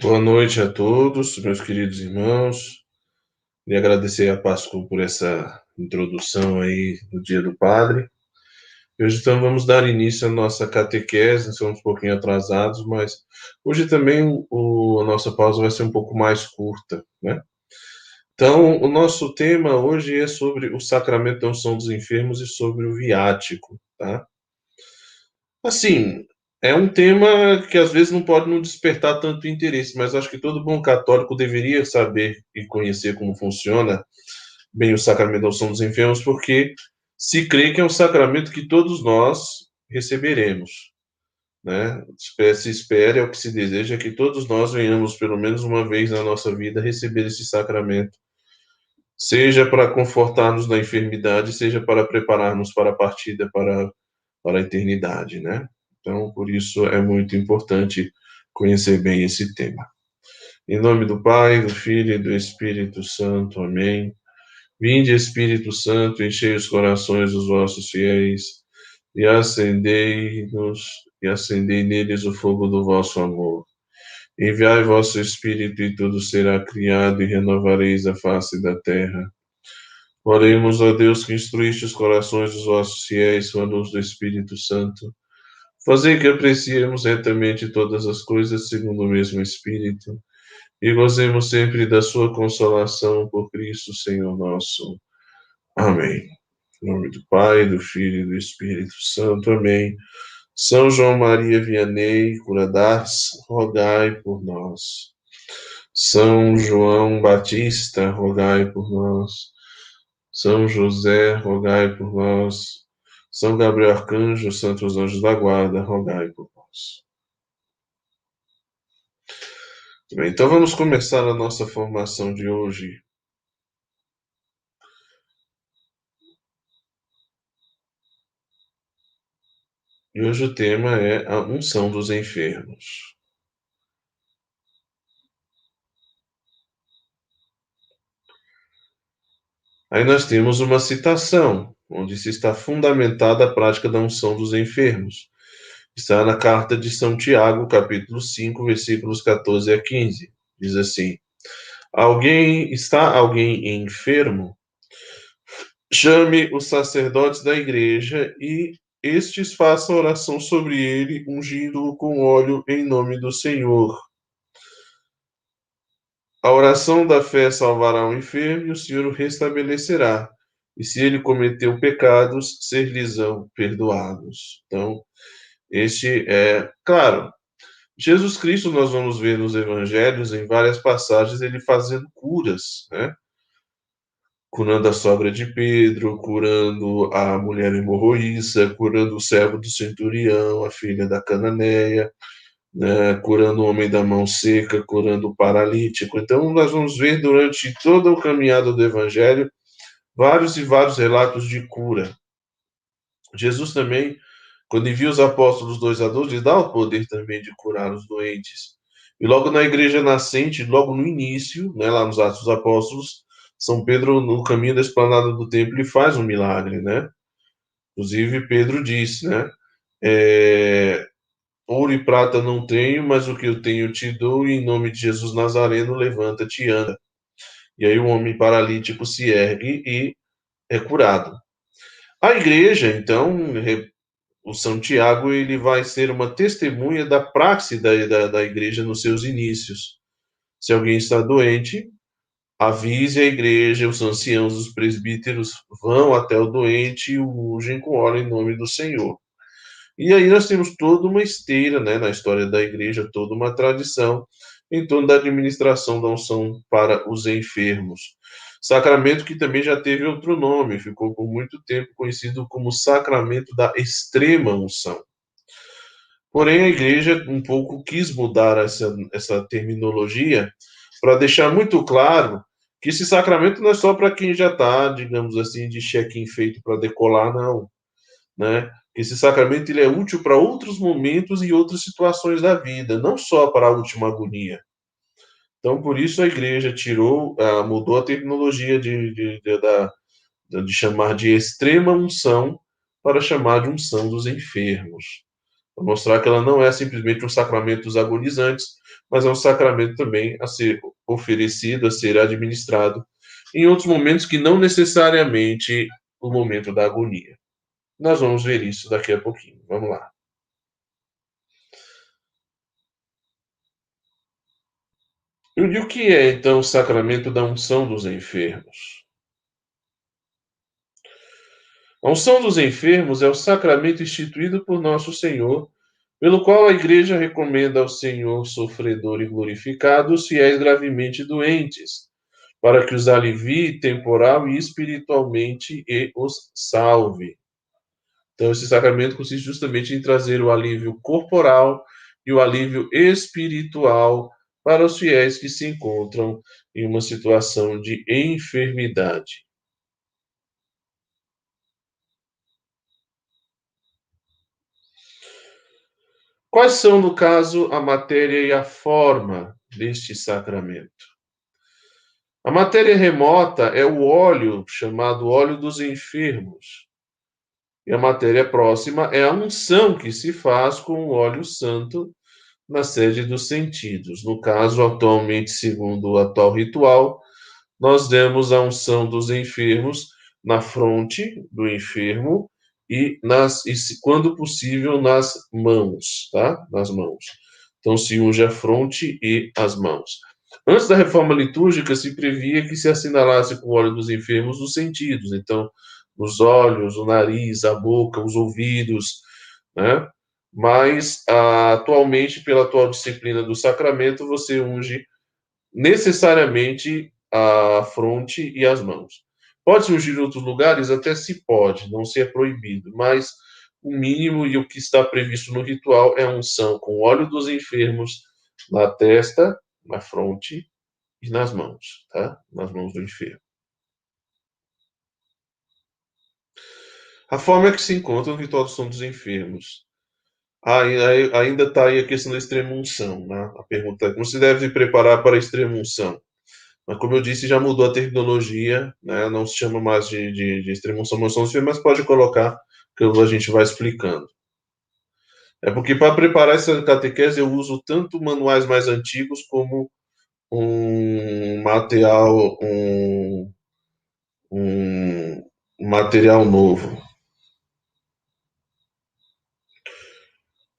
Boa noite a todos, meus queridos irmãos. E agradecer a Páscoa por essa introdução aí no Dia do Padre. Hoje então vamos dar início à nossa catequese, estamos um pouquinho atrasados, mas hoje também o, a nossa pausa vai ser um pouco mais curta, né? Então, o nosso tema hoje é sobre o sacramento da unção dos enfermos e sobre o viático, tá? Assim, é um tema que às vezes não pode não despertar tanto interesse, mas acho que todo bom católico deveria saber e conhecer como funciona bem o sacramento da unção dos enfermos, porque se crê que é um sacramento que todos nós receberemos. Né? Se espera, é o que se deseja, que todos nós venhamos, pelo menos uma vez na nossa vida, receber esse sacramento, seja para confortar-nos na enfermidade, seja para preparar-nos para a partida para, para a eternidade, né? Então, por isso é muito importante conhecer bem esse tema. Em nome do Pai, do Filho e do Espírito Santo. Amém. Vinde, Espírito Santo, enchei os corações dos vossos fiéis e acendei-nos e acendei neles o fogo do vosso amor. Enviai vosso Espírito e tudo será criado e renovareis a face da terra. Oremos a Deus que instruíste os corações dos vossos fiéis com a luz do Espírito Santo Fazer que apreciemos retamente todas as coisas segundo o mesmo Espírito e gozemos sempre da sua consolação por Cristo, Senhor nosso. Amém. Em nome do Pai, do Filho e do Espírito Santo. Amém. São João Maria Vianney, cura das, rogai por nós. São João Batista, rogai por nós. São José, rogai por nós. São Gabriel Arcanjo, santos anjos da guarda, rogai por nós. Bem, então vamos começar a nossa formação de hoje. E hoje o tema é a unção dos enfermos. Aí nós temos uma citação onde se está fundamentada a prática da unção dos enfermos. Está na carta de São Tiago, capítulo 5, versículos 14 a 15. Diz assim: Alguém está alguém enfermo? Chame os sacerdotes da igreja e estes façam oração sobre ele, ungindo-o com óleo em nome do Senhor. A oração da fé salvará o enfermo e o Senhor o restabelecerá e se ele cometeu pecados, ser-lhes-ão perdoados. Então, este é, claro, Jesus Cristo nós vamos ver nos evangelhos, em várias passagens, ele fazendo curas, né? Curando a sogra de Pedro, curando a mulher hemorroíça, curando o servo do centurião, a filha da cananeia, né? curando o homem da mão seca, curando o paralítico. Então, nós vamos ver durante toda o caminhada do evangelho vários e vários relatos de cura. Jesus também, quando envia os apóstolos dois a dois, lhe dá o poder também de curar os doentes. E logo na igreja nascente, logo no início, né, lá nos Atos dos Apóstolos, São Pedro, no caminho da esplanada do templo, ele faz um milagre, né? Inclusive, Pedro disse, né? É, Ouro e prata não tenho, mas o que eu tenho te dou, e em nome de Jesus Nazareno, levanta-te e anda. E aí o homem paralítico se ergue e é curado. A igreja, então, o São Tiago, ele vai ser uma testemunha da praxe da, da, da igreja nos seus inícios. Se alguém está doente, avise a igreja, os anciãos, os presbíteros vão até o doente e o ungem com óleo em nome do Senhor. E aí nós temos toda uma esteira, né, na história da igreja, toda uma tradição em torno da administração da unção para os enfermos. Sacramento que também já teve outro nome, ficou por muito tempo conhecido como sacramento da extrema unção. Porém, a igreja um pouco quis mudar essa, essa terminologia para deixar muito claro que esse sacramento não é só para quem já está, digamos assim, de check-in feito para decolar, não. Né? Esse sacramento ele é útil para outros momentos e outras situações da vida, não só para a última agonia. Então, por isso a igreja tirou, mudou a terminologia de, de, de, de chamar de extrema unção para chamar de unção dos enfermos. para mostrar que ela não é simplesmente um sacramento dos agonizantes, mas é um sacramento também a ser oferecido, a ser administrado em outros momentos que não necessariamente o momento da agonia. Nós vamos ver isso daqui a pouquinho. Vamos lá. E o que é então o sacramento da unção dos enfermos? A unção dos enfermos é o sacramento instituído por nosso Senhor, pelo qual a Igreja recomenda ao Senhor sofredor e glorificado os fiéis gravemente doentes, para que os alivie temporal e espiritualmente e os salve. Então, esse sacramento consiste justamente em trazer o alívio corporal e o alívio espiritual para os fiéis que se encontram em uma situação de enfermidade. Quais são, no caso, a matéria e a forma deste sacramento? A matéria remota é o óleo chamado óleo dos enfermos. E a matéria próxima é a unção que se faz com o óleo santo na sede dos sentidos. No caso, atualmente, segundo o atual ritual, nós demos a unção dos enfermos na fronte do enfermo e, nas, e quando possível, nas mãos, tá? Nas mãos. Então, se unge a fronte e as mãos. Antes da reforma litúrgica, se previa que se assinalasse com o óleo dos enfermos os sentidos. Então, os olhos, o nariz, a boca, os ouvidos, né? mas ah, atualmente, pela atual disciplina do sacramento, você unge necessariamente a fronte e as mãos. Pode-se ungir em outros lugares? Até se pode, não se é proibido, mas o mínimo e o que está previsto no ritual é a unção com óleo dos enfermos na testa, na fronte e nas mãos, tá? Nas mãos do enfermo. A forma que se encontra no ritual dos enfermos. ainda está aí a questão da extrema unção. Né? A pergunta é como se deve preparar para a extrema unção? Mas, como eu disse, já mudou a terminologia, né? não se chama mais de, de, de extrema unção, unção mas pode colocar, que a gente vai explicando. É porque para preparar essa catequese eu uso tanto manuais mais antigos como um material, um, um material novo.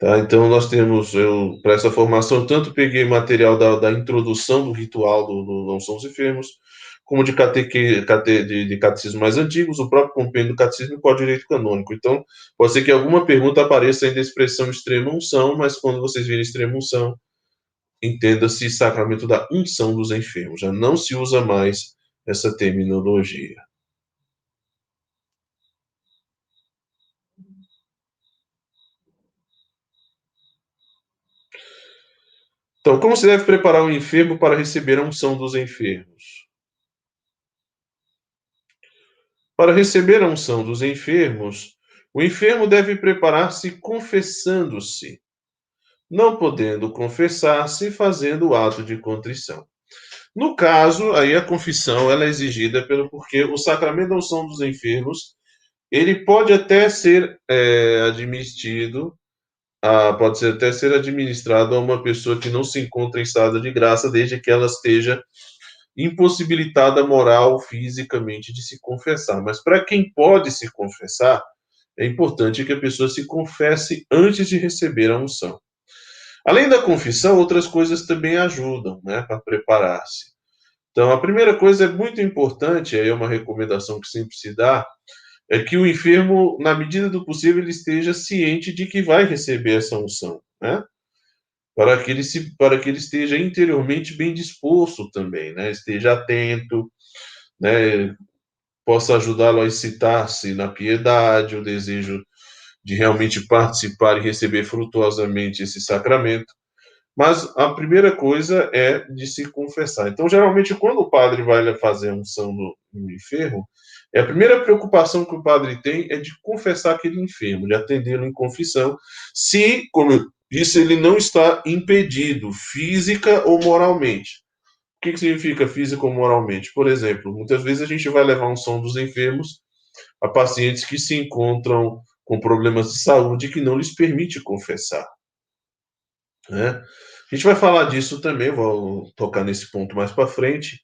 Tá? Então, nós temos, eu, para essa formação, tanto peguei material da, da introdução do ritual do, do Não Somos Enfermos, como de, cateque, cate, de, de catecismo mais antigos, o próprio compêndio do catecismo e o Código Direito Canônico. Então, pode ser que alguma pergunta apareça ainda a expressão extrema unção, mas quando vocês virem extrema unção, entenda-se sacramento da unção dos enfermos. Já não se usa mais essa terminologia. Então, como se deve preparar um enfermo para receber a unção dos enfermos? Para receber a unção dos enfermos, o enfermo deve preparar-se confessando-se, não podendo confessar-se fazendo o ato de contrição. No caso, aí a confissão ela é exigida pelo porque o sacramento da unção dos enfermos ele pode até ser é, admitido ah, pode ser, até ser administrado a uma pessoa que não se encontra em estado de graça, desde que ela esteja impossibilitada moral, fisicamente, de se confessar. Mas para quem pode se confessar, é importante que a pessoa se confesse antes de receber a unção. Além da confissão, outras coisas também ajudam né, para preparar-se. Então, a primeira coisa é muito importante, aí é uma recomendação que sempre se dá, é que o enfermo, na medida do possível, ele esteja ciente de que vai receber essa unção, né? Para que ele, se, para que ele esteja interiormente bem disposto também, né? Esteja atento, né? Possa ajudá-lo a excitar-se na piedade, o desejo de realmente participar e receber frutuosamente esse sacramento. Mas a primeira coisa é de se confessar. Então, geralmente, quando o padre vai fazer a unção no, no enfermo, é a primeira preocupação que o padre tem é de confessar aquele enfermo, de atendê-lo em confissão, se, como eu disse, ele não está impedido, física ou moralmente. O que, que significa física ou moralmente? Por exemplo, muitas vezes a gente vai levar um som dos enfermos a pacientes que se encontram com problemas de saúde que não lhes permite confessar. Né? A gente vai falar disso também, vou tocar nesse ponto mais para frente,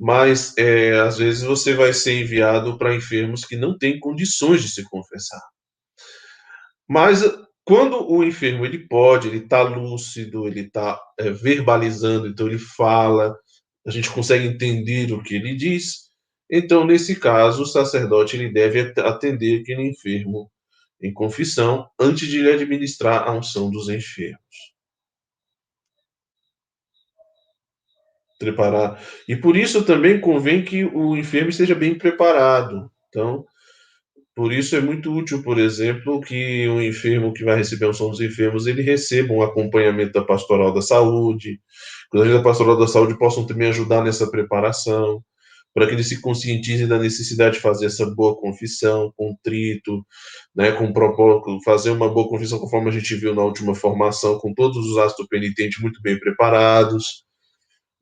mas é, às vezes você vai ser enviado para enfermos que não têm condições de se confessar. Mas quando o enfermo ele pode, ele está lúcido, ele está é, verbalizando, então ele fala, a gente consegue entender o que ele diz. Então, nesse caso, o sacerdote ele deve atender aquele enfermo em confissão antes de lhe administrar a unção dos enfermos. Preparar. E por isso também convém que o enfermo esteja bem preparado. Então, por isso é muito útil, por exemplo, que o enfermo que vai receber a unção dos enfermos, ele receba um acompanhamento da pastoral da saúde, que os da pastoral da saúde possam também ajudar nessa preparação, para que ele se conscientize da necessidade de fazer essa boa confissão, contrito, né, com propósito, fazer uma boa confissão, conforme a gente viu na última formação, com todos os atos do penitente muito bem preparados.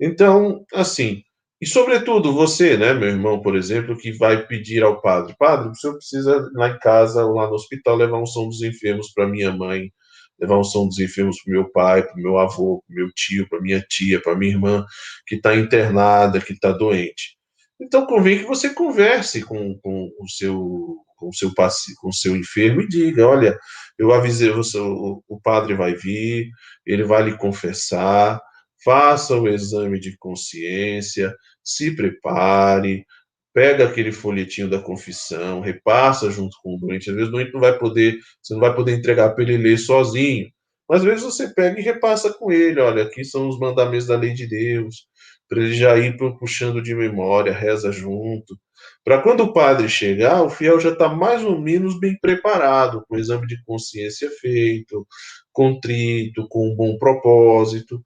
Então, assim, e sobretudo você, né, meu irmão, por exemplo, que vai pedir ao padre, padre, o senhor precisa lá em casa lá no hospital levar um som dos enfermos para minha mãe, levar um som dos enfermos para meu pai, para meu avô, para meu tio, para minha tia, para minha irmã que está internada, que está doente. Então convém que você converse com, com o seu com seu com seu enfermo e diga, olha, eu avisei você, o, o padre vai vir, ele vai lhe confessar, faça o exame de consciência, se prepare, pega aquele folhetinho da confissão, repassa junto com o doente. Às vezes o doente não vai poder, você não vai poder entregar para ele ler sozinho. Mas às vezes você pega e repassa com ele, olha, aqui são os mandamentos da lei de Deus, para ele já ir puxando de memória, reza junto. Para quando o padre chegar, o fiel já está mais ou menos bem preparado, com o exame de consciência feito, contrito, com um bom propósito,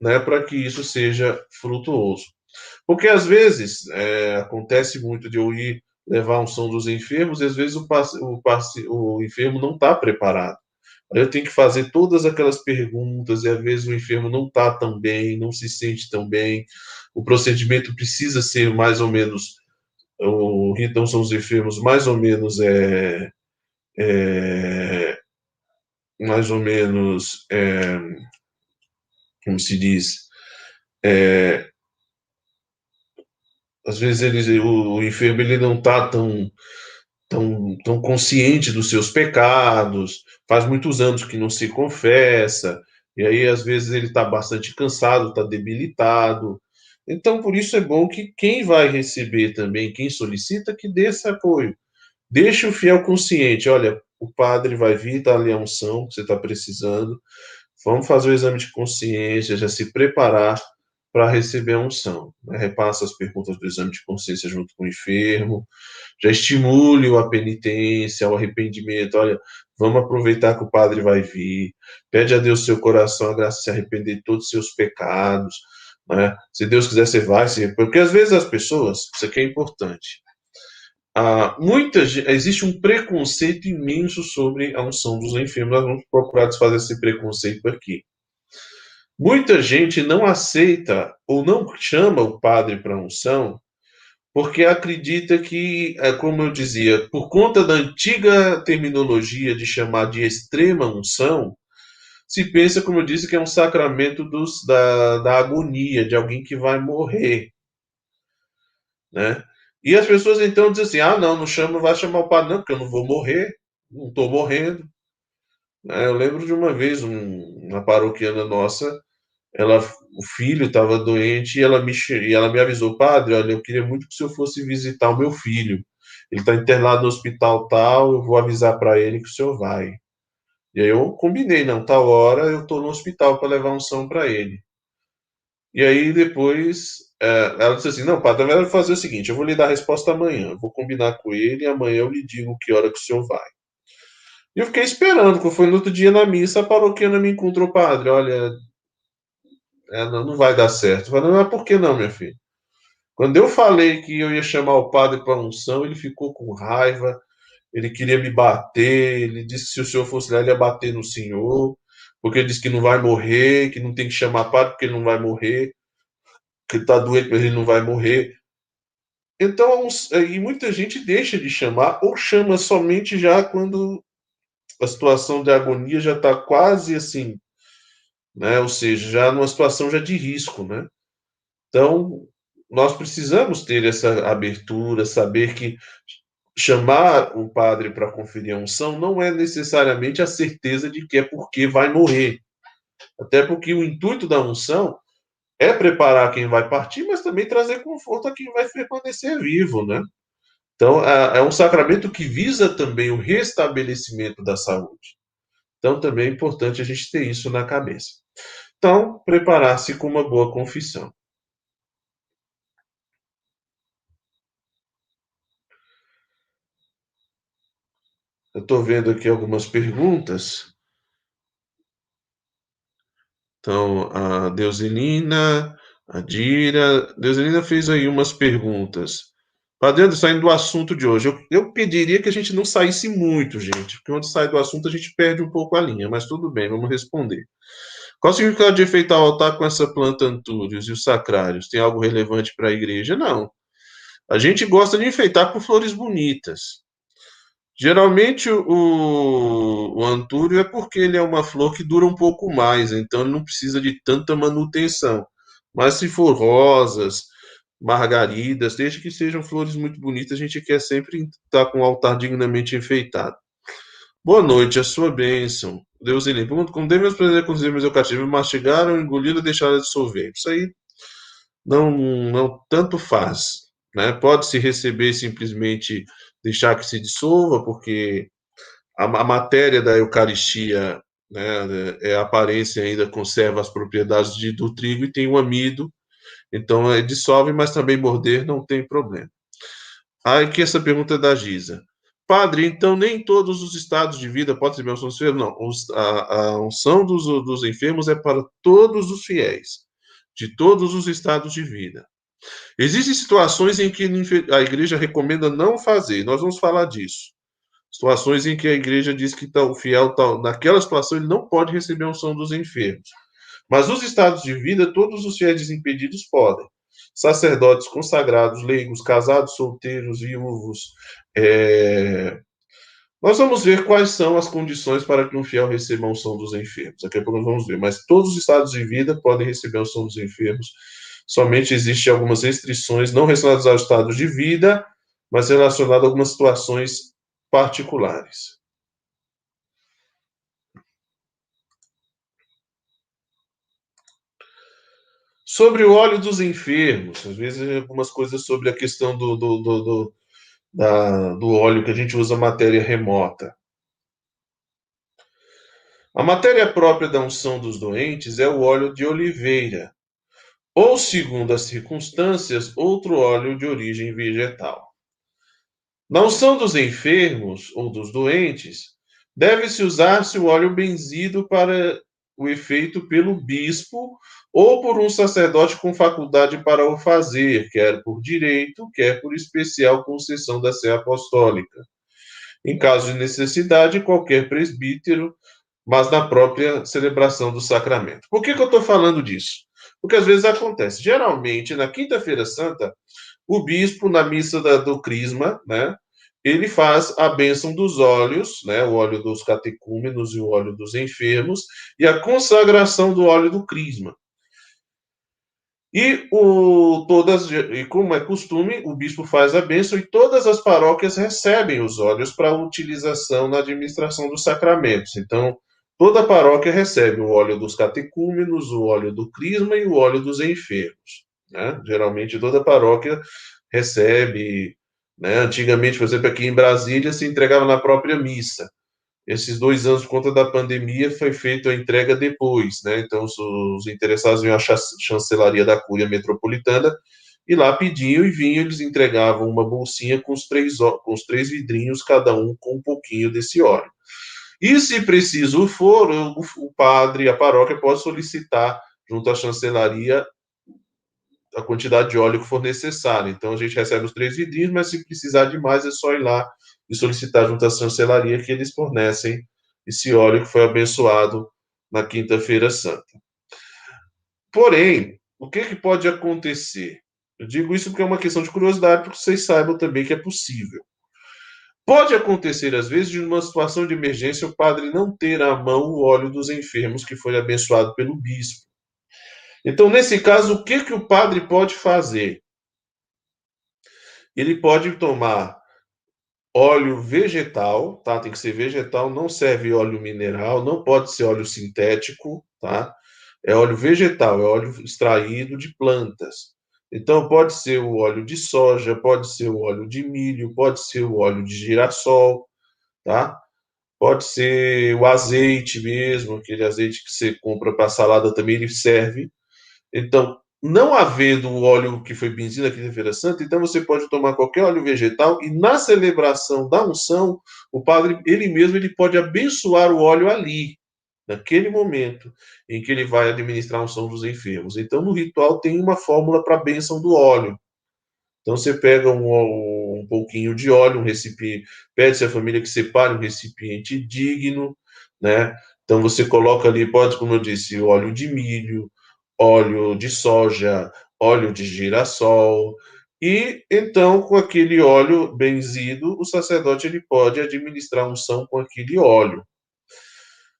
né, para que isso seja frutuoso. Porque às vezes é, acontece muito de eu ir levar a unção dos enfermos e às vezes o, o, o enfermo não está preparado. Eu tenho que fazer todas aquelas perguntas e às vezes o enfermo não está tão bem, não se sente tão bem. O procedimento precisa ser mais ou menos, o então são os enfermos mais ou menos é, é mais ou menos é, como se diz é, às vezes ele, o, o enfermo ele não está tão tão, tão consciente dos seus pecados, faz muitos anos que não se confessa, e aí às vezes ele está bastante cansado, está debilitado. Então, por isso é bom que quem vai receber também, quem solicita, que dê esse apoio. Deixe o fiel consciente, olha, o padre vai vir dar ali a unção que você está precisando, vamos fazer o exame de consciência, já se preparar para receber a unção. Né? Repassa as perguntas do exame de consciência junto com o enfermo, já estimule a penitência, o arrependimento. Olha, vamos aproveitar que o Padre vai vir, pede a Deus seu coração a graça de se arrepender de todos os seus pecados. Né? Se Deus quiser, você vai, porque às vezes as pessoas, isso aqui é importante, ah, muitas, existe um preconceito imenso sobre a unção dos enfermos. Nós vamos procurar desfazer esse preconceito aqui. Muita gente não aceita ou não chama o padre para unção porque acredita que, é, como eu dizia, por conta da antiga terminologia de chamar de extrema unção, se pensa, como eu disse, que é um sacramento dos, da, da agonia, de alguém que vai morrer. Né? E as pessoas então dizem assim: ah, não, não chama, vai chamar o padre, não, porque eu não vou morrer, não estou morrendo. Né? Eu lembro de uma vez, um, uma paroquiana nossa, ela, o filho estava doente e ela, me, e ela me avisou, padre, olha, eu queria muito que o senhor fosse visitar o meu filho. Ele está internado no hospital tal, eu vou avisar para ele que o senhor vai. E aí eu combinei, não, tal hora eu estou no hospital para levar um som para ele. E aí depois é, ela disse assim, não, padre, vai fazer o seguinte, eu vou lhe dar a resposta amanhã, eu vou combinar com ele e amanhã eu lhe digo que hora que o senhor vai. E eu fiquei esperando, quando foi no outro dia na missa, a paroquiana me encontrou, padre, olha, é, não, não vai dar certo. Eu falei, mas por que não, minha filha? Quando eu falei que eu ia chamar o padre para unção, ele ficou com raiva, ele queria me bater, ele disse que se o senhor fosse lá, ele ia bater no senhor, porque ele disse que não vai morrer, que não tem que chamar padre porque ele não vai morrer, que ele está doente, mas ele não vai morrer. Então, e muita gente deixa de chamar, ou chama somente já quando a situação de agonia já está quase assim, né? Ou seja, já numa situação já de risco, né? Então, nós precisamos ter essa abertura, saber que chamar o padre para conferir a unção não é necessariamente a certeza de que é porque vai morrer. Até porque o intuito da unção é preparar quem vai partir, mas também trazer conforto a quem vai permanecer vivo, né? Então, é, é um sacramento que visa também o restabelecimento da saúde. Então, também é importante a gente ter isso na cabeça. Então, preparar-se com uma boa confissão. Eu estou vendo aqui algumas perguntas. Então, a Deuselina, a Dira. Deuselina fez aí umas perguntas. Padre saindo do assunto de hoje, eu, eu, pediria que a gente não saísse muito, gente, porque quando sai do assunto a gente perde um pouco a linha, mas tudo bem, vamos responder. Qual o significado de enfeitar o altar com essa planta antúrios e os sacrários? Tem algo relevante para a igreja? Não. A gente gosta de enfeitar com flores bonitas. Geralmente o, o antúrio é porque ele é uma flor que dura um pouco mais, então ele não precisa de tanta manutenção. Mas se for rosas, margaridas, desde que sejam flores muito bonitas, a gente quer sempre estar com o altar dignamente enfeitado. Boa noite, a sua bênção. Deus ele pergunta como devemos aprender com os irmãos eucativos, mastigaram, engoliram deixaram dissolver. Isso aí não, não tanto faz. Né? Pode-se receber simplesmente deixar que se dissolva, porque a, a matéria da Eucaristia, né, é a aparência ainda conserva as propriedades de, do trigo e tem o amido, então é, dissolve, mas também morder não tem problema. Aí que essa pergunta é da Giza. Padre, então nem todos os estados de vida podem ser unção dos? Não, a, a unção dos, dos enfermos é para todos os fiéis, de todos os estados de vida. Existem situações em que a igreja recomenda não fazer, nós vamos falar disso. Situações em que a igreja diz que tá, o fiel, tá, naquela situação, ele não pode receber a unção dos enfermos. Mas nos estados de vida, todos os fiéis desimpedidos podem. Sacerdotes consagrados, leigos, casados, solteiros, viúvos. É... Nós vamos ver quais são as condições para que um fiel receba a unção dos enfermos. Daqui a pouco nós vamos ver. Mas todos os estados de vida podem receber a unção dos enfermos somente existem algumas restrições não relacionadas ao estado de vida, mas relacionadas a algumas situações particulares. Sobre o óleo dos enfermos, às vezes algumas coisas sobre a questão do, do, do, do, da, do óleo que a gente usa matéria remota. A matéria própria da unção dos doentes é o óleo de oliveira, ou, segundo as circunstâncias, outro óleo de origem vegetal. Na unção dos enfermos ou dos doentes, deve-se usar-se o óleo benzido para o efeito pelo bispo ou por um sacerdote com faculdade para o fazer, quer por direito, quer por especial concessão da Sé Apostólica. Em caso de necessidade, qualquer presbítero, mas na própria celebração do sacramento. Por que, que eu estou falando disso? Porque às vezes acontece. Geralmente, na Quinta-feira Santa, o bispo, na missa da, do Crisma, né, ele faz a bênção dos óleos, né, o óleo dos catecúmenos e o óleo dos enfermos, e a consagração do óleo do Crisma. E, o, todas, e como é costume, o bispo faz a bênção e todas as paróquias recebem os óleos para utilização na administração dos sacramentos. Então, Toda paróquia recebe o óleo dos catecúmenos, o óleo do crisma e o óleo dos enfermos. Né? Geralmente toda paróquia recebe. Né? Antigamente, por exemplo, aqui em Brasília se entregava na própria missa. Esses dois anos, por conta da pandemia, foi feita a entrega depois. Né? Então, os interessados iam à chancelaria da Cúria Metropolitana e lá pediam e vinham, eles entregavam uma bolsinha com os três, com os três vidrinhos, cada um com um pouquinho desse óleo. E, se preciso for, o, padre, a paróquia pode solicitar junto à chancelaria a quantidade de óleo que for necessária. Então, a gente recebe os três vidrinhos, mas se precisar de mais, é só ir lá e solicitar junto à chancelaria que eles fornecem esse óleo que foi abençoado na Quinta-feira Santa. Porém, o que, que pode acontecer? Eu digo isso porque é uma questão de curiosidade, para que vocês saibam também que é possível. Pode acontecer, às vezes, de uma situação de emergência, o padre não ter à mão o óleo dos enfermos que foi abençoado pelo bispo. Então, nesse caso, o que, que o padre pode fazer? Ele pode tomar óleo vegetal, tá? Tem que ser vegetal, não serve óleo mineral, não pode ser óleo sintético, tá? É óleo vegetal, é óleo extraído de plantas. Então, pode ser o óleo de soja, pode ser o óleo de milho, pode ser o óleo de girassol, tá? Pode ser o azeite mesmo, aquele azeite que você compra para salada também, ele serve. Então, não havendo o óleo que foi benzido na Feira Santa, então você pode tomar qualquer óleo vegetal e na celebração da unção, o padre, ele mesmo, ele pode abençoar o óleo ali, naquele momento em que ele vai administrar a unção dos enfermos. Então, no ritual tem uma fórmula para a bênção do óleo. Então, você pega um, um pouquinho de óleo, um recipiente, pede-se à família que separe um recipiente digno, né? Então, você coloca ali, pode, como eu disse, óleo de milho, óleo de soja, óleo de girassol, e então com aquele óleo benzido, o sacerdote ele pode administrar unção com aquele óleo.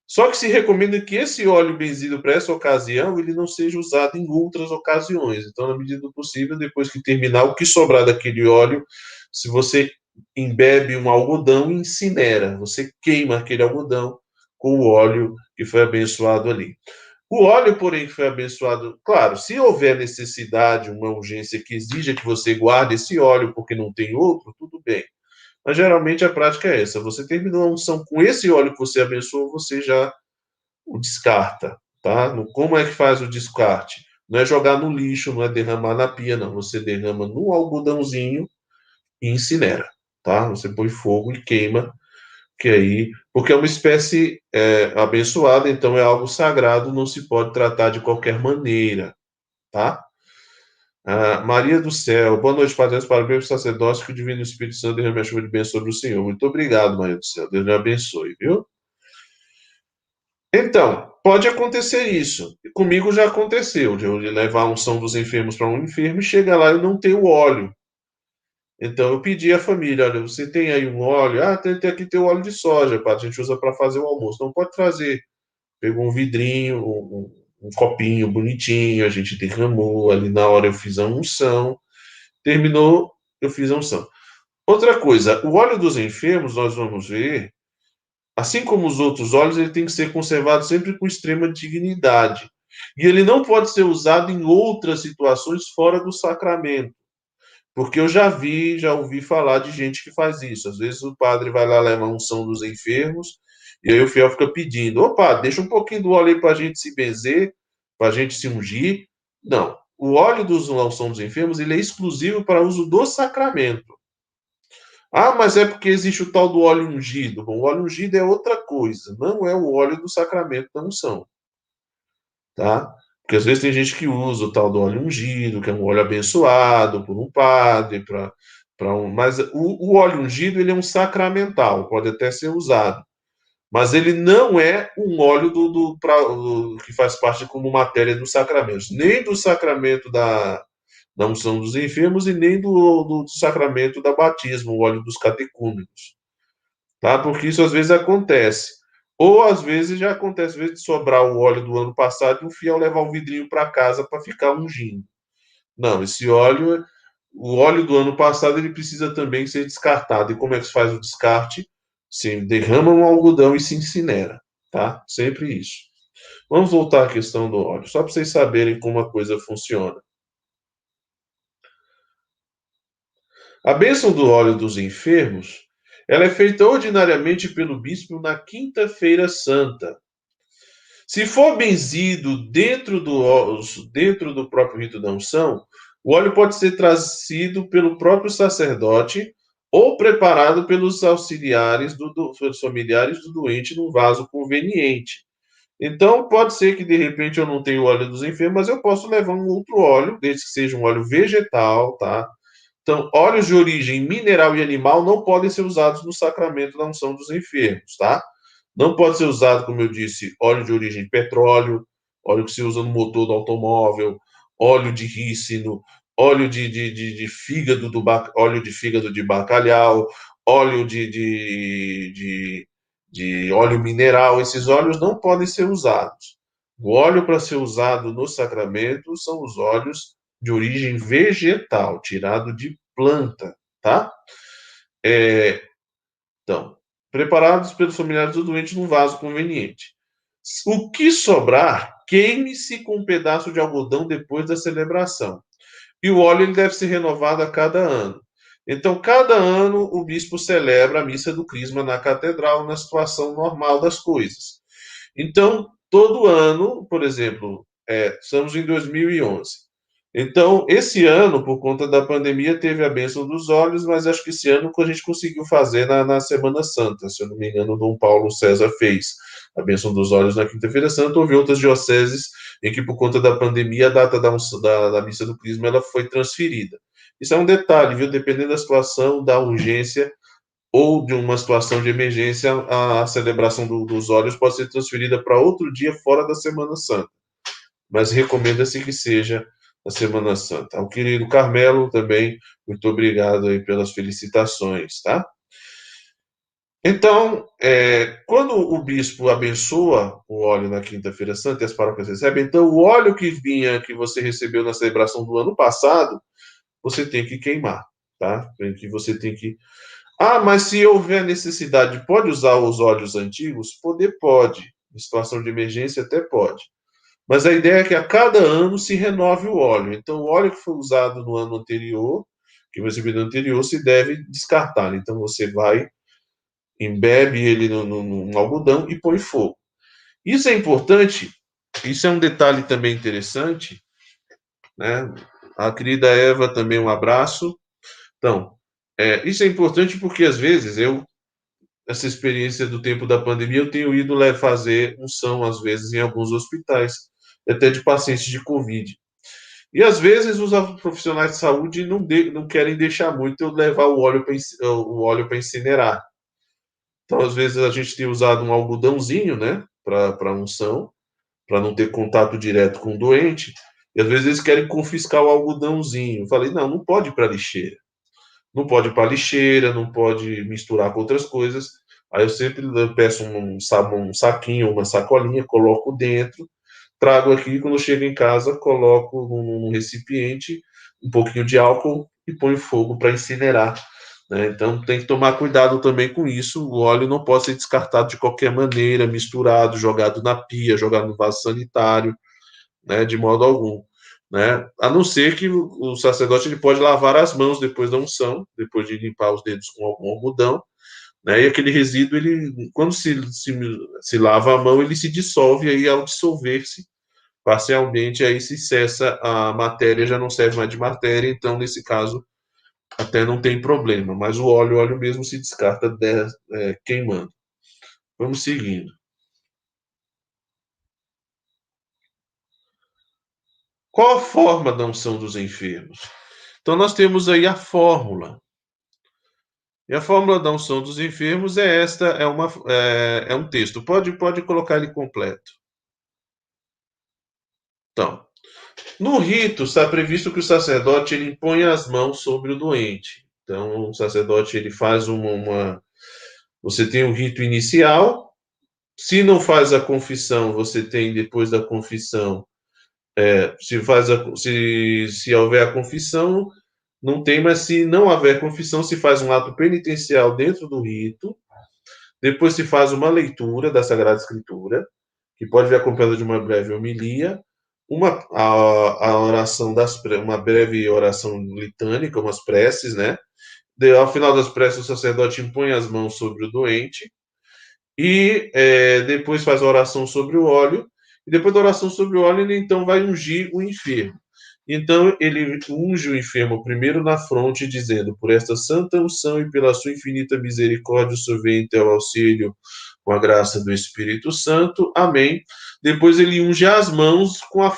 Só que se recomenda que esse óleo benzido para essa ocasião ele não seja usado em outras ocasiões. Então, na medida do possível, depois que terminar, o que sobrar daquele óleo, se você embebe um algodão, incinera, você queima aquele algodão com o óleo que foi abençoado ali. O óleo, porém, que foi abençoado, claro, se houver necessidade, uma urgência que exija que você guarde esse óleo porque não tem outro, tudo bem. Mas geralmente a prática é essa: você terminou a unção com esse óleo que você abençoou, você já o descarta, tá? Como é que faz o descarte? Não é jogar no lixo, não é derramar na pia, não. Você derrama no algodãozinho e incinera, tá? Você põe fogo e queima que aí, porque é uma espécie é, abençoada, então é algo sagrado, não se pode tratar de qualquer maneira, tá? Ah, Maria do Céu, boa noite, Padre, parabéns para sacerdócio, que o Divino Espírito Santo derrame a chuva de bênção sobre o Senhor. Muito obrigado, Maria do Céu, Deus lhe abençoe, viu? Então, pode acontecer isso. Comigo já aconteceu, de eu levar a unção dos enfermos para um enfermo e chega lá e não tem o óleo. Então eu pedi à família, olha, você tem aí um óleo? Ah, tem, tem aqui tem o óleo de soja, pá, a gente usa para fazer o almoço. Não pode trazer. Pegou um vidrinho, um, um, copinho bonitinho, a gente derramou, ali na hora eu fiz a unção. Terminou, eu fiz a unção. Outra coisa, o óleo dos enfermos, nós vamos ver, assim como os outros óleos, ele tem que ser conservado sempre com extrema dignidade. E ele não pode ser usado em outras situações fora do sacramento. Porque eu já vi, já ouvi falar de gente que faz isso. Às vezes o padre vai lá levar a unção dos enfermos, e aí o fiel fica pedindo: opa, deixa um pouquinho do óleo aí para a gente se benzer, para a gente se ungir. Não. O óleo dos unção dos enfermos ele é exclusivo para uso do sacramento. Ah, mas é porque existe o tal do óleo ungido. Bom, o óleo ungido é outra coisa, não é o óleo do sacramento da unção. Tá? Porque às vezes tem gente que usa o tal do óleo ungido, que é um óleo abençoado por um padre, para um. Mas o, o óleo ungido ele é um sacramental, pode até ser usado. Mas ele não é um óleo do, do, pra, do que faz parte como matéria dos sacramentos, nem do sacramento da, da unção dos enfermos e nem do, do sacramento da batismo, o óleo dos catecúmenos. Tá? Porque isso às vezes acontece. Ou às vezes já acontece, às vezes, de sobrar o óleo do ano passado e o fiel levar o vidrinho para casa para ficar ungindo. Não, esse óleo, o óleo do ano passado, ele precisa também ser descartado. E como é que se faz o descarte? Se derrama um algodão e se incinera, tá? Sempre isso. Vamos voltar à questão do óleo, só para vocês saberem como a coisa funciona. A bênção do óleo dos enfermos ela é feita ordinariamente pelo bispo na quinta-feira santa. Se for benzido dentro do, dentro do próprio rito da unção, o óleo pode ser trazido pelo próprio sacerdote ou preparado pelos auxiliares do, do, pelos familiares do doente num vaso conveniente. Então, pode ser que de repente eu não tenha o óleo dos enfermos, mas eu posso levar um outro óleo, desde que seja um óleo vegetal, tá? Então, óleos de origem mineral e animal não podem ser usados no sacramento da unção dos enfermos, tá? Não pode ser usado, como eu disse, óleo de origem petróleo, óleo que se usa no motor do automóvel, óleo de rícino, óleo de, de, de, de fígado do óleo de fígado de bacalhau, óleo de, de, de, óleo mineral, esses óleos não podem ser usados. O óleo para ser usado no sacramento são os óleos de origem vegetal, tirado de planta, tá? É, então, preparados pelos familiares do doente num vaso conveniente. O que sobrar, queime-se com um pedaço de algodão depois da celebração. E o óleo ele deve ser renovado a cada ano. Então, cada ano, o bispo celebra a missa do Crisma na catedral, na situação normal das coisas. Então, todo ano, por exemplo, é, estamos em 2011. Então, esse ano, por conta da pandemia, teve a bênção dos olhos, mas acho que esse ano a gente conseguiu fazer na, na Semana Santa. Se eu não me engano, Dom Paulo César fez a bênção dos olhos na Quinta-feira Santa. Houve outras dioceses em que, por conta da pandemia, a data da, da, da missa do Crisma ela foi transferida. Isso é um detalhe, viu? Dependendo da situação, da urgência ou de uma situação de emergência, a, a celebração do, dos olhos pode ser transferida para outro dia fora da Semana Santa. Mas recomenda-se que seja na Semana Santa. Ao querido Carmelo também, muito obrigado aí pelas felicitações, tá? Então, é, quando o bispo abençoa o óleo na Quinta-feira Santa e as paróquias recebem, então o óleo que vinha, que você recebeu na celebração do ano passado, você tem que queimar, tá? Que você tem que. Ah, mas se houver necessidade, pode usar os óleos antigos? Poder pode. Em situação de emergência, até pode. Mas a ideia é que a cada ano se renove o óleo. Então, o óleo que foi usado no ano anterior, que você viu no anterior, se deve descartar. Então, você vai, embebe ele no, no, no algodão e põe fogo. Isso é importante, isso é um detalhe também interessante, né? A querida Eva também um abraço. Então, é, isso é importante porque às vezes eu essa experiência do tempo da pandemia eu tenho ido fazer unção às vezes em alguns hospitais até de pacientes de Covid. E às vezes os profissionais de saúde não, de, não querem deixar muito eu levar o óleo para o óleo para incinerar. Então, às vezes, a gente tem usado um algodãozinho, né, para unção, para não ter contato direto com o doente. E às vezes eles querem confiscar o algodãozinho. Eu falei, não, não pode para lixeira. Não pode para lixeira, não pode misturar com outras coisas. Aí eu sempre peço um, um saquinho, uma sacolinha, coloco dentro trago aqui, quando chego em casa, coloco num, recipiente um pouquinho de álcool e ponho fogo para incinerar. Né? Então tem que tomar cuidado também com isso. O óleo não pode ser descartado de qualquer maneira, misturado, jogado na pia, jogado no vaso sanitário, né? de modo algum. Né? A não ser que o sacerdote ele pode lavar as mãos depois da unção, depois de limpar os dedos com algum algodão, né? E aquele resíduo, ele, quando se, se, se lava a mão, ele se dissolve, aí ao dissolver-se parcialmente, aí se cessa a matéria, já não serve mais de matéria, então, nesse caso, até não tem problema, mas o óleo, o óleo mesmo se descarta de, é, queimando. Vamos seguindo. Qual a forma da unção dos enfermos? Então, nós temos aí a fórmula. E a fórmula da unção dos enfermos é esta, é, uma, é, é um texto. Pode, pode colocar ele completo. Então, no rito está previsto que o sacerdote ele impõe as mãos sobre o doente. Então, o sacerdote ele faz uma, uma você tem o rito inicial. Se não faz a confissão, você tem depois da confissão. É, se faz a, se, se houver a confissão, não tem, mas se não houver confissão, se faz um ato penitencial dentro do rito, depois se faz uma leitura da Sagrada Escritura, que pode vir acompanhada de uma breve homilia, uma a, a oração das uma breve oração litânica, umas preces, né? De, ao final das preces, o sacerdote impõe as mãos sobre o doente e é, depois faz a oração sobre o óleo. E depois da oração sobre o óleo, ele então vai ungir o enfermo. Então ele unge o enfermo primeiro na fronte, dizendo: Por esta santa unção e pela sua infinita misericórdia, o vem em teu auxílio com a graça do Espírito Santo. Amém. Depois ele unge as mãos com a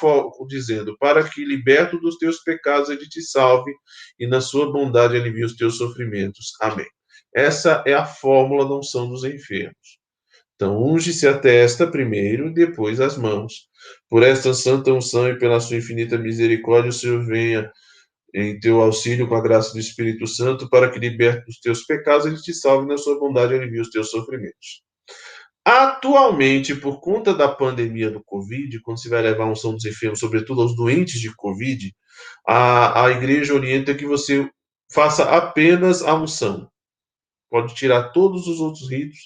dizendo: Para que, liberto dos teus pecados, ele te salve e na sua bondade alivie os teus sofrimentos. Amém. Essa é a fórmula da unção dos enfermos. Então, unge-se a testa primeiro, depois as mãos. Por esta santa unção e pela sua infinita misericórdia, o Senhor venha em teu auxílio com a graça do Espírito Santo, para que, liberto dos teus pecados, ele te salve na sua bondade e alivie os teus sofrimentos. Atualmente, por conta da pandemia do Covid, quando se vai levar a unção dos enfermos, sobretudo aos doentes de Covid, a, a igreja orienta que você faça apenas a unção. Pode tirar todos os outros ritos,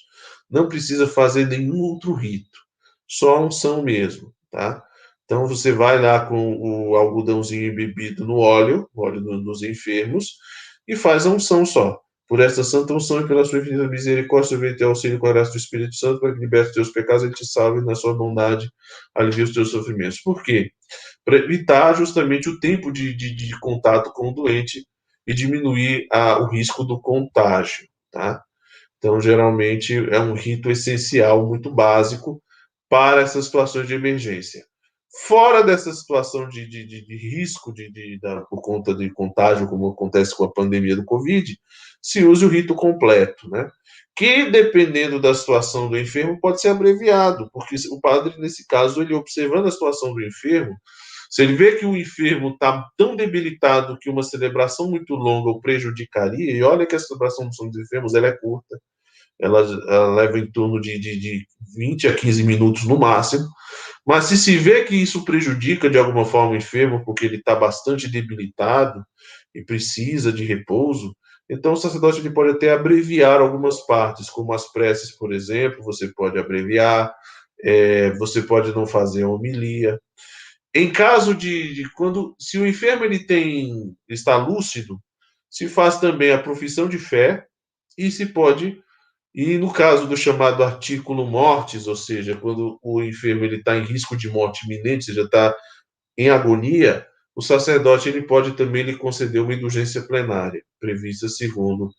não precisa fazer nenhum outro rito, só a unção mesmo, tá? Então você vai lá com o algodãozinho embebido no óleo, óleo nos enfermos, e faz a unção só. Por esta santa unção e pela sua infinita misericórdia, vem teu auxílio com a graça do Espírito Santo, para que liberte os teus pecados e te salve na sua bondade, alivie os teus sofrimentos. Por quê? Para evitar justamente o tempo de, de, de contato com o doente e diminuir a, o risco do contágio, tá? Então, geralmente, é um rito essencial, muito básico, para essas situações de emergência. Fora dessa situação de, de, de, risco de, da, por conta de contágio, como acontece com a pandemia do Covid, se use o rito completo, né? Que, dependendo da situação do enfermo, pode ser abreviado, porque o padre, nesse caso, ele observando a situação do enfermo, se ele vê que o enfermo está tão debilitado que uma celebração muito longa o prejudicaria, e olha que a celebração dos enfermos ela é curta, ela, ela leva em torno de, de, de 20 a 15 minutos no máximo, mas se se vê que isso prejudica de alguma forma o enfermo, porque ele está bastante debilitado e precisa de repouso, então o sacerdote ele pode até abreviar algumas partes, como as preces, por exemplo, você pode abreviar, é, você pode não fazer homilia. Em caso de, de, quando, se o enfermo ele tem está lúcido, se faz também a profissão de fé e se pode e no caso do chamado artículo mortis, ou seja, quando o enfermo está em risco de morte iminente, seja, está em agonia, o sacerdote ele pode também lhe conceder uma indulgência plenária, prevista segundo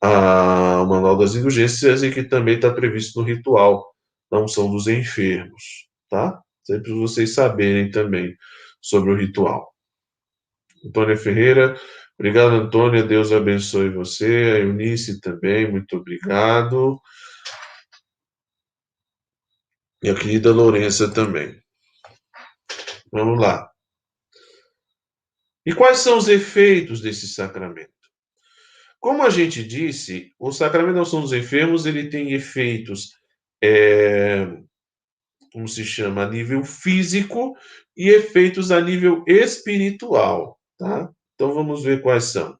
a, o Manual das Indulgências, e que também está previsto no ritual da unção dos enfermos, tá? Sempre vocês saberem também sobre o ritual. Antônia Ferreira, Obrigado, Antônia. Deus abençoe você. A Eunice também, muito obrigado. E a querida Lourença também. Vamos lá. E quais são os efeitos desse sacramento? Como a gente disse, o sacramento da unção dos enfermos ele tem efeitos, é, como se chama, a nível físico e efeitos a nível espiritual, tá? Então vamos ver quais são.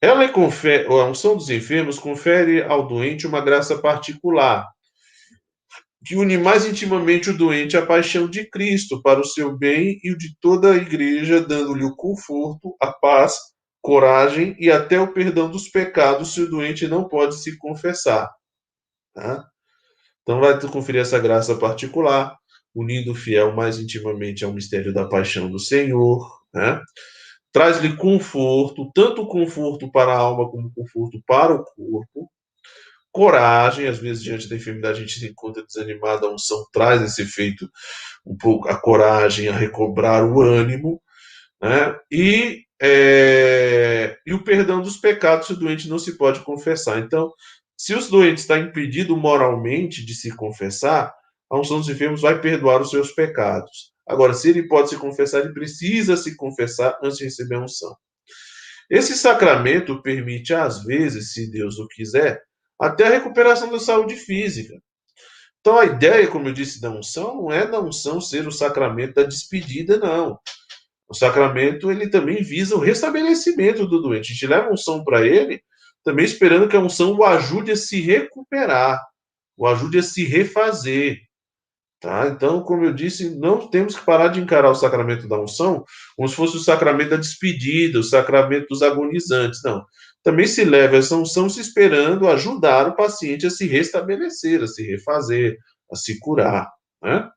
Ela confere, a unção dos enfermos confere ao doente uma graça particular, que une mais intimamente o doente à paixão de Cristo para o seu bem e o de toda a igreja, dando-lhe o conforto, a paz, coragem e até o perdão dos pecados se o doente não pode se confessar. Tá? Então vai conferir essa graça particular, unindo o fiel mais intimamente ao mistério da paixão do Senhor. Né? traz-lhe conforto, tanto conforto para a alma como conforto para o corpo, coragem, às vezes diante da enfermidade a gente se encontra desanimado, a unção traz esse efeito, um pouco a coragem, a recobrar o ânimo, né? e, é, e o perdão dos pecados se o doente não se pode confessar. Então, se os doentes está impedido moralmente de se confessar, a unção dos enfermos vai perdoar os seus pecados. Agora, se ele pode se confessar, ele precisa se confessar antes de receber a unção. Esse sacramento permite, às vezes, se Deus o quiser, até a recuperação da saúde física. Então, a ideia, como eu disse, da unção não é da unção ser o sacramento da despedida, não. O sacramento, ele também visa o restabelecimento do doente. A gente leva a unção para ele, também esperando que a unção o ajude a se recuperar, o ajude a se refazer. Tá? Então, como eu disse, não temos que parar de encarar o sacramento da unção como se fosse o sacramento da despedida, o sacramento dos agonizantes. Não. Também se leva essa unção se esperando ajudar o paciente a se restabelecer, a se refazer, a se curar. Né?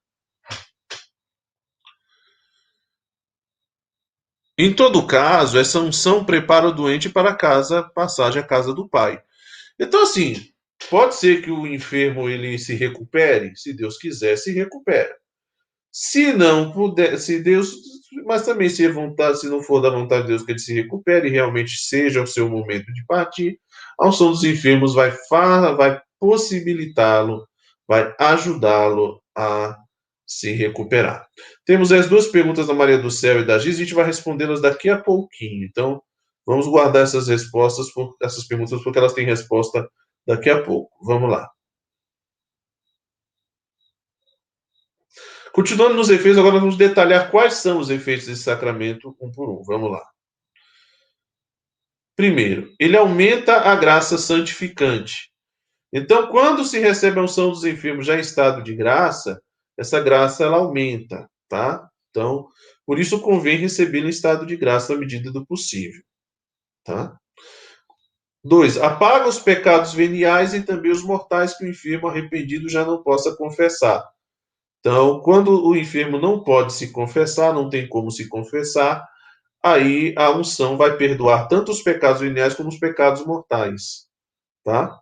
Em todo caso, essa unção prepara o doente para a casa, passagem à casa do Pai. Então, assim, Pode ser que o enfermo ele se recupere, se Deus quiser, se recupera. Se não puder, se Deus, mas também se, vontade, se não for da vontade de Deus que ele se recupere, realmente seja o seu momento de partir, a unção dos enfermos vai, vai possibilitá-lo, vai ajudá-lo a se recuperar. Temos as duas perguntas da Maria do Céu e da Giz, a gente vai respondê-las daqui a pouquinho. Então, vamos guardar essas respostas, essas perguntas, porque elas têm resposta daqui a pouco. Vamos lá. Continuando nos efeitos, agora vamos detalhar quais são os efeitos desse sacramento um por um. Vamos lá. Primeiro, ele aumenta a graça santificante. Então, quando se recebe a unção dos enfermos já em estado de graça, essa graça ela aumenta, tá? Então, por isso convém recebê-la em estado de graça à medida do possível, tá? Dois, apaga os pecados veniais e também os mortais que o enfermo arrependido já não possa confessar. Então, quando o enfermo não pode se confessar, não tem como se confessar, aí a unção vai perdoar tanto os pecados veniais como os pecados mortais, tá?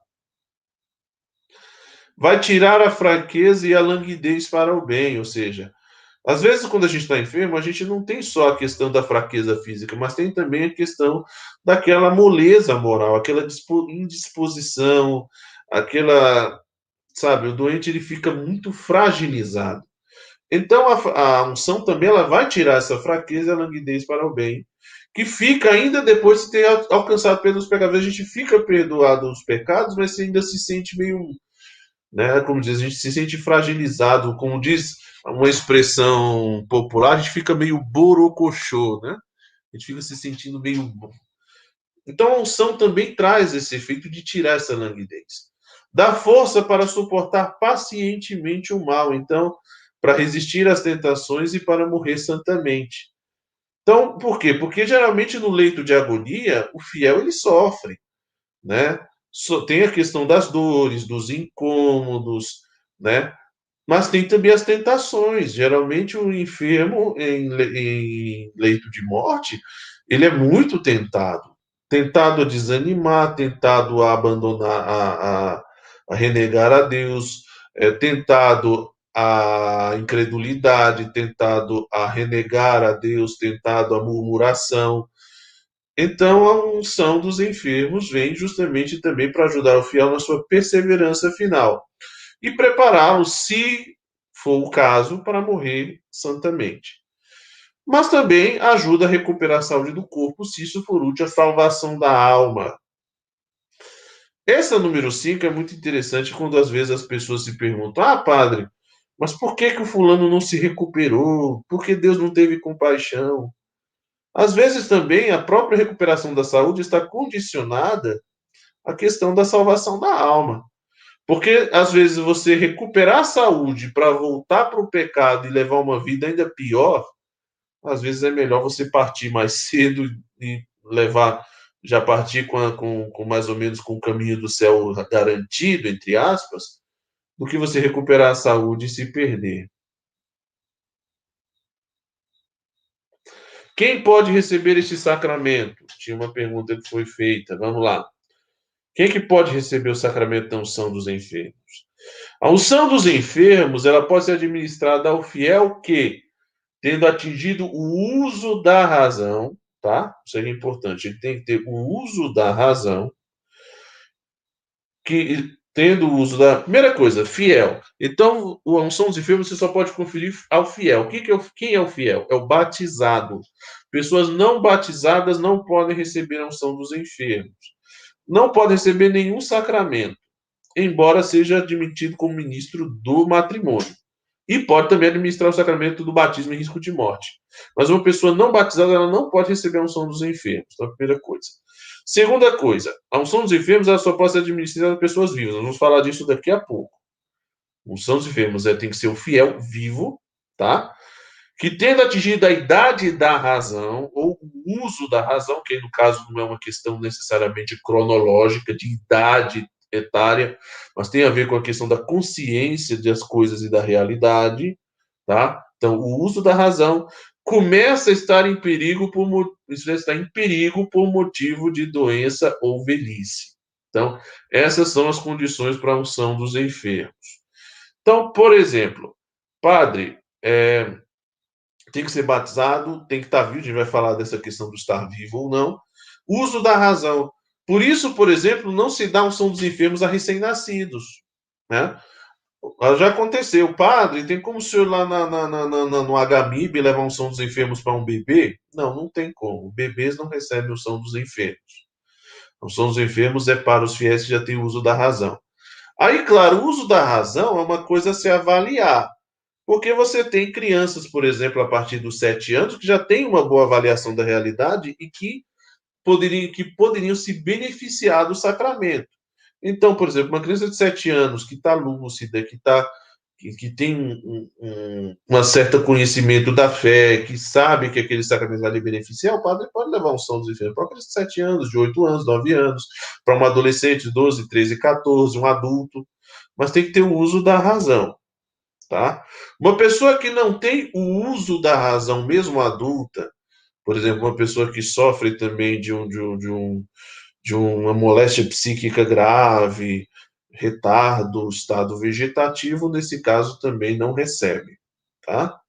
Vai tirar a fraqueza e a languidez para o bem, ou seja, às vezes quando a gente está enfermo, a gente não tem só a questão da fraqueza física, mas tem também a questão daquela moleza moral, aquela indisposição, aquela sabe? O doente ele fica muito fragilizado. Então a, a unção também ela vai tirar essa fraqueza e a languidez para o bem, que fica ainda depois de ter alcançado pelos pecados. A gente fica perdoado os pecados, mas ainda se sente meio, né? Como diz, a gente se sente fragilizado, como diz uma expressão popular, a gente fica meio borocochô, né? A gente fica se sentindo meio. Então a unção também traz esse efeito de tirar essa languidez dá força para suportar pacientemente o mal, então, para resistir às tentações e para morrer santamente. Então, por quê? Porque geralmente no leito de agonia, o fiel ele sofre, né? Tem a questão das dores, dos incômodos, né? Mas tem também as tentações. Geralmente o enfermo em, leito de morte, ele é muito tentado. Tentado a desanimar, tentado a abandonar a, a a renegar a Deus, é, tentado a incredulidade, tentado a renegar a Deus, tentado a murmuração. Então, a unção dos enfermos vem justamente também para ajudar o fiel na sua perseverança final e prepará-lo, se for o caso, para morrer santamente. Mas também ajuda a recuperar a saúde do corpo, se isso for útil à salvação da alma. Essa número 5 é muito interessante quando às vezes as pessoas se perguntam: ah, padre, mas por que, que o fulano não se recuperou? Por que Deus não teve compaixão? Às vezes também a própria recuperação da saúde está condicionada à questão da salvação da alma. Porque às vezes você recuperar a saúde para voltar para o pecado e levar uma vida ainda pior, às vezes é melhor você partir mais cedo e levar já partir com, a, com, com mais ou menos com o caminho do céu garantido, entre aspas, do que você recuperar a saúde e se perder. Quem pode receber este sacramento? Tinha uma pergunta que foi feita. Vamos lá. Quem que pode receber o sacramento da unção dos enfermos? A unção dos enfermos, ela pode ser administrada ao fiel que, tendo atingido o uso da razão, tá? Isso é importante. Ele tem que ter o uso da razão, que tendo o uso da primeira coisa, fiel. Então, a unção dos enfermos você só pode conferir ao fiel. Que que é o... Quem é o fiel? É o batizado. Pessoas não batizadas não podem receber a unção dos enfermos. Não podem receber nenhum sacramento, embora seja admitido como ministro do matrimônio. E pode também administrar o sacramento do batismo em risco de morte. Mas uma pessoa não batizada, ela não pode receber a unção dos enfermos. Então, a primeira coisa. Segunda coisa, a unção dos enfermos ela só pode ser administrada por pessoas vivas. Nós vamos falar disso daqui a pouco. A unção dos enfermos é, tem que ser o fiel vivo, tá? Que tendo atingido a idade da razão, ou o uso da razão, que no caso não é uma questão necessariamente cronológica, de idade etária, mas tem a ver com a questão da consciência das coisas e da realidade, tá? Então, o uso da razão começa a estar em perigo por isso está em perigo por motivo de doença ou velhice. Então, essas são as condições para a unção dos enfermos. Então, por exemplo, padre, é, tem que ser batizado, tem que estar vivo, a gente vai falar dessa questão do estar vivo ou não. Uso da razão. Por isso, por exemplo, não se dá unção dos enfermos a recém-nascidos. Né? Já aconteceu, padre, tem como o senhor lá na, na, na, na no HMIB levar um São dos Enfermos para um bebê? Não, não tem como. Bebês não recebem o São dos Enfermos. O São dos Enfermos é para os fiéis que já têm uso da razão. Aí, claro, o uso da razão é uma coisa a se avaliar. Porque você tem crianças, por exemplo, a partir dos sete anos, que já têm uma boa avaliação da realidade e que poderiam, que poderiam se beneficiar do sacramento. Então, por exemplo, uma criança de sete anos que está lúcida, que, tá, que, que tem um, um, um certo conhecimento da fé, que sabe que aquele sacramento vai lhe beneficiar, o padre pode levar um São dos Enfermos para uma criança de sete anos, de oito anos, nove anos, para um adolescente de 12, 13, 14, um adulto, mas tem que ter o uso da razão. Tá? Uma pessoa que não tem o uso da razão, mesmo adulta, por exemplo, uma pessoa que sofre também de um, de um, de um de uma moléstia psíquica grave, retardo, estado vegetativo, nesse caso também não recebe, tá?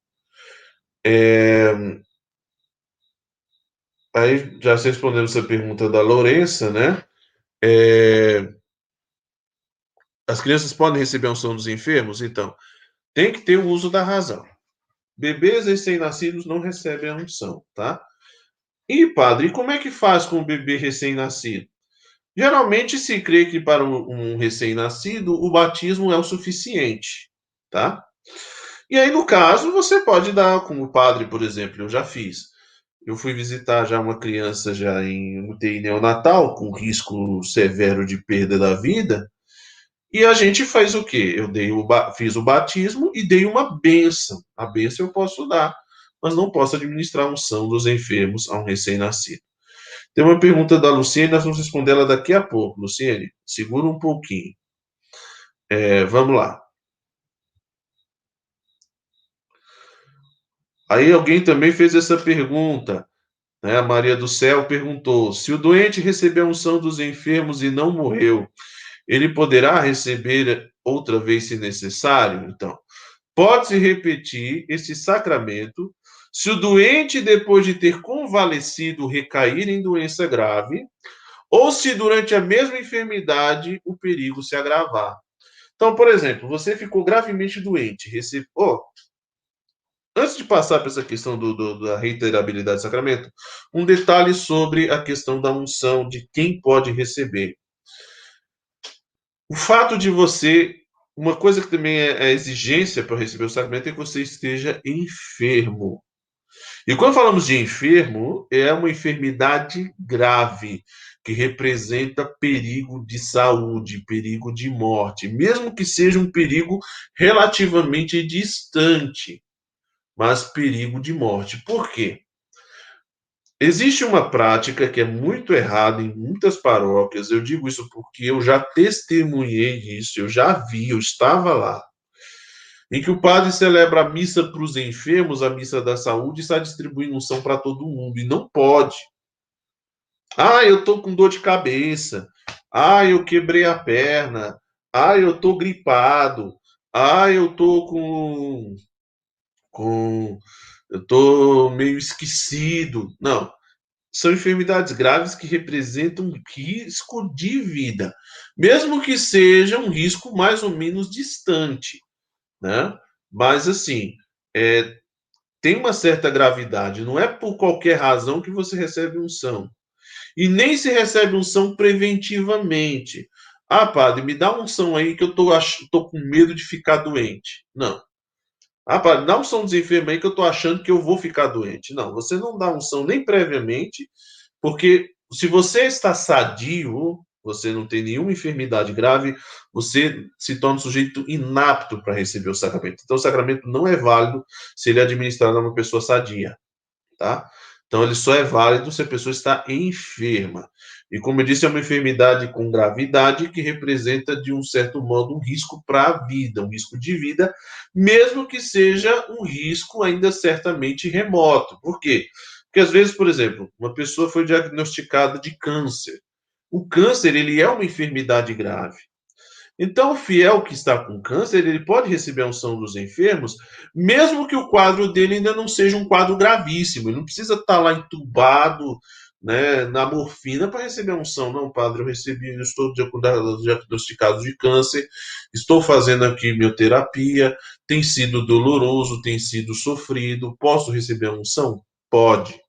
É... Aí, já respondendo essa pergunta da Lourença, né? É... As crianças podem receber a unção dos enfermos? Então, tem que ter o uso da razão. Bebês recém-nascidos não recebem a unção, tá? E, padre, como é que faz com o bebê recém-nascido? Geralmente se crê que para um recém-nascido o batismo é o suficiente, tá? E aí, no caso, você pode dar, como padre, por exemplo, eu já fiz. Eu fui visitar já uma criança já em UTI neonatal, com risco severo de perda da vida, e a gente faz o quê? Eu dei o, fiz o batismo e dei uma benção. A benção eu posso dar mas não posso administrar a unção dos enfermos a um recém-nascido. Tem uma pergunta da Luciene, nós vamos responder ela daqui a pouco. Luciene, segura um pouquinho. É, vamos lá. Aí alguém também fez essa pergunta. Né? A Maria do Céu perguntou: se o doente receber a unção dos enfermos e não morreu, ele poderá receber outra vez se necessário? Então, pode-se repetir esse sacramento se o doente, depois de ter convalescido, recair em doença grave, ou se durante a mesma enfermidade o perigo se agravar. Então, por exemplo, você ficou gravemente doente, recebe... Oh, antes de passar para essa questão do, do, da reiterabilidade do sacramento, um detalhe sobre a questão da unção, de quem pode receber. O fato de você. Uma coisa que também é, é exigência para receber o sacramento é que você esteja enfermo. E quando falamos de enfermo, é uma enfermidade grave, que representa perigo de saúde, perigo de morte, mesmo que seja um perigo relativamente distante, mas perigo de morte. Por quê? Existe uma prática que é muito errada em muitas paróquias, eu digo isso porque eu já testemunhei isso, eu já vi, eu estava lá em que o padre celebra a missa para os enfermos, a missa da saúde, e está distribuindo unção para todo mundo. E não pode. Ah, eu estou com dor de cabeça. Ah, eu quebrei a perna. Ah, eu estou gripado. Ah, eu estou com. com. Eu estou meio esquecido. Não. São enfermidades graves que representam risco de vida, mesmo que seja um risco mais ou menos distante né? Mas assim, é, tem uma certa gravidade. Não é por qualquer razão que você recebe unção. E nem se recebe unção preventivamente. Ah, padre, me dá unção aí que eu tô, tô com medo de ficar doente. Não. Padre, dá unção dos enfermos aí que eu tô achando que eu vou ficar doente. Não, você não dá unção nem previamente, porque se você está sadio, você não tem nenhuma enfermidade grave, você se torna um sujeito inapto para receber o sacramento. Então, o sacramento não é válido se ele é administrado a uma pessoa sadia, tá? Então, ele só é válido se a pessoa está enferma. E, como eu disse, é uma enfermidade com gravidade que representa, de um certo modo, um risco para a vida, um risco de vida, mesmo que seja um risco ainda certamente remoto. Por quê? Porque, às vezes, por exemplo, uma pessoa foi diagnosticada de câncer o câncer, ele é uma enfermidade grave. Então, o fiel que está com câncer, ele pode receber a unção dos enfermos, mesmo que o quadro dele ainda não seja um quadro gravíssimo. Ele não precisa estar lá entubado né, na morfina para receber a unção. Não, padre, eu recebi, eu estou diagnosticado de câncer, estou fazendo a quimioterapia, tem sido doloroso, tem sido sofrido, posso receber a unção? Pode.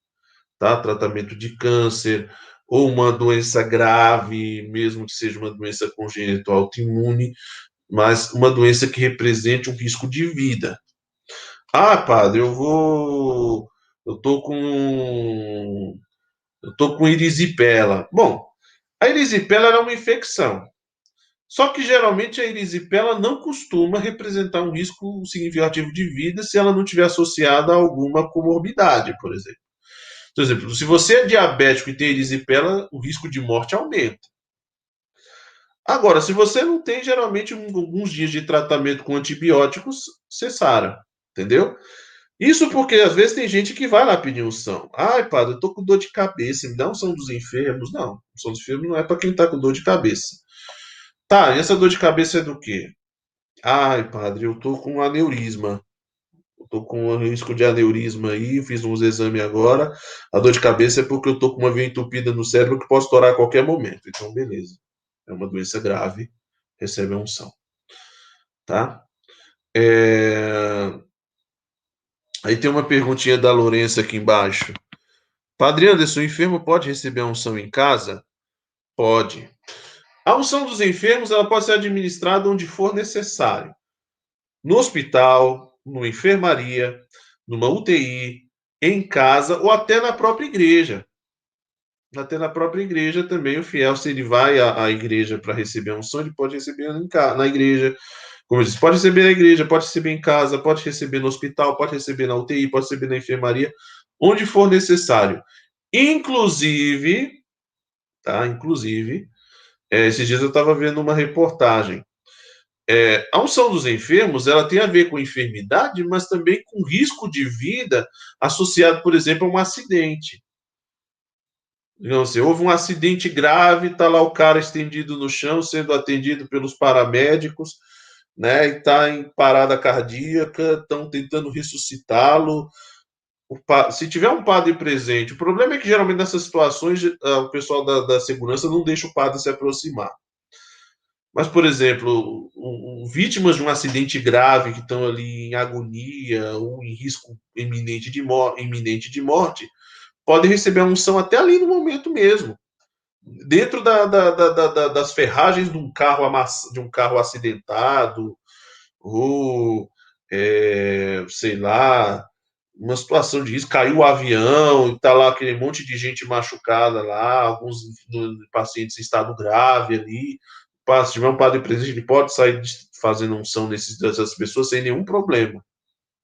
Tá? Tratamento de câncer, ou uma doença grave, mesmo que seja uma doença congênita autoimune, mas uma doença que represente um risco de vida. Ah, padre, eu vou. Eu tô com. Eu tô com erisipela. Bom, a erisipela é uma infecção. Só que geralmente a erisipela não costuma representar um risco significativo de vida se ela não estiver associada a alguma comorbidade, por exemplo. Por exemplo, se você é diabético e tem erisipela, o risco de morte aumenta. Agora, se você não tem, geralmente, alguns dias de tratamento com antibióticos, sara, entendeu? Isso porque às vezes tem gente que vai lá pedir unção. Ai, padre, eu tô com dor de cabeça, me dá unção dos enfermos. Não, unção dos enfermos não é para quem tá com dor de cabeça. Tá, e essa dor de cabeça é do quê? Ai, padre, eu tô com aneurisma. Eu tô com um risco de aneurisma aí, fiz uns exames agora. A dor de cabeça é porque eu tô com uma veia entupida no cérebro que posso estourar a qualquer momento. Então, beleza é uma doença grave, recebe a unção. Tá? É... Aí tem uma perguntinha da Lourença aqui embaixo. Padre Anderson, o enfermo pode receber a unção em casa? Pode. A unção dos enfermos ela pode ser administrada onde for necessário. No hospital, numa enfermaria, numa UTI, em casa ou até na própria igreja até na própria igreja também o fiel, se ele vai à, à igreja para receber a unção, ele pode receber na igreja. Como eu disse, pode receber na igreja, pode receber em casa, pode receber no hospital, pode receber na UTI, pode receber na enfermaria, onde for necessário. Inclusive, tá? Inclusive, é, esses dias eu estava vendo uma reportagem. É, a unção dos enfermos, ela tem a ver com enfermidade, mas também com risco de vida associado, por exemplo, a um acidente digamos assim, houve um acidente grave, está lá o cara estendido no chão, sendo atendido pelos paramédicos, né, e está em parada cardíaca, estão tentando ressuscitá-lo. Se tiver um padre presente, o problema é que geralmente nessas situações ah, o pessoal da, da segurança não deixa o padre se aproximar. Mas, por exemplo, um, um, vítimas de um acidente grave que estão ali em agonia ou em risco iminente de, iminente de morte, podem receber a unção até ali no momento mesmo. Dentro da, da, da, das ferragens de um carro de um carro acidentado, ou é, sei lá, uma situação de risco, caiu o avião e tá lá aquele monte de gente machucada lá, alguns pacientes em estado grave ali. Se tiver um padre presente, ele pode sair fazendo unção nesses, dessas pessoas sem nenhum problema,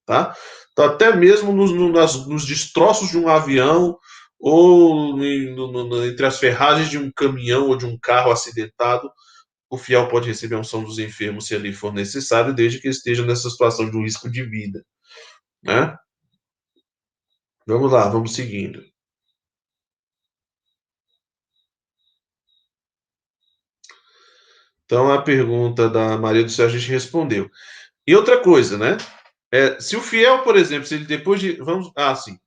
tá? Então, até mesmo nos, nas, nos destroços de um avião ou no, no, entre as ferragens de um caminhão ou de um carro acidentado, o fiel pode receber a unção dos enfermos se ali for necessário, desde que esteja nessa situação de um risco de vida. Né? Vamos lá, vamos seguindo. Então, a pergunta da Maria do Céu a gente respondeu. E outra coisa, né? É, se o fiel, por exemplo, se ele depois de. Vamos. Ah, sim.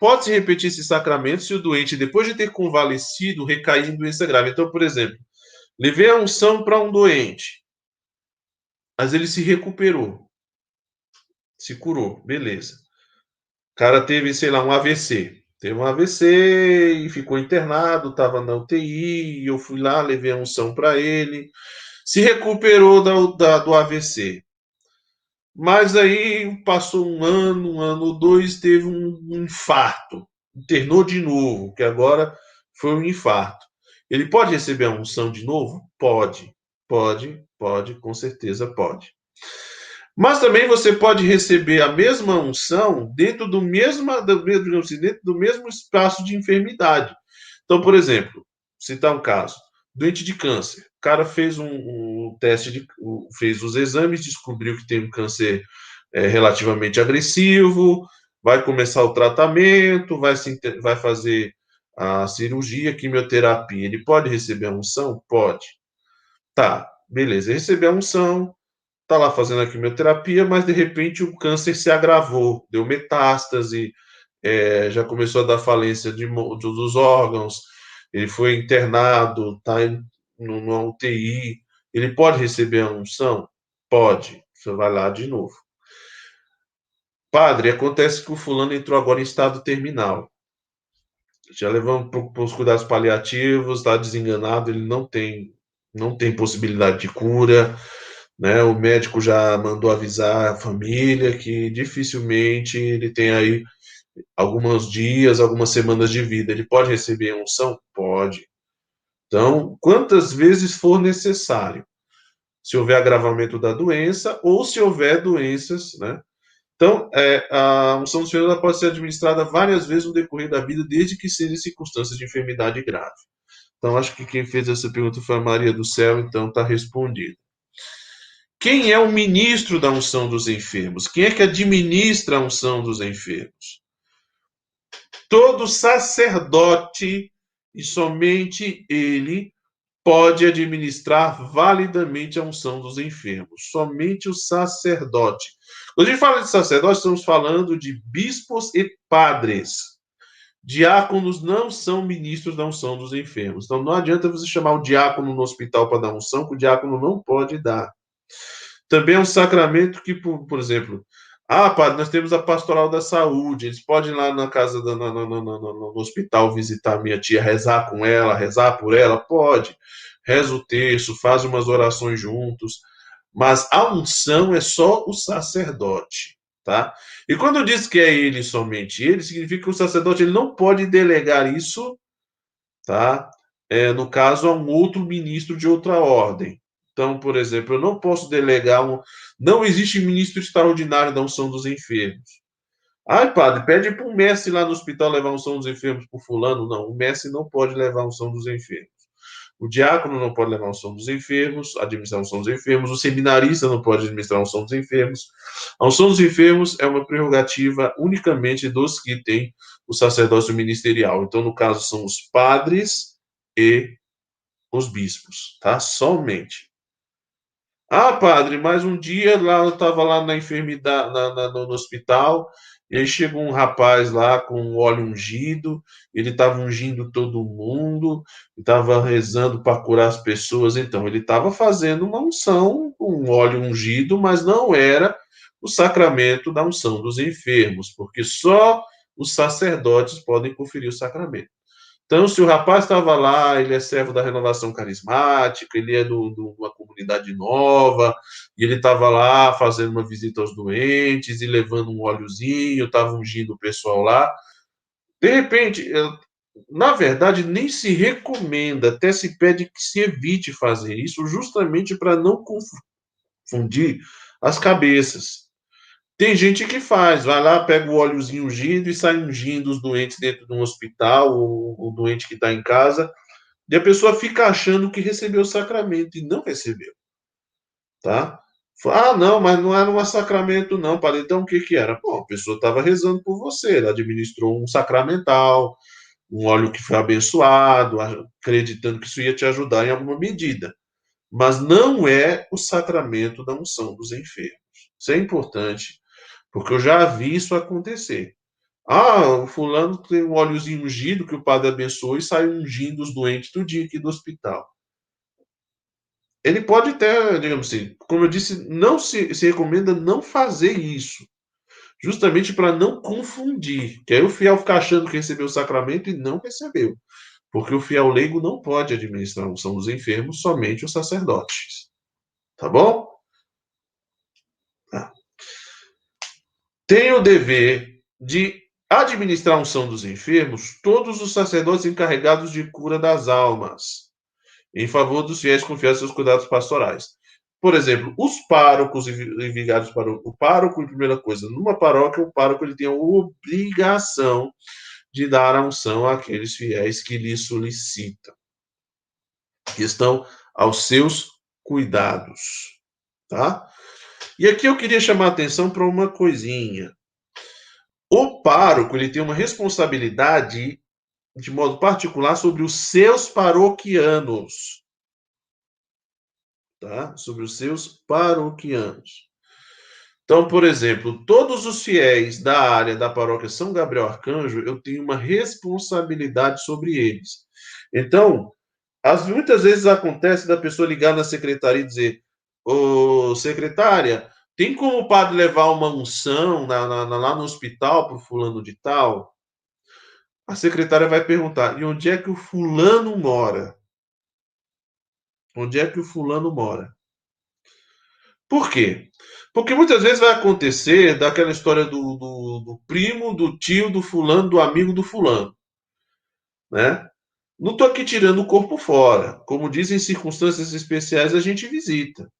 Pode-se repetir esse sacramento se o doente, depois de ter convalescido, recair em doença grave. Então, por exemplo, levei a unção para um doente, mas ele se recuperou, se curou, beleza. O cara teve, sei lá, um AVC. Teve um AVC e ficou internado, estava na UTI, eu fui lá, levei a unção para ele, se recuperou da, da, do AVC. Mas aí passou um ano, um ano ou dois, teve um infarto, internou de novo, que agora foi um infarto. Ele pode receber a unção de novo? Pode, pode, pode, com certeza pode. Mas também você pode receber a mesma unção dentro do mesmo, assim, dentro do mesmo espaço de enfermidade. Então, por exemplo, citar um caso: doente de câncer cara fez um, um teste, de, fez os exames, descobriu que tem um câncer é, relativamente agressivo, vai começar o tratamento, vai, se, vai fazer a cirurgia, quimioterapia. Ele pode receber a unção? Pode. Tá, beleza. Receber a unção, tá lá fazendo a quimioterapia, mas de repente o câncer se agravou, deu metástase, é, já começou a dar falência de, dos órgãos, ele foi internado, está numa UTI, ele pode receber a unção? Pode. Você vai lá de novo. Padre, acontece que o fulano entrou agora em estado terminal. Já levamos para os cuidados paliativos, está desenganado, ele não tem, não tem possibilidade de cura. Né? O médico já mandou avisar a família que dificilmente ele tem aí alguns dias, algumas semanas de vida. Ele pode receber unção? Pode. Então, quantas vezes for necessário, se houver agravamento da doença ou se houver doenças, né? Então, é, a unção dos filhos pode ser administrada várias vezes no decorrer da vida, desde que seja circunstâncias de enfermidade grave. Então, acho que quem fez essa pergunta foi a Maria do Céu, então está respondido. Quem é o ministro da unção dos enfermos? Quem é que administra a unção dos enfermos? Todo sacerdote, e somente ele, pode administrar validamente a unção dos enfermos. Somente o sacerdote. Quando a gente fala de sacerdote, estamos falando de bispos e padres. Diáconos não são ministros da unção dos enfermos. Então não adianta você chamar o diácono no hospital para dar unção, que o diácono não pode dar. Também é um sacramento que, por, por exemplo, ah, padre, nós temos a pastoral da saúde. Eles podem ir lá na casa, no, no, no, no, hospital, visitar minha tia, rezar com ela, rezar por ela? Pode. Reza o terço, faz umas orações juntos. Mas a unção é só o sacerdote, tá? E quando diz que é ele somente ele, significa que o sacerdote ele não pode delegar isso, tá? É, no caso, a um outro ministro de outra ordem. Então, por exemplo, eu não posso delegar um. Não existe ministro extraordinário da unção dos enfermos. Ai, padre, pede para o mestre lá no hospital levar a unção dos enfermos para o fulano. Não, o mestre não pode levar a unção dos enfermos. O diácono não pode levar a unção dos enfermos, administrar a unção dos enfermos. O seminarista não pode administrar a unção dos enfermos. A unção dos enfermos é uma prerrogativa unicamente dos que têm o sacerdócio ministerial. Então, no caso, são os padres e os bispos, tá? Somente. Ah, padre, mas um dia lá eu estava lá na enfermidade, na, na, no hospital, e aí chegou um rapaz lá com óleo ungido, ele estava ungindo todo mundo, estava rezando para curar as pessoas, então ele estava fazendo uma unção com um óleo ungido, mas não era o sacramento da unção dos enfermos, porque só os sacerdotes podem conferir o sacramento. Então, se o rapaz estava lá, ele é servo da renovação carismática, ele é de uma comunidade nova, e ele estava lá fazendo uma visita aos doentes e levando um óleozinho, estava ungindo o pessoal lá. De repente, na verdade, nem se recomenda, até se pede que se evite fazer isso, justamente para não confundir as cabeças. Tem gente que faz, vai lá, pega o óleozinho ungido e sai ungindo os doentes dentro de um hospital, o, o doente que está em casa, e a pessoa fica achando que recebeu o sacramento e não recebeu. Tá? Ah, não, mas não era um sacramento, não. Para então o que, que era? Bom, a pessoa estava rezando por você, ela administrou um sacramental, um óleo que foi abençoado, acreditando que isso ia te ajudar em alguma medida. Mas não é o sacramento da unção dos enfermos. Isso é importante porque eu já vi isso acontecer. Ah, o fulano tem um óleozinho ungido que o padre abençoou e sai ungindo os doentes do dia aqui do hospital. Ele pode até, digamos assim, como eu disse, não se, se recomenda não fazer isso. Justamente para não confundir. Que aí o fiel fica achando que recebeu o sacramento e não recebeu. Porque o fiel leigo não pode administrar a unção dos enfermos, somente os sacerdotes. Tá bom? Tem o dever de administrar a unção dos enfermos todos os sacerdotes encarregados de cura das almas, em favor dos fiéis confiados seus cuidados pastorais. Por exemplo, os párocos e vigários para o pároco, primeira coisa, numa paróquia, o pároco ele tem a obrigação de dar a unção àqueles fiéis que lhe solicitam, que estão aos seus cuidados, tá? E aqui eu queria chamar a atenção para uma coisinha. O pároco ele tem uma responsabilidade de modo particular sobre os seus paroquianos. Tá? Sobre os seus paroquianos. Então, por exemplo, todos os fiéis da área da paróquia São Gabriel Arcanjo, eu tenho uma responsabilidade sobre eles. Então, as, muitas vezes acontece da pessoa ligar na secretaria e dizer: Ô, secretária, tem como o padre levar uma unção na, na, lá no hospital para o fulano de tal? A secretária vai perguntar: e onde é que o fulano mora? Onde é que o fulano mora? Por quê? Porque muitas vezes vai acontecer daquela história do, do, do primo, do tio, do fulano, do amigo do fulano. Né? Não estou aqui tirando o corpo fora. Como dizem, em circunstâncias especiais a gente visita.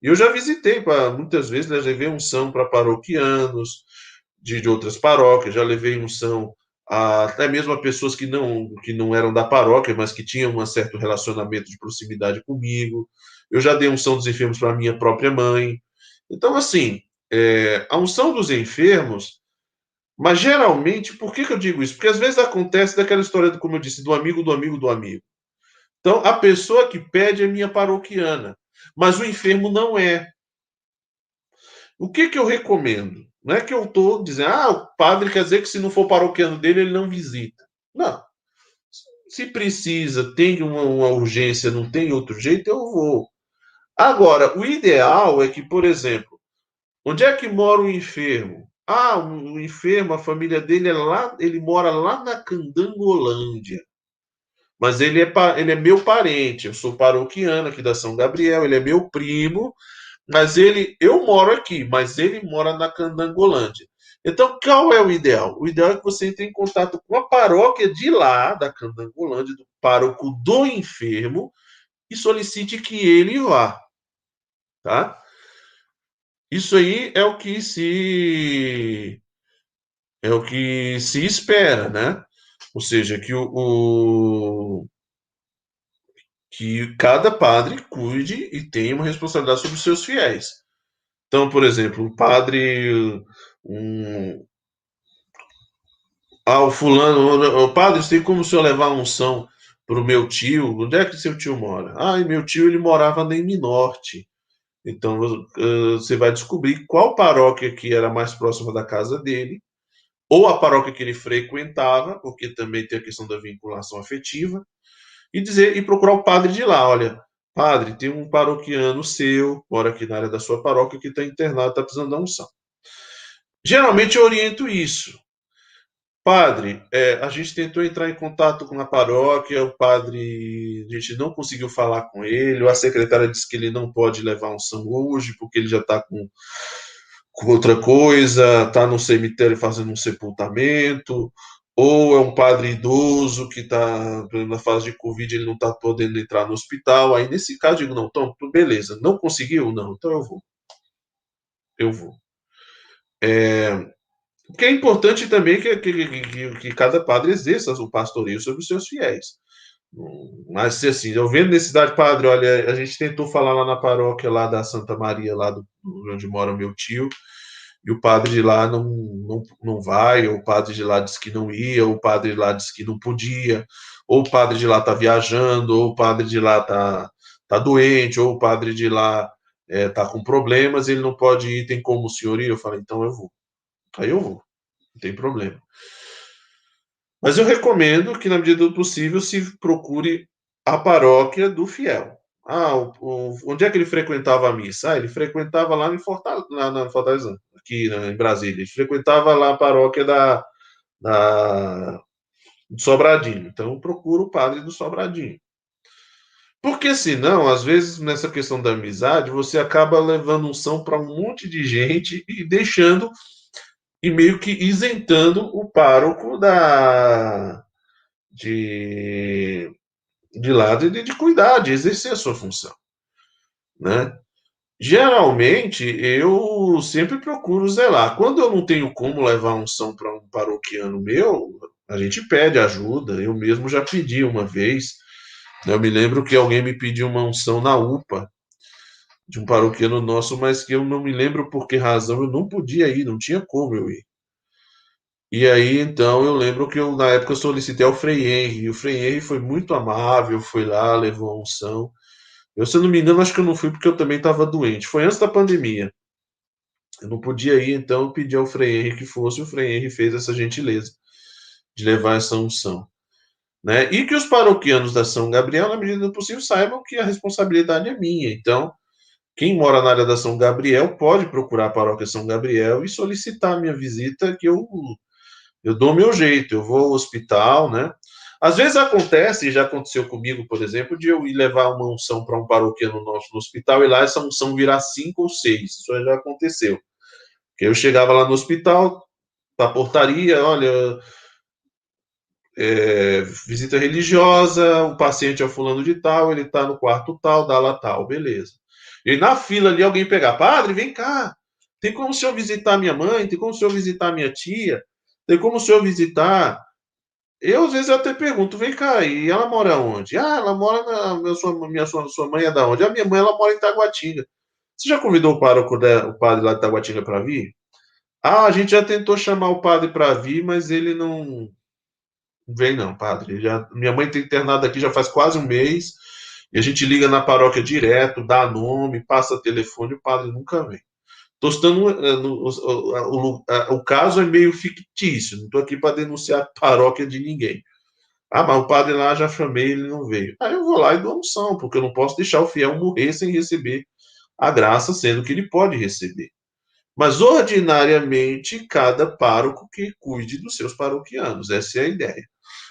Eu já visitei, pra, muitas vezes, já levei unção para paroquianos de, de, outras paróquias, já levei unção a, até mesmo a pessoas que não, que não eram da paróquia, mas que tinham um certo relacionamento de proximidade comigo. Eu já dei unção dos enfermos para minha própria mãe. Então, assim, é, a unção dos enfermos, mas geralmente, por que, que eu digo isso? Porque às vezes acontece daquela história, como eu disse, do amigo, do amigo, do amigo. Então, a pessoa que pede é minha paroquiana mas o enfermo não é. O que, que eu recomendo? Não é que eu estou dizendo, ah, o padre quer dizer que se não for paroquiano dele, ele não visita. Não. Se precisa, tem uma, uma urgência, não tem outro jeito, eu vou. Agora, o ideal é que, por exemplo, onde é que mora o enfermo? Ah, o enfermo, a família dele é lá, ele mora lá na Candangolândia. Mas ele é, ele é meu parente, eu sou paroquiano aqui da São Gabriel, ele é meu primo, mas ele, eu moro aqui, mas ele mora na Candangolândia. Então, qual é o ideal? O ideal é que você entre em contato com a paróquia de lá, da Candangolândia, do pároco do enfermo, e solicite que ele vá. Tá? Isso aí é o que se é o que se espera, né? Ou seja, que o, o que cada padre cuide e tenha uma responsabilidade sobre os seus fiéis. Então, por exemplo, o padre. Um, ah, o fulano. O padre, tem como o senhor levar a unção para o meu tio? Onde é que seu tio mora? Ah, meu tio ele morava na Norte. Então você vai descobrir qual paróquia que era mais próxima da casa dele ou a paróquia que ele frequentava, porque também tem a questão da vinculação afetiva, e dizer e procurar o padre de lá, olha, padre, tem um paroquiano seu, mora aqui na área da sua paróquia, que está internado, está precisando da unção. Geralmente eu oriento isso. Padre, é, a gente tentou entrar em contato com a paróquia, o padre, a gente não conseguiu falar com ele, a secretária disse que ele não pode levar unção hoje, porque ele já está com com outra coisa, está no cemitério fazendo um sepultamento, ou é um padre idoso que está na fase de Covid, ele não está podendo entrar no hospital. Aí, nesse caso, eu digo, não, então, beleza, não conseguiu? Não, então eu vou. Eu vou. É, porque é importante também que, que, que, que cada padre exerça o pastoreio sobre os seus fiéis. Mas assim, eu vendo necessidade, padre, olha, a gente tentou falar lá na paróquia lá da Santa Maria, lá do, onde mora meu tio, e o padre de lá não, não, não vai, ou o padre de lá disse que não ia, ou o padre de lá disse que não podia, ou o padre de lá está viajando, ou o padre de lá está tá doente, ou o padre de lá é, com problemas, ele não pode ir, tem como o senhor ir? Eu falei, então eu vou. Aí eu vou, não tem problema. Mas eu recomendo que, na medida do possível, se procure a paróquia do fiel. Ah, o, o, onde é que ele frequentava a missa? Ah, ele frequentava lá em Fortaleza, na Fortaleza, aqui né, em Brasília. Ele frequentava lá a paróquia da, da do Sobradinho. Então, procura o padre do Sobradinho. Porque senão, às vezes, nessa questão da amizade, você acaba levando unção para um monte de gente e deixando e meio que isentando o pároco da de, de lado de, de cuidar, de exercer a sua função, né? Geralmente eu sempre procuro zelar. Quando eu não tenho como levar unção para um paroquiano meu, a gente pede ajuda. Eu mesmo já pedi uma vez. Eu me lembro que alguém me pediu uma unção na UPA de um paroquiano nosso, mas que eu não me lembro por que razão eu não podia ir, não tinha como eu ir. E aí, então, eu lembro que eu, na época, eu solicitei ao Frei Henry, e o Frei Henry foi muito amável, foi lá, levou a unção. Eu, se não me engano, acho que eu não fui porque eu também estava doente. Foi antes da pandemia. Eu não podia ir, então eu pedi ao Frei Henrique que fosse, o Frei Henrique fez essa gentileza de levar essa unção. Né? E que os paroquianos da São Gabriel, na medida do possível, saibam que a responsabilidade é minha. Então, quem mora na área da São Gabriel pode procurar a paróquia São Gabriel e solicitar a minha visita, que eu, eu dou meu jeito, eu vou ao hospital, né? Às vezes acontece, já aconteceu comigo, por exemplo, de eu ir levar uma unção para um paroquiano nosso no hospital e lá essa unção virar cinco ou seis. Isso já aconteceu. Que eu chegava lá no hospital, para portaria, olha, é, visita religiosa, o paciente é o fulano de tal, ele está no quarto tal, da lá tal, beleza. E na fila ali alguém pegar, padre, vem cá, tem como o senhor visitar minha mãe, tem como o senhor visitar minha tia, tem como o senhor visitar eu, às vezes, até pergunto, vem cá, e ela mora onde? Ah, ela mora na. Minha, sua, minha sua, sua mãe é da onde? A minha mãe, ela mora em Taguatinga. Você já convidou o, pároco, o padre lá de Taguatinga para vir? Ah, a gente já tentou chamar o padre para vir, mas ele não. Vem não, padre. Já, minha mãe está internada aqui já faz quase um mês. E a gente liga na paróquia direto, dá nome, passa telefone, o padre nunca vem. Estou citando eh, o, o, caso é meio fictício, não estou aqui para denunciar a paróquia de ninguém. Ah, mas o padre lá já chamei, ele não veio. Aí eu vou lá e dou unção, porque eu não posso deixar o fiel morrer sem receber a graça, sendo que ele pode receber. Mas ordinariamente, cada pároco que cuide dos seus paroquianos, essa é a ideia.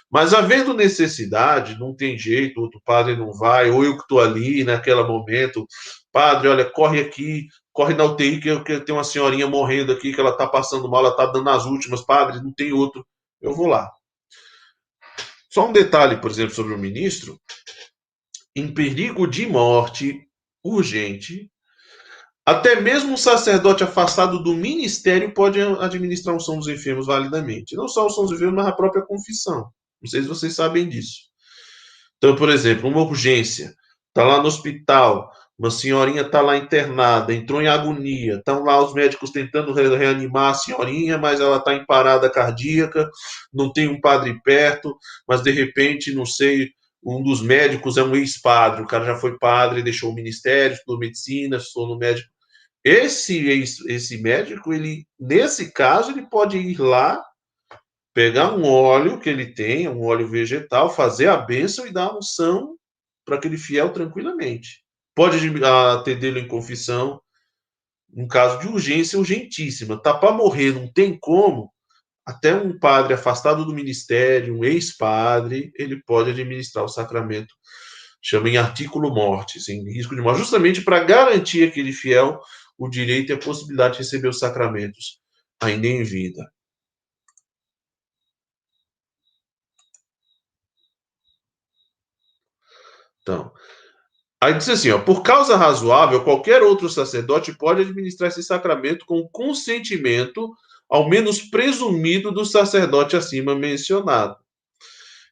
Mas havendo necessidade, não tem jeito, outro padre não vai, ou eu que estou ali naquele momento, padre, olha, corre aqui, corre na UTI que, que tem uma senhorinha morrendo aqui, que ela está passando mal, ela está dando as últimas, padre, não tem outro, eu vou lá. Só um detalhe, por exemplo, sobre o ministro, em perigo de morte urgente, até mesmo um sacerdote afastado do ministério pode administrar um São dos Enfermos validamente. Não só o São dos Enfermos, mas a própria confissão. Não sei se vocês sabem disso. Então, por exemplo, uma urgência, está lá no hospital, uma senhorinha está lá internada, entrou em agonia. Estão lá os médicos tentando reanimar a senhorinha, mas ela está em parada cardíaca, não tem um padre perto, mas de repente, não sei, um dos médicos é um ex-padre. O cara já foi padre, deixou o ministério, estudou medicina, estudou no médico. Esse, esse médico, ele, nesse caso, ele pode ir lá, pegar um óleo que ele tem, um óleo vegetal, fazer a bênção e dar a unção para aquele fiel tranquilamente pode atendê-lo em confissão, um caso de urgência urgentíssima. Tá para morrer, não tem como. Até um padre afastado do ministério, um ex-padre, ele pode administrar o sacramento, chama em artículo mortis, em risco de morte, justamente para garantir aquele fiel o direito e a possibilidade de receber os sacramentos ainda em vida. Então, Aí diz assim, ó, por causa razoável, qualquer outro sacerdote pode administrar esse sacramento com consentimento, ao menos presumido, do sacerdote acima mencionado.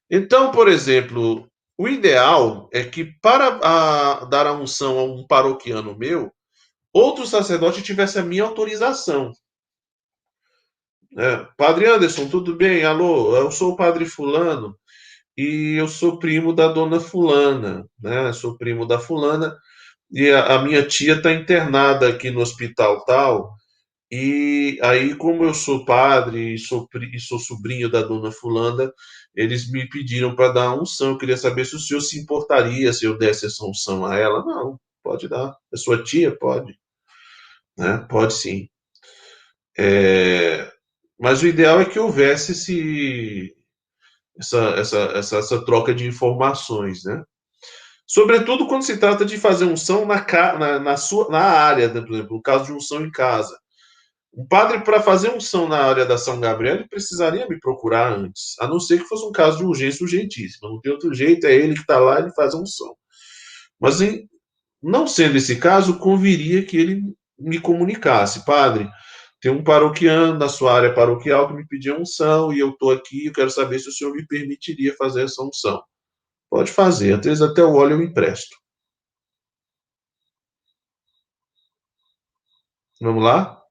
Então, por exemplo, o ideal é que para a, dar a unção a um paroquiano meu, outro sacerdote tivesse a minha autorização. É, padre Anderson, tudo bem? Alô, eu sou o padre Fulano e eu sou primo da dona fulana, né? Sou primo da fulana e a, a minha tia está internada aqui no hospital tal. E aí, como eu sou padre e sou, e sou sobrinho da dona fulana, eles me pediram para dar unção. Eu queria saber se o senhor se importaria se eu desse essa unção a ela. Não, pode dar. É sua tia? Pode. Né? Pode sim. É... Mas o ideal é que houvesse esse, essa, essa, essa, essa troca de informações, né? Sobretudo quando se trata de fazer unção na, na, na, sua, na área, né? por exemplo, no caso de unção em casa. Um padre, para fazer unção na área da São Gabriel, precisaria me procurar antes, a não ser que fosse um caso de urgência urgentíssima. Não tem outro jeito, é ele que está lá, ele faz a unção. Mas, em, não sendo esse caso, conviria que ele me comunicasse, padre, tem um paroquiano da sua área paroquial que me pediu unção e eu estou aqui, eu quero saber se o senhor me permitiria fazer essa unção. Pode fazer, às vezes até o óleo eu empresto. Vamos lá?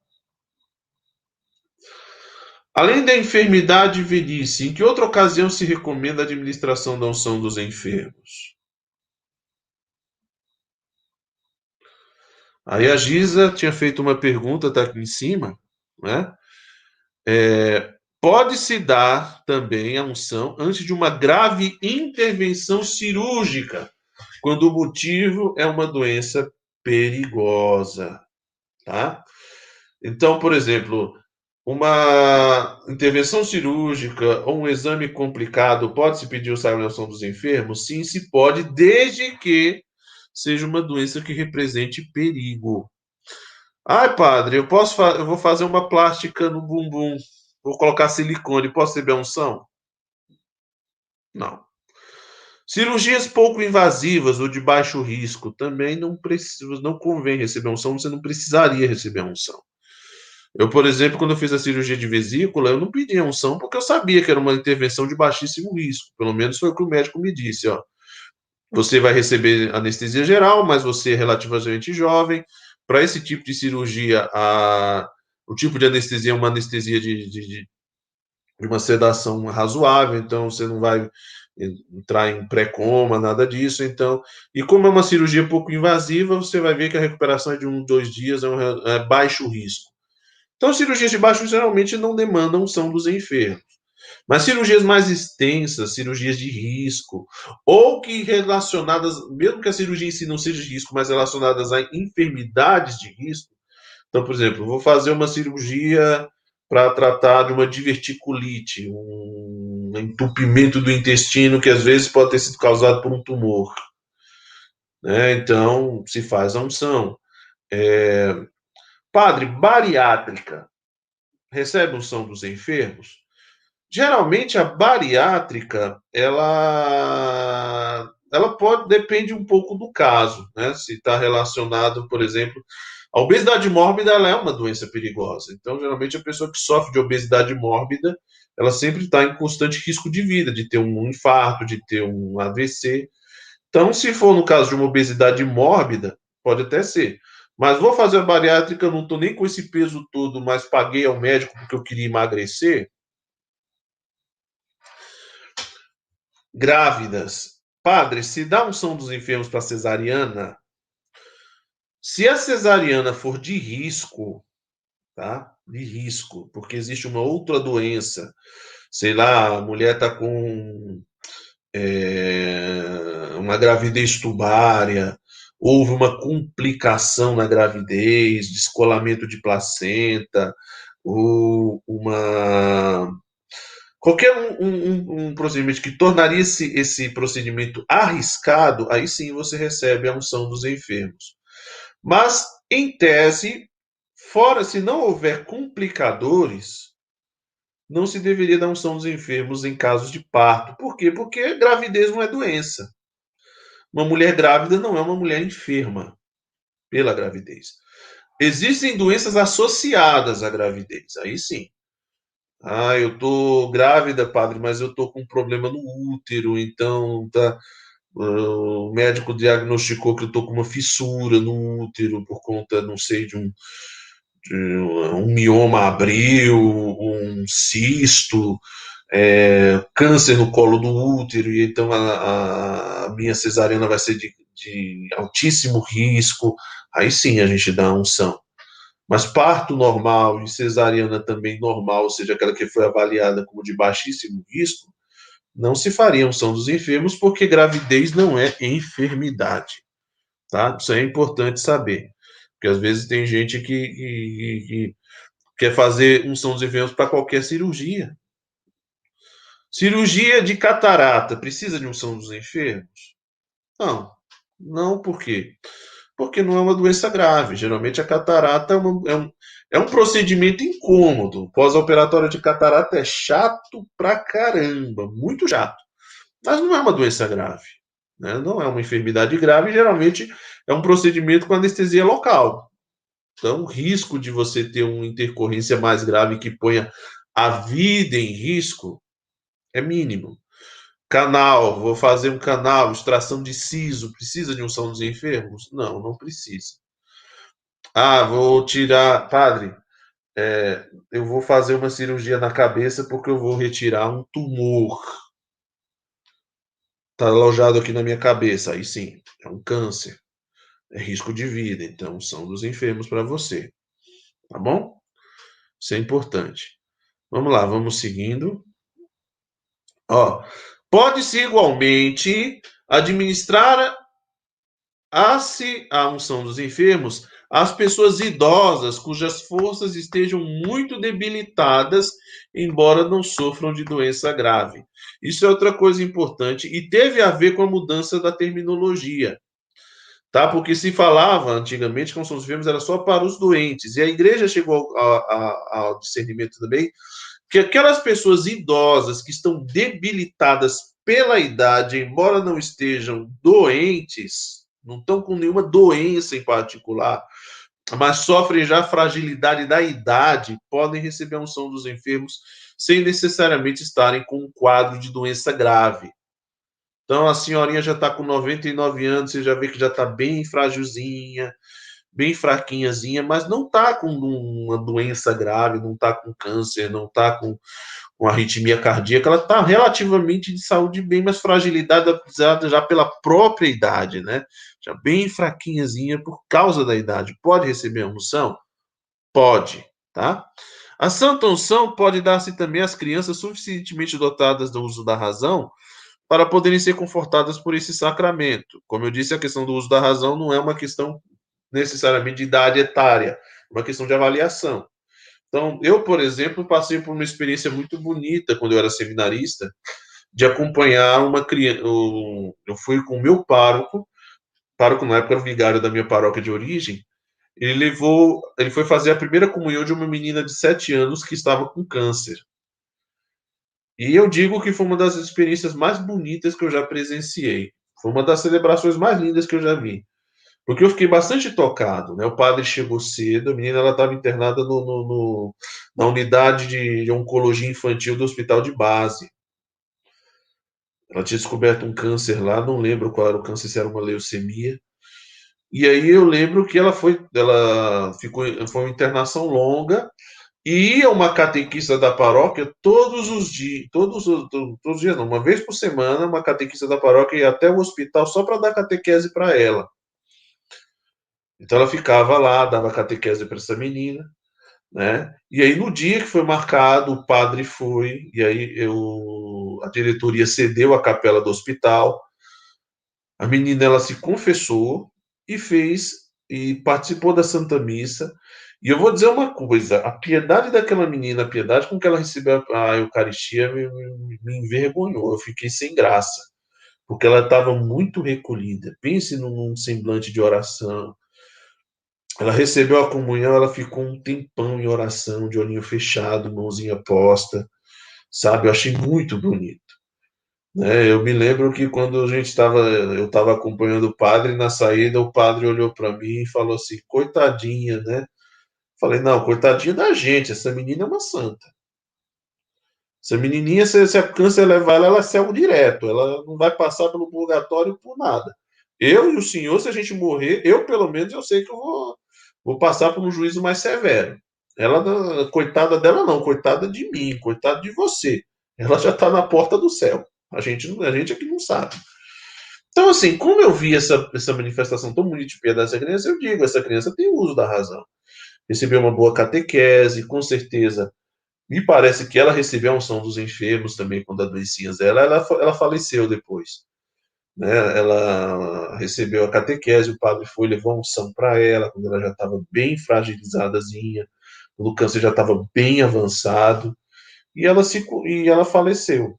Além da enfermidade e velhice, em que outra ocasião se recomenda a administração da unção dos enfermos? Aí a Giza tinha feito uma pergunta, está aqui em cima, né? É, Pode-se dar também a unção antes de uma grave intervenção cirúrgica, quando o motivo é uma doença perigosa, tá? Então, por exemplo, uma intervenção cirúrgica ou um exame complicado pode-se pedir o unção dos enfermos? Sim, se pode, desde que seja uma doença que represente perigo. Ai, padre, eu posso eu vou fazer uma plástica no bumbum. Vou colocar silicone. Posso receber unção? Não. Cirurgias pouco invasivas ou de baixo risco também não precisa, não convém receber unção, você não precisaria receber unção. Eu, por exemplo, quando eu fiz a cirurgia de vesícula, eu não pedi unção porque eu sabia que era uma intervenção de baixíssimo risco. Pelo menos foi o que o médico me disse, ó. Você vai receber anestesia geral, mas você é relativamente jovem. Para esse tipo de cirurgia, a, o tipo de anestesia é uma anestesia de, de, de uma sedação razoável, então você não vai entrar em pré-coma, nada disso. Então, e como é uma cirurgia pouco invasiva, você vai ver que a recuperação é de um, dois dias, é um é baixo risco. Então, cirurgias de baixo geralmente não demandam unção dos enfermos. Mas cirurgias mais extensas, cirurgias de risco, ou que relacionadas, mesmo que a cirurgia em si não seja de risco, mas relacionadas a enfermidades de risco. Então, por exemplo, vou fazer uma cirurgia para tratar de uma diverticulite, um entupimento do intestino que às vezes pode ter sido causado por um tumor. Né? Então, se faz a unção. É... Padre, bariátrica recebe unção dos enfermos? Geralmente a bariátrica, ela ela pode depende um pouco do caso, né? Se está relacionado, por exemplo, a obesidade mórbida ela é uma doença perigosa. Então, geralmente, a pessoa que sofre de obesidade mórbida, ela sempre está em constante risco de vida, de ter um infarto, de ter um AVC. Então, se for no caso de uma obesidade mórbida, pode até ser. Mas vou fazer a bariátrica, não estou nem com esse peso todo, mas paguei ao médico porque eu queria emagrecer. Grávidas. Padre, se dá unção dos enfermos para cesariana, se a cesariana for de risco, tá? De risco, porque existe uma outra doença, sei lá, a mulher está com é, uma gravidez tubária, houve uma complicação na gravidez, descolamento de placenta, ou uma qualquer um, um, um, procedimento que tornaria esse, esse procedimento arriscado, aí sim você recebe a unção dos enfermos. Mas, em tese, fora se não houver complicadores, não se deveria dar unção dos enfermos em casos de parto. Por quê? Porque gravidez não é doença. Uma mulher grávida não é uma mulher enferma pela gravidez. Existem doenças associadas à gravidez, aí sim. Ah, eu tô grávida, padre, mas eu tô com um problema no útero, então tá, o médico diagnosticou que eu estou com uma fissura no útero por conta, não sei, de um, de um mioma abril, um cisto, é, câncer no colo do útero, e então a, a minha cesariana vai ser de, de, altíssimo risco. Aí sim a gente dá a unção. Mas parto normal e cesariana também normal, ou seja, aquela que foi avaliada como de baixíssimo risco, não se fariam são dos enfermos, porque gravidez não é enfermidade. Tá? Isso é importante saber. Porque às vezes tem gente que, que, que quer fazer unção dos enfermos para qualquer cirurgia. Cirurgia de catarata precisa de unção dos enfermos? Não. Não, por quê? Porque não é uma doença grave. Geralmente a catarata é, uma, é um, é um procedimento incômodo. Pós-operatório de catarata é chato pra caramba, muito chato. Mas não é uma doença grave. Né? Não é uma enfermidade grave, geralmente é um procedimento com anestesia local. Então, o risco de você ter uma intercorrência mais grave que ponha a vida em risco é mínimo. Canal, vou fazer um canal, extração de siso, precisa de unção dos enfermos? Não, não precisa. Ah, vou tirar. Padre, é, eu vou fazer uma cirurgia na cabeça porque eu vou retirar um tumor. Está alojado aqui na minha cabeça. Aí sim, é um câncer. é risco de vida. Então, são dos enfermos para você. Tá bom? Isso é importante. Vamos lá, vamos seguindo. Ó, pode-se igualmente administrar a-se a unção dos enfermos às pessoas idosas cujas forças estejam muito debilitadas, embora não sofram de doença grave. Isso é outra coisa importante e teve a ver com a mudança da terminologia tá? Porque se falava antigamente que a unção dos enfermos era só para os doentes, e a igreja chegou ao, ao discernimento também que aquelas pessoas idosas que estão debilitadas pela idade, embora não estejam doentes, não estão com nenhuma doença em particular, mas sofrem já fragilidade da idade, podem receber a unção dos enfermos sem necessariamente estarem com um quadro de doença grave. Então a senhorinha já está com 99 anos, você já vê que já está bem frágilzinha, bem fraquinhazinha, mas não está com uma doença grave, não está com câncer, não está com, com arritmia cardíaca, ela está relativamente de saúde bem, mas fragilidade já pela própria idade, né? Já bem fraquinhazinha por causa da idade. Pode receber a unção? Pode, tá? A santa unção pode dar-se também às crianças suficientemente dotadas do uso da razão para poderem ser confortadas por esse sacramento. Como eu disse, a questão do uso da razão não é uma questão necessariamente de idade etária, uma questão de avaliação. Então, eu, por exemplo, passei por uma experiência muito bonita quando eu era seminarista, de acompanhar uma criança. Eu fui com o meu pároco, pároco na época vigário da minha paróquia de origem. Ele levou, ele foi fazer a primeira comunhão de uma menina de sete anos que estava com câncer. E eu digo que foi uma das experiências mais bonitas que eu já presenciei. Foi uma das celebrações mais lindas que eu já vi. Porque eu fiquei bastante tocado, né? O padre chegou cedo, a menina ela estava internada no, no, no, na unidade de, oncologia infantil do hospital de base. Ela tinha descoberto um câncer lá, não lembro qual era o câncer, se era uma leucemia. E aí eu lembro que ela foi, ela ficou, foi uma internação longa e ia uma catequista da paróquia todos os dias, todos, todos os dias, não, uma vez por semana, uma catequista da paróquia ia até o hospital só para dar catequese para ela. Então ela ficava lá, dava catequese para essa menina, né? E aí no dia que foi marcado, o padre foi, e aí eu, a diretoria cedeu a capela do hospital. A menina ela se confessou e fez e participou da Santa Missa e eu vou dizer uma coisa: a piedade daquela menina, a piedade com que ela recebeu a Eucaristia me, me, me envergonhou. Eu fiquei sem graça, porque ela estava muito recolhida. Pense num semblante de oração. Ela recebeu a comunhão, ela ficou um tempão em oração, de olhinho fechado, mãozinha posta, sabe? Eu achei muito bonito. Né? Eu me lembro que quando a gente estava, eu estava acompanhando o padre na saída, o padre olhou para mim e falou assim: coitadinha, né? Falei, não, coitadinha da gente, essa menina é uma santa. Essa menininha, se, se a câncer levar ela, ela é cego direto. Ela não vai passar pelo purgatório por nada. Eu e o senhor, se a gente morrer, eu pelo menos eu sei que eu vou, vou passar por um juízo mais severo. Ela, coitada dela não, coitada de mim, coitada de você. Ela já está na porta do céu. A gente, a gente aqui não sabe. Então, assim, como eu vi essa, essa manifestação tão piedade dessa criança, eu digo, essa criança tem uso da razão recebeu uma boa catequese, com certeza. Me parece que ela recebeu a unção dos enfermos também quando adoecia ela, ela, ela faleceu depois. Né? Ela recebeu a catequese, o padre foi levou a unção para ela quando ela já estava bem fragilizadazinha, o câncer já estava bem avançado, e ela se e ela faleceu.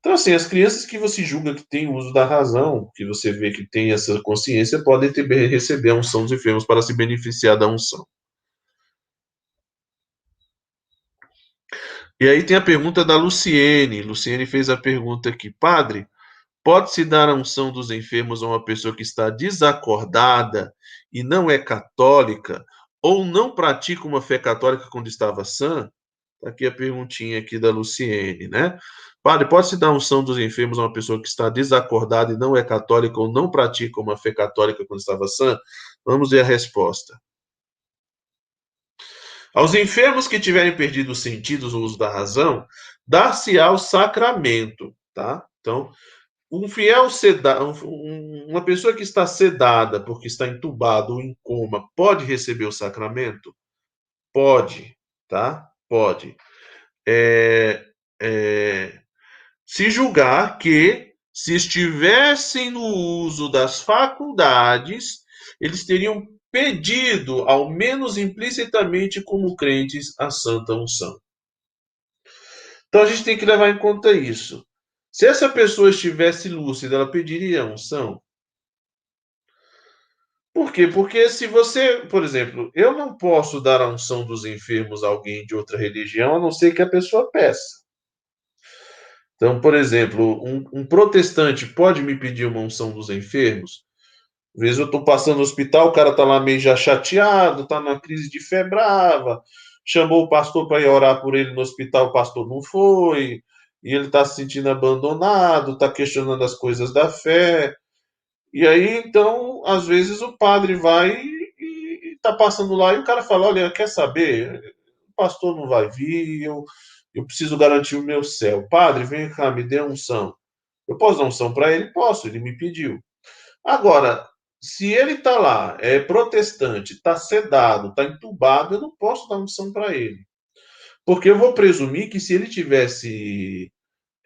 Então, assim, as crianças que você julga que têm o uso da razão, que você vê que tem essa consciência, podem ter, receber a unção dos enfermos para se beneficiar da unção. E aí tem a pergunta da Luciene. Luciene fez a pergunta aqui: Padre, pode-se dar a unção dos enfermos a uma pessoa que está desacordada e não é católica ou não pratica uma fé católica quando estava sã? Tá aqui a perguntinha aqui da Luciene, né? Padre, pode-se dar unção dos enfermos a uma pessoa que está desacordada e não é católica ou não pratica uma fé católica quando estava sã? Vamos ver a resposta. Aos enfermos que tiverem perdido os sentidos ou uso da razão, dar-se-á o sacramento, tá? Então, um fiel sedado, uma pessoa que está sedada porque está entubado ou em coma, pode receber o sacramento? Pode, tá? Pode. É, é, se julgar que, se estivessem no uso das faculdades, eles teriam pedido, ao menos implicitamente como crentes, a santa unção. Então a gente tem que levar em conta isso. Se essa pessoa estivesse lúcida, ela pediria unção? Por quê? Porque se você, por exemplo, eu não posso dar a unção dos enfermos a alguém de outra religião, a não ser que a pessoa peça. Então, por exemplo, um, um protestante pode me pedir uma unção dos enfermos? Às vezes eu estou passando no hospital, o cara está lá meio já chateado, está numa crise de fé brava, chamou o pastor para ir orar por ele no hospital, o pastor não foi, e ele está se sentindo abandonado, está questionando as coisas da fé. E aí, então, às vezes o padre vai e está passando lá e o cara fala: Olha, quer saber? O pastor não vai vir, eu, eu preciso garantir o meu céu. Padre, vem cá, me dê unção. Eu posso dar unção para ele? Posso, ele me pediu. Agora, se ele está lá, é protestante, está sedado, está entubado, eu não posso dar unção para ele. Porque eu vou presumir que se ele tivesse,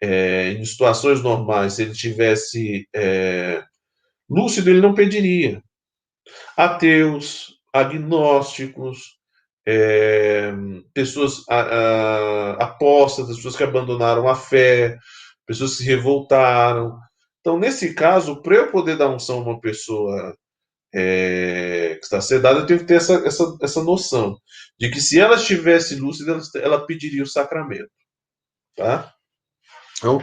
é, em situações normais, se ele tivesse é, lúcido, ele não pediria. Ateus, agnósticos, é, pessoas a, a, apostas, pessoas que abandonaram a fé, pessoas que se revoltaram. Então, nesse caso, para eu poder dar unção a uma pessoa é, que está sedada, eu tenho que ter essa, essa, essa noção de que se ela estivesse lúcida, ela pediria o sacramento. Tá? Então,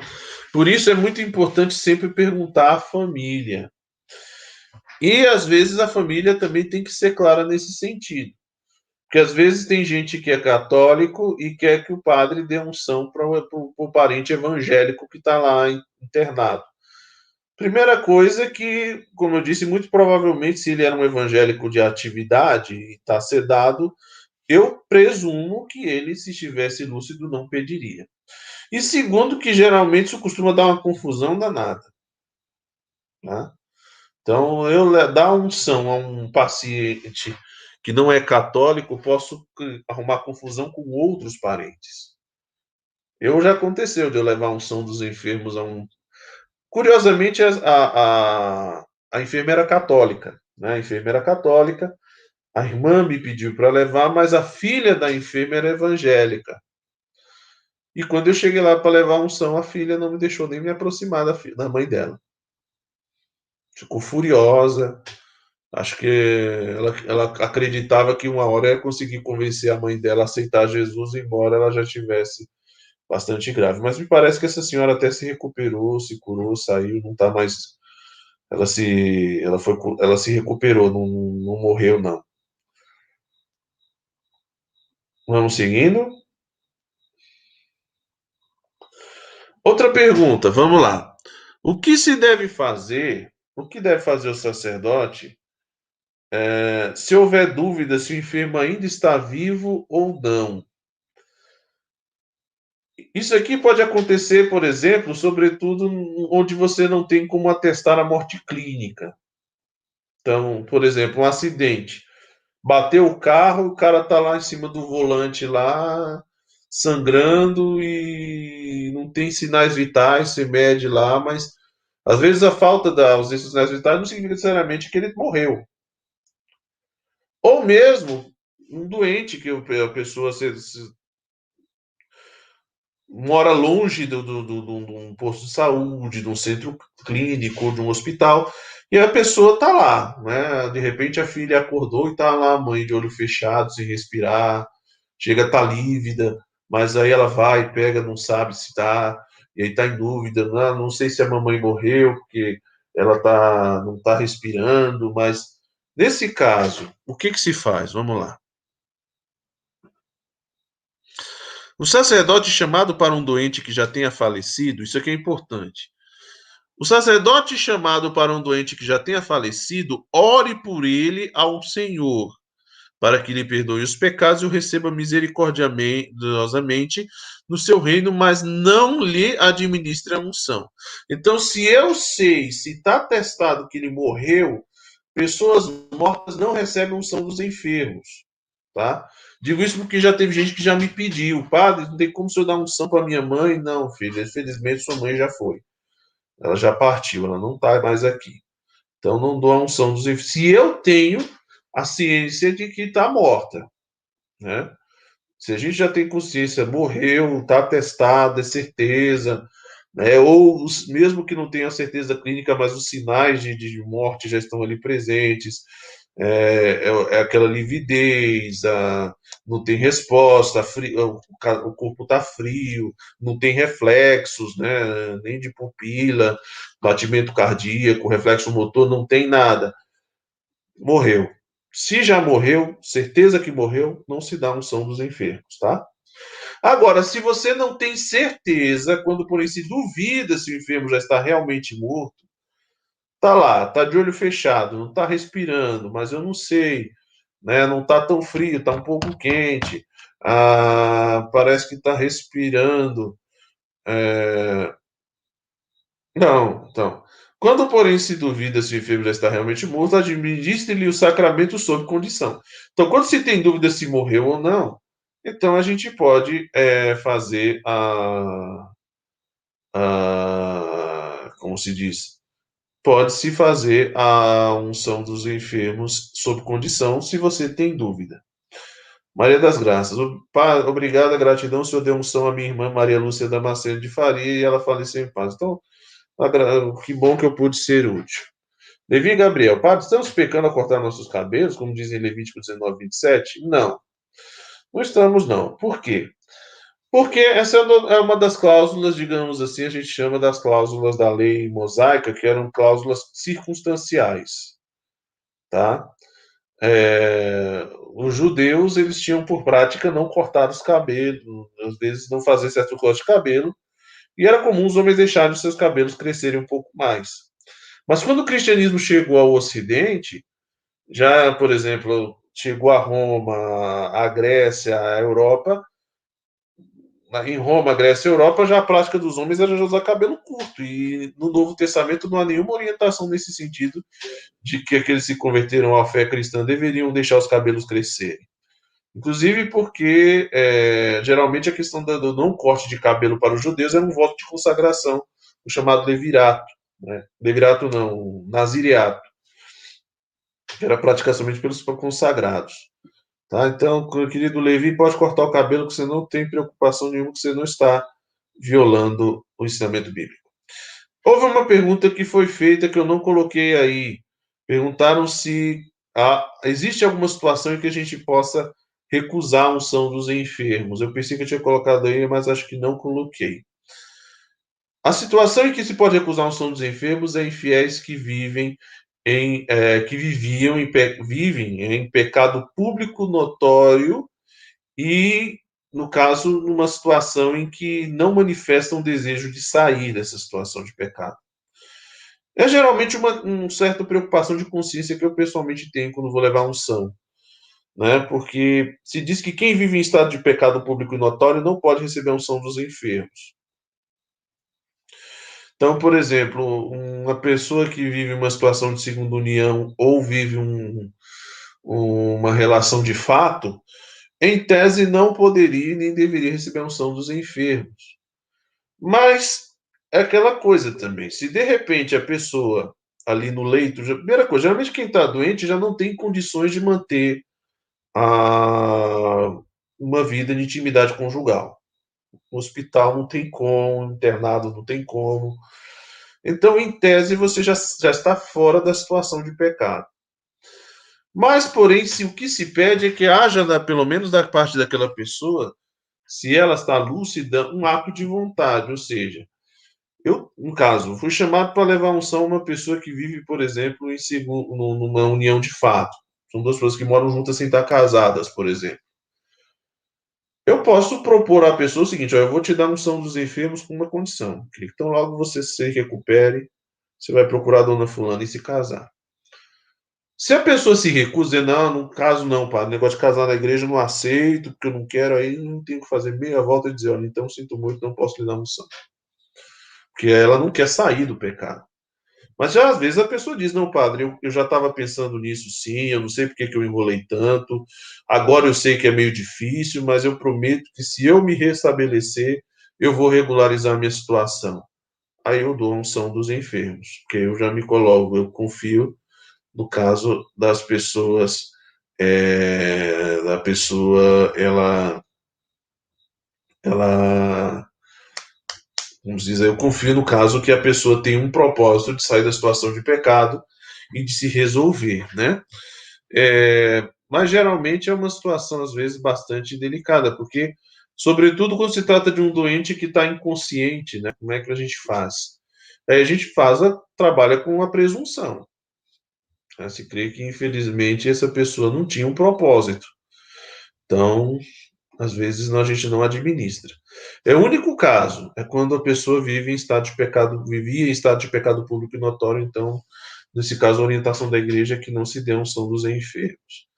por isso é muito importante sempre perguntar à família. E às vezes a família também tem que ser clara nesse sentido. Porque às vezes tem gente que é católico e quer que o padre dê unção para o parente evangélico que está lá internado. Primeira coisa que, como eu disse, muito provavelmente, se ele era um evangélico de atividade e está sedado, eu presumo que ele, se estivesse lúcido, não pediria. E segundo, que geralmente isso costuma dar uma confusão danada. Né? Então, eu dar unção a um paciente que não é católico, posso arrumar confusão com outros parentes. Eu já aconteceu de eu levar unção dos enfermos a um Curiosamente, a, a, a enfermeira católica, né? A enfermeira católica, a irmã me pediu para levar, mas a filha da enfermeira é evangélica. E quando eu cheguei lá para levar a unção, a filha não me deixou nem me aproximar da, da mãe dela. Ficou furiosa. Acho que ela, ela acreditava que uma hora ia conseguir convencer a mãe dela a aceitar Jesus, embora ela já tivesse bastante grave. Mas me parece que essa senhora até se recuperou, se curou, saiu, não está mais. Ela se, ela foi, ela se recuperou, não, não morreu não. Vamos seguindo. Outra pergunta, vamos lá. O que se deve fazer? O que deve fazer o sacerdote é, se houver dúvida se o enfermo ainda está vivo ou não? Isso aqui pode acontecer, por exemplo, sobretudo onde você não tem como atestar a morte clínica. Então, por exemplo, um acidente. Bateu o carro, o cara está lá em cima do volante lá, sangrando e não tem sinais vitais, você mede lá, mas às vezes a falta da ausência de sinais vitais não significa necessariamente que ele morreu. Ou mesmo um doente que a pessoa se, se mora longe do, do, do, do, de um posto de saúde, de um centro clínico, de um hospital, e a pessoa está lá, né? De repente a filha acordou e está lá, a mãe de olho fechado, sem respirar, chega a tá lívida, mas aí ela vai, pega, não sabe se está, e aí está em dúvida, não, ah, não sei se a mamãe morreu, porque ela tá, não está respirando, mas nesse caso, o que, que se faz? Vamos lá. O sacerdote chamado para um doente que já tenha falecido, isso aqui é importante. O sacerdote chamado para um doente que já tenha falecido, ore por ele ao Senhor, para que lhe perdoe os pecados e o receba misericordiosamente no seu reino, mas não lhe administre a unção. Então, se eu sei, se está testado que ele morreu, pessoas mortas não recebem unção dos enfermos, tá? Digo isso porque já teve gente que já me pediu, padre, não tem como o senhor dar unção para minha mãe? Não, filho, infelizmente sua mãe já foi. Ela já partiu, ela não está mais aqui. Então não dou a unção dos enfermos. Se eu tenho a ciência de que está morta, né? Se a gente já tem consciência, morreu, está testado, é certeza, né? ou mesmo que não tenha certeza clínica, mas os sinais de, de morte já estão ali presentes, é, é, é aquela lividez, a, não tem resposta, frio, o corpo está frio, não tem reflexos, né, nem de pupila, batimento cardíaco, reflexo motor, não tem nada. Morreu. Se já morreu, certeza que morreu, não se dá unção dos enfermos, tá? Agora, se você não tem certeza, quando por se duvida se o enfermo já está realmente morto, tá lá, tá de olho fechado, não tá respirando, mas eu não sei, né? Não tá tão frio, tá um pouco quente, ah, parece que tá respirando. É... Não, então. Quando, porém, se duvida se o enfermo está realmente morto, administre-lhe o sacramento sob condição. Então, quando se tem dúvida se morreu ou não, então a gente pode é, fazer a, a. Como se diz? Pode-se fazer a unção dos enfermos sob condição, se você tem dúvida. Maria das Graças, obrigada, gratidão, o Senhor deu unção à minha irmã Maria Lúcia Damasceno de Faria e ela faleceu em paz. Então, que bom que eu pude ser útil. Levi Gabriel, padre, estamos pecando a cortar nossos cabelos, como dizem Levítico 19, 27? Não. Não estamos, não. Por quê? Porque essa é, é uma das cláusulas, digamos assim, a gente chama das cláusulas da lei mosaica, que eram cláusulas circunstanciais. Tá? É, os judeus, eles tinham por prática não cortar os cabelos, às vezes não fazer certo corte de cabelo, e era comum os homens deixarem os seus cabelos crescerem um pouco mais. Mas quando o cristianismo chegou ao Ocidente, já, por exemplo, chegou a Roma, a Grécia, a Europa, em Roma, Grécia e Europa, já a prática dos homens era usar cabelo curto. E no Novo Testamento não há nenhuma orientação nesse sentido de que aqueles que se converteram à fé cristã deveriam deixar os cabelos crescerem. Inclusive porque é, geralmente a questão do não corte de cabelo para os judeus era um voto de consagração, o chamado levirato. Né? Levirato não, naziriato, que era praticamente pelos consagrados. Tá? Então, querido Levi, pode cortar o cabelo que você não tem preocupação nenhuma, que você não está violando o ensinamento bíblico. Houve uma pergunta que foi feita que eu não coloquei aí. Perguntaram se há, existe alguma situação em que a gente possa recusar a unção dos enfermos. Eu pensei que eu tinha colocado aí, mas acho que não coloquei. A situação em que se pode recusar a unção dos enfermos é em fiéis que vivem em, é, que viviam em, vivem em pecado público notório e, no caso, numa situação em que não manifestam desejo de sair dessa situação de pecado. É geralmente uma um certa preocupação de consciência que eu pessoalmente tenho quando vou levar unção né? Porque se diz que quem vive em estado de pecado público e notório não pode receber unção dos enfermos. Então, por exemplo, uma pessoa que vive uma situação de segunda união ou vive um, uma relação de fato, em tese não poderia nem deveria receber a unção dos enfermos. Mas é aquela coisa também. Se de repente a pessoa ali no leito, já, primeira coisa, geralmente quem está doente já não tem condições de manter a uma vida de intimidade conjugal. No hospital não tem como, internado não tem como. Então, em tese, você já, já está fora da situação de pecado. Mas, porém, se o que se pede é que haja, pelo menos da parte daquela pessoa, se ela está lúcida, um ato de vontade, ou seja, eu, no caso, fui chamado para levar unção a uma pessoa que vive, por exemplo, em segundo, numa união de fato. São duas pessoas que moram juntas sem estar casadas, por exemplo. Eu posso propor à pessoa o seguinte: ó, eu vou te dar unção dos enfermos com uma condição. Então, logo você se recupere, você vai procurar a dona Fulana e se casar. Se a pessoa se recusa, não, no caso não, pá, negócio de casar na igreja eu não aceito, porque eu não quero, aí não tenho que fazer meia volta e dizer, olha, então sinto muito, não posso lhe dar unção. Porque ela não quer sair do pecado. Mas às vezes a pessoa diz, não, padre, eu, eu já estava pensando nisso sim, eu não sei porque que eu enrolei tanto, agora eu sei que é meio difícil, mas eu prometo que se eu me restabelecer, eu vou regularizar minha situação. Aí eu dou a unção dos enfermos, porque eu já me coloco, eu confio no caso das pessoas, é, da pessoa, ela, ela, vamos dizer, eu confio no caso que a pessoa tem um propósito de sair da situação de pecado e de se resolver, né? É, mas geralmente é uma situação, às vezes, bastante delicada, porque, sobretudo quando se trata de um doente que está inconsciente, né? Como é que a gente faz? Aí a gente faz, a, trabalha com a presunção. Né? Se crê que, infelizmente, essa pessoa não tinha um propósito. Então, às vezes, a gente não administra. É o único caso, é quando a pessoa vive em estado de pecado, vivia em estado de pecado público e notório, então, nesse caso, a orientação da igreja é que não se dê unção dos enfermos.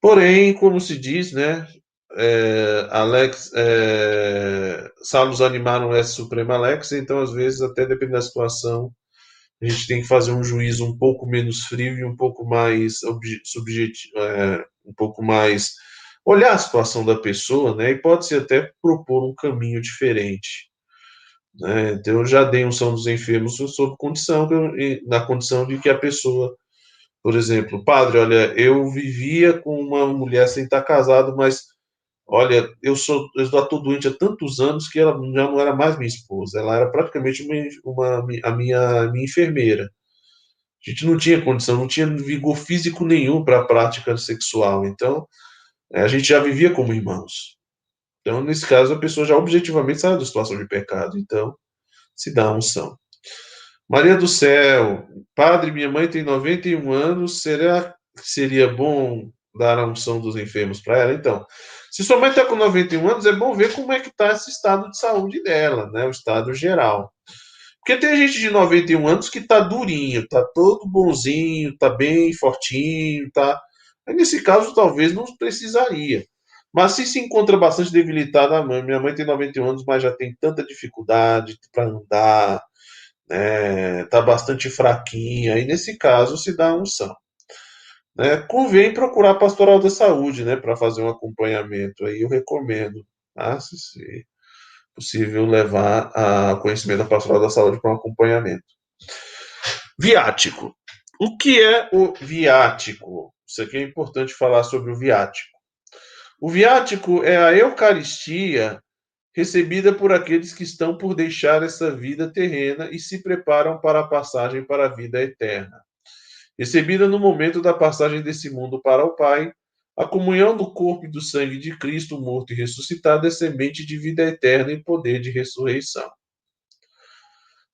Porém, como se diz, né, é, Alex, é, Salos animaram essa suprema Alex, então às vezes, até dependendo da situação, a gente tem que fazer um juízo um pouco menos frio e um pouco mais subjetivo, é, um pouco mais olhar a situação da pessoa, né? E pode ser até propor um caminho diferente. Né? Então, eu já dei um São dos Enfermos sob condição, na condição de que a pessoa, por exemplo, padre, olha, eu vivia com uma mulher sem estar casado, mas Olha, eu sou, eu estou doente há tantos anos que ela já não era mais minha esposa, ela era praticamente uma, uma a minha, minha enfermeira. A gente não tinha condição, não tinha vigor físico nenhum para a prática sexual. Então, a gente já vivia como irmãos. Então, nesse caso, a pessoa já objetivamente sai da situação de pecado. Então, se dá a unção. Maria do céu, padre, minha mãe tem 91 anos, será que seria bom dar a unção dos enfermos para ela? Então, se sua mãe está com 91 anos, é bom ver como é que está esse estado de saúde dela, né? O estado geral. Porque tem gente de 91 anos que está durinho, está todo bonzinho, está bem fortinho, tá. Nesse caso, talvez não precisaria. Mas se se encontra bastante debilitada a mãe, minha mãe tem 91 anos, mas já tem tanta dificuldade para andar, né? Tá bastante fraquinha. Aí nesse caso se dá unção né, convém procurar a pastoral da saúde, né, para fazer um acompanhamento. Aí eu recomendo, tá? se, se possível, levar a conhecimento da pastoral da saúde para um acompanhamento. Viático. O que é o viático? Isso aqui é importante falar sobre o viático. O viático é a Eucaristia recebida por aqueles que estão por deixar essa vida terrena e se preparam para a passagem para a vida eterna recebida no momento da passagem desse mundo para o Pai, a comunhão do corpo e do sangue de Cristo, morto e ressuscitado, é semente de vida eterna e poder de ressurreição.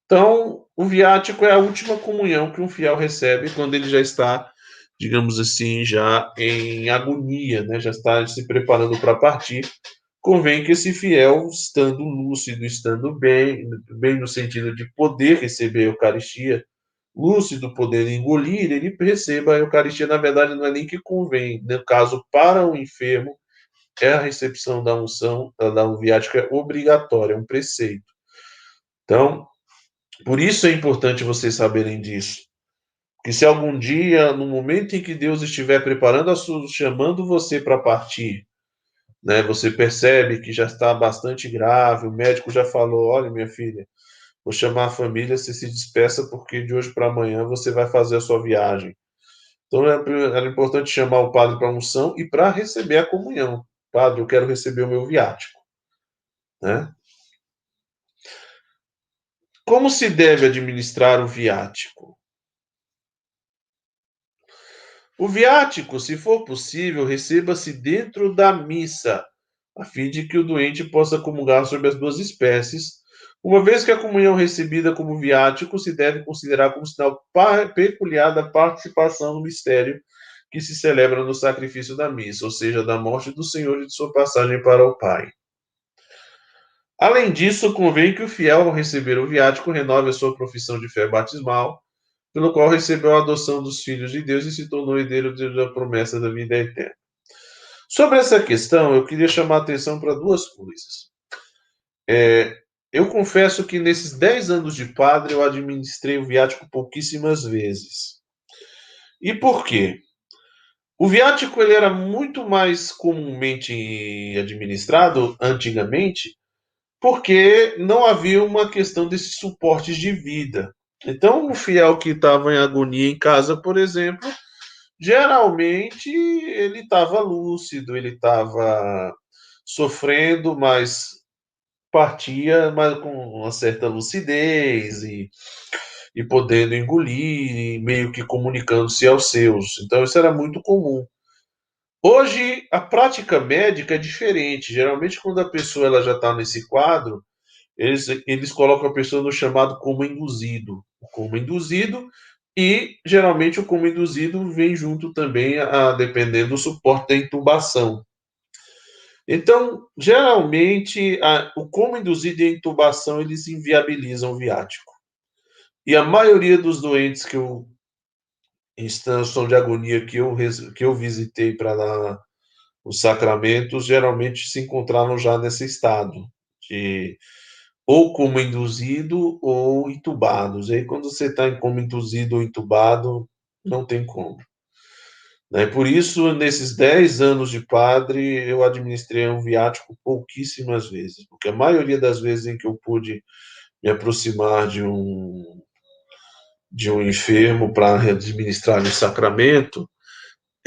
Então, o viático é a última comunhão que um fiel recebe quando ele já está, digamos assim, já em agonia, né? já está se preparando para partir. Convém que esse fiel, estando lúcido, estando bem, bem no sentido de poder receber a Eucaristia, lúcido, poder engolir, ele perceba a Eucaristia, na verdade, não é nem que convém. No caso, para o enfermo, é a recepção da unção, da viática obrigatória, é um preceito. Então, por isso é importante vocês saberem disso. Que se algum dia, no momento em que Deus estiver preparando, chamando você para partir, né, você percebe que já está bastante grave, o médico já falou, olha, minha filha, Vou chamar a família, você se despeça, porque de hoje para amanhã você vai fazer a sua viagem. Então era importante chamar o padre para a unção e para receber a comunhão. Padre, eu quero receber o meu viático. Né? Como se deve administrar o viático? O viático, se for possível, receba-se dentro da missa, a fim de que o doente possa comungar sobre as duas espécies uma vez que a comunhão recebida como viático se deve considerar como sinal peculiar da participação no mistério que se celebra no sacrifício da missa, ou seja, da morte do Senhor e de sua passagem para o Pai. Além disso, convém que o fiel, ao receber o viático, renove a sua profissão de fé batismal, pelo qual recebeu a adoção dos filhos de Deus e se tornou herdeiro da promessa da vida eterna. Sobre essa questão, eu queria chamar a atenção para duas coisas. É, eu confesso que nesses 10 anos de padre eu administrei o viático pouquíssimas vezes. E por quê? O viático ele era muito mais comumente administrado antigamente, porque não havia uma questão desses suportes de vida. Então, o fiel que estava em agonia em casa, por exemplo, geralmente ele estava lúcido, ele estava sofrendo, mas partia mas com uma certa lucidez e, e podendo engolir, e meio que comunicando-se aos seus. Então, isso era muito comum. Hoje, a prática médica é diferente. Geralmente, quando a pessoa ela já está nesse quadro, eles, eles colocam a pessoa no chamado coma induzido. O coma induzido e, geralmente, o coma induzido vem junto também, a, dependendo do suporte da intubação. Então, geralmente, a, o coma induzido e a intubação, eles inviabilizam o viático. E a maioria dos doentes que eu, em situação de agonia que eu, que eu visitei para dar os sacramentos, geralmente se encontravam já nesse estado de ou coma induzido ou intubados. E aí, quando você está em coma induzido ou intubado, não tem como. Né? Por isso, nesses 10 anos de padre, eu administrei um viático pouquíssimas vezes, porque a maioria das vezes em que eu pude me aproximar de um de um enfermo para administrar o sacramento,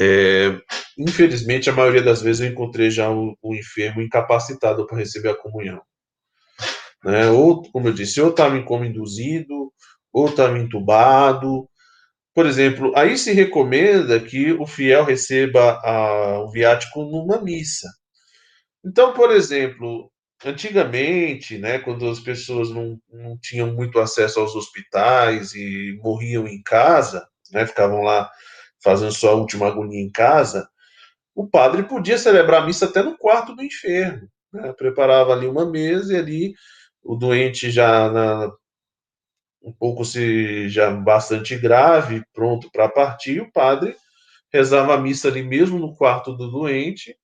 é, infelizmente, a maioria das vezes eu encontrei já o enfermo incapacitado para receber a comunhão. Né? Ou, como eu disse, ou estava em coma induzido, ou estava entubado, por exemplo, aí se recomenda que o fiel receba a, o viático numa missa. Então, por exemplo, antigamente, né, quando as pessoas não, não tinham muito acesso aos hospitais e morriam em casa, né, ficavam lá fazendo sua última agonia em casa, o padre podia celebrar a missa até no quarto do enfermo. Né? Preparava ali uma mesa e ali o doente já na, um pouco se já bastante grave, pronto para partir, o padre rezava a missa ali mesmo no quarto do doente,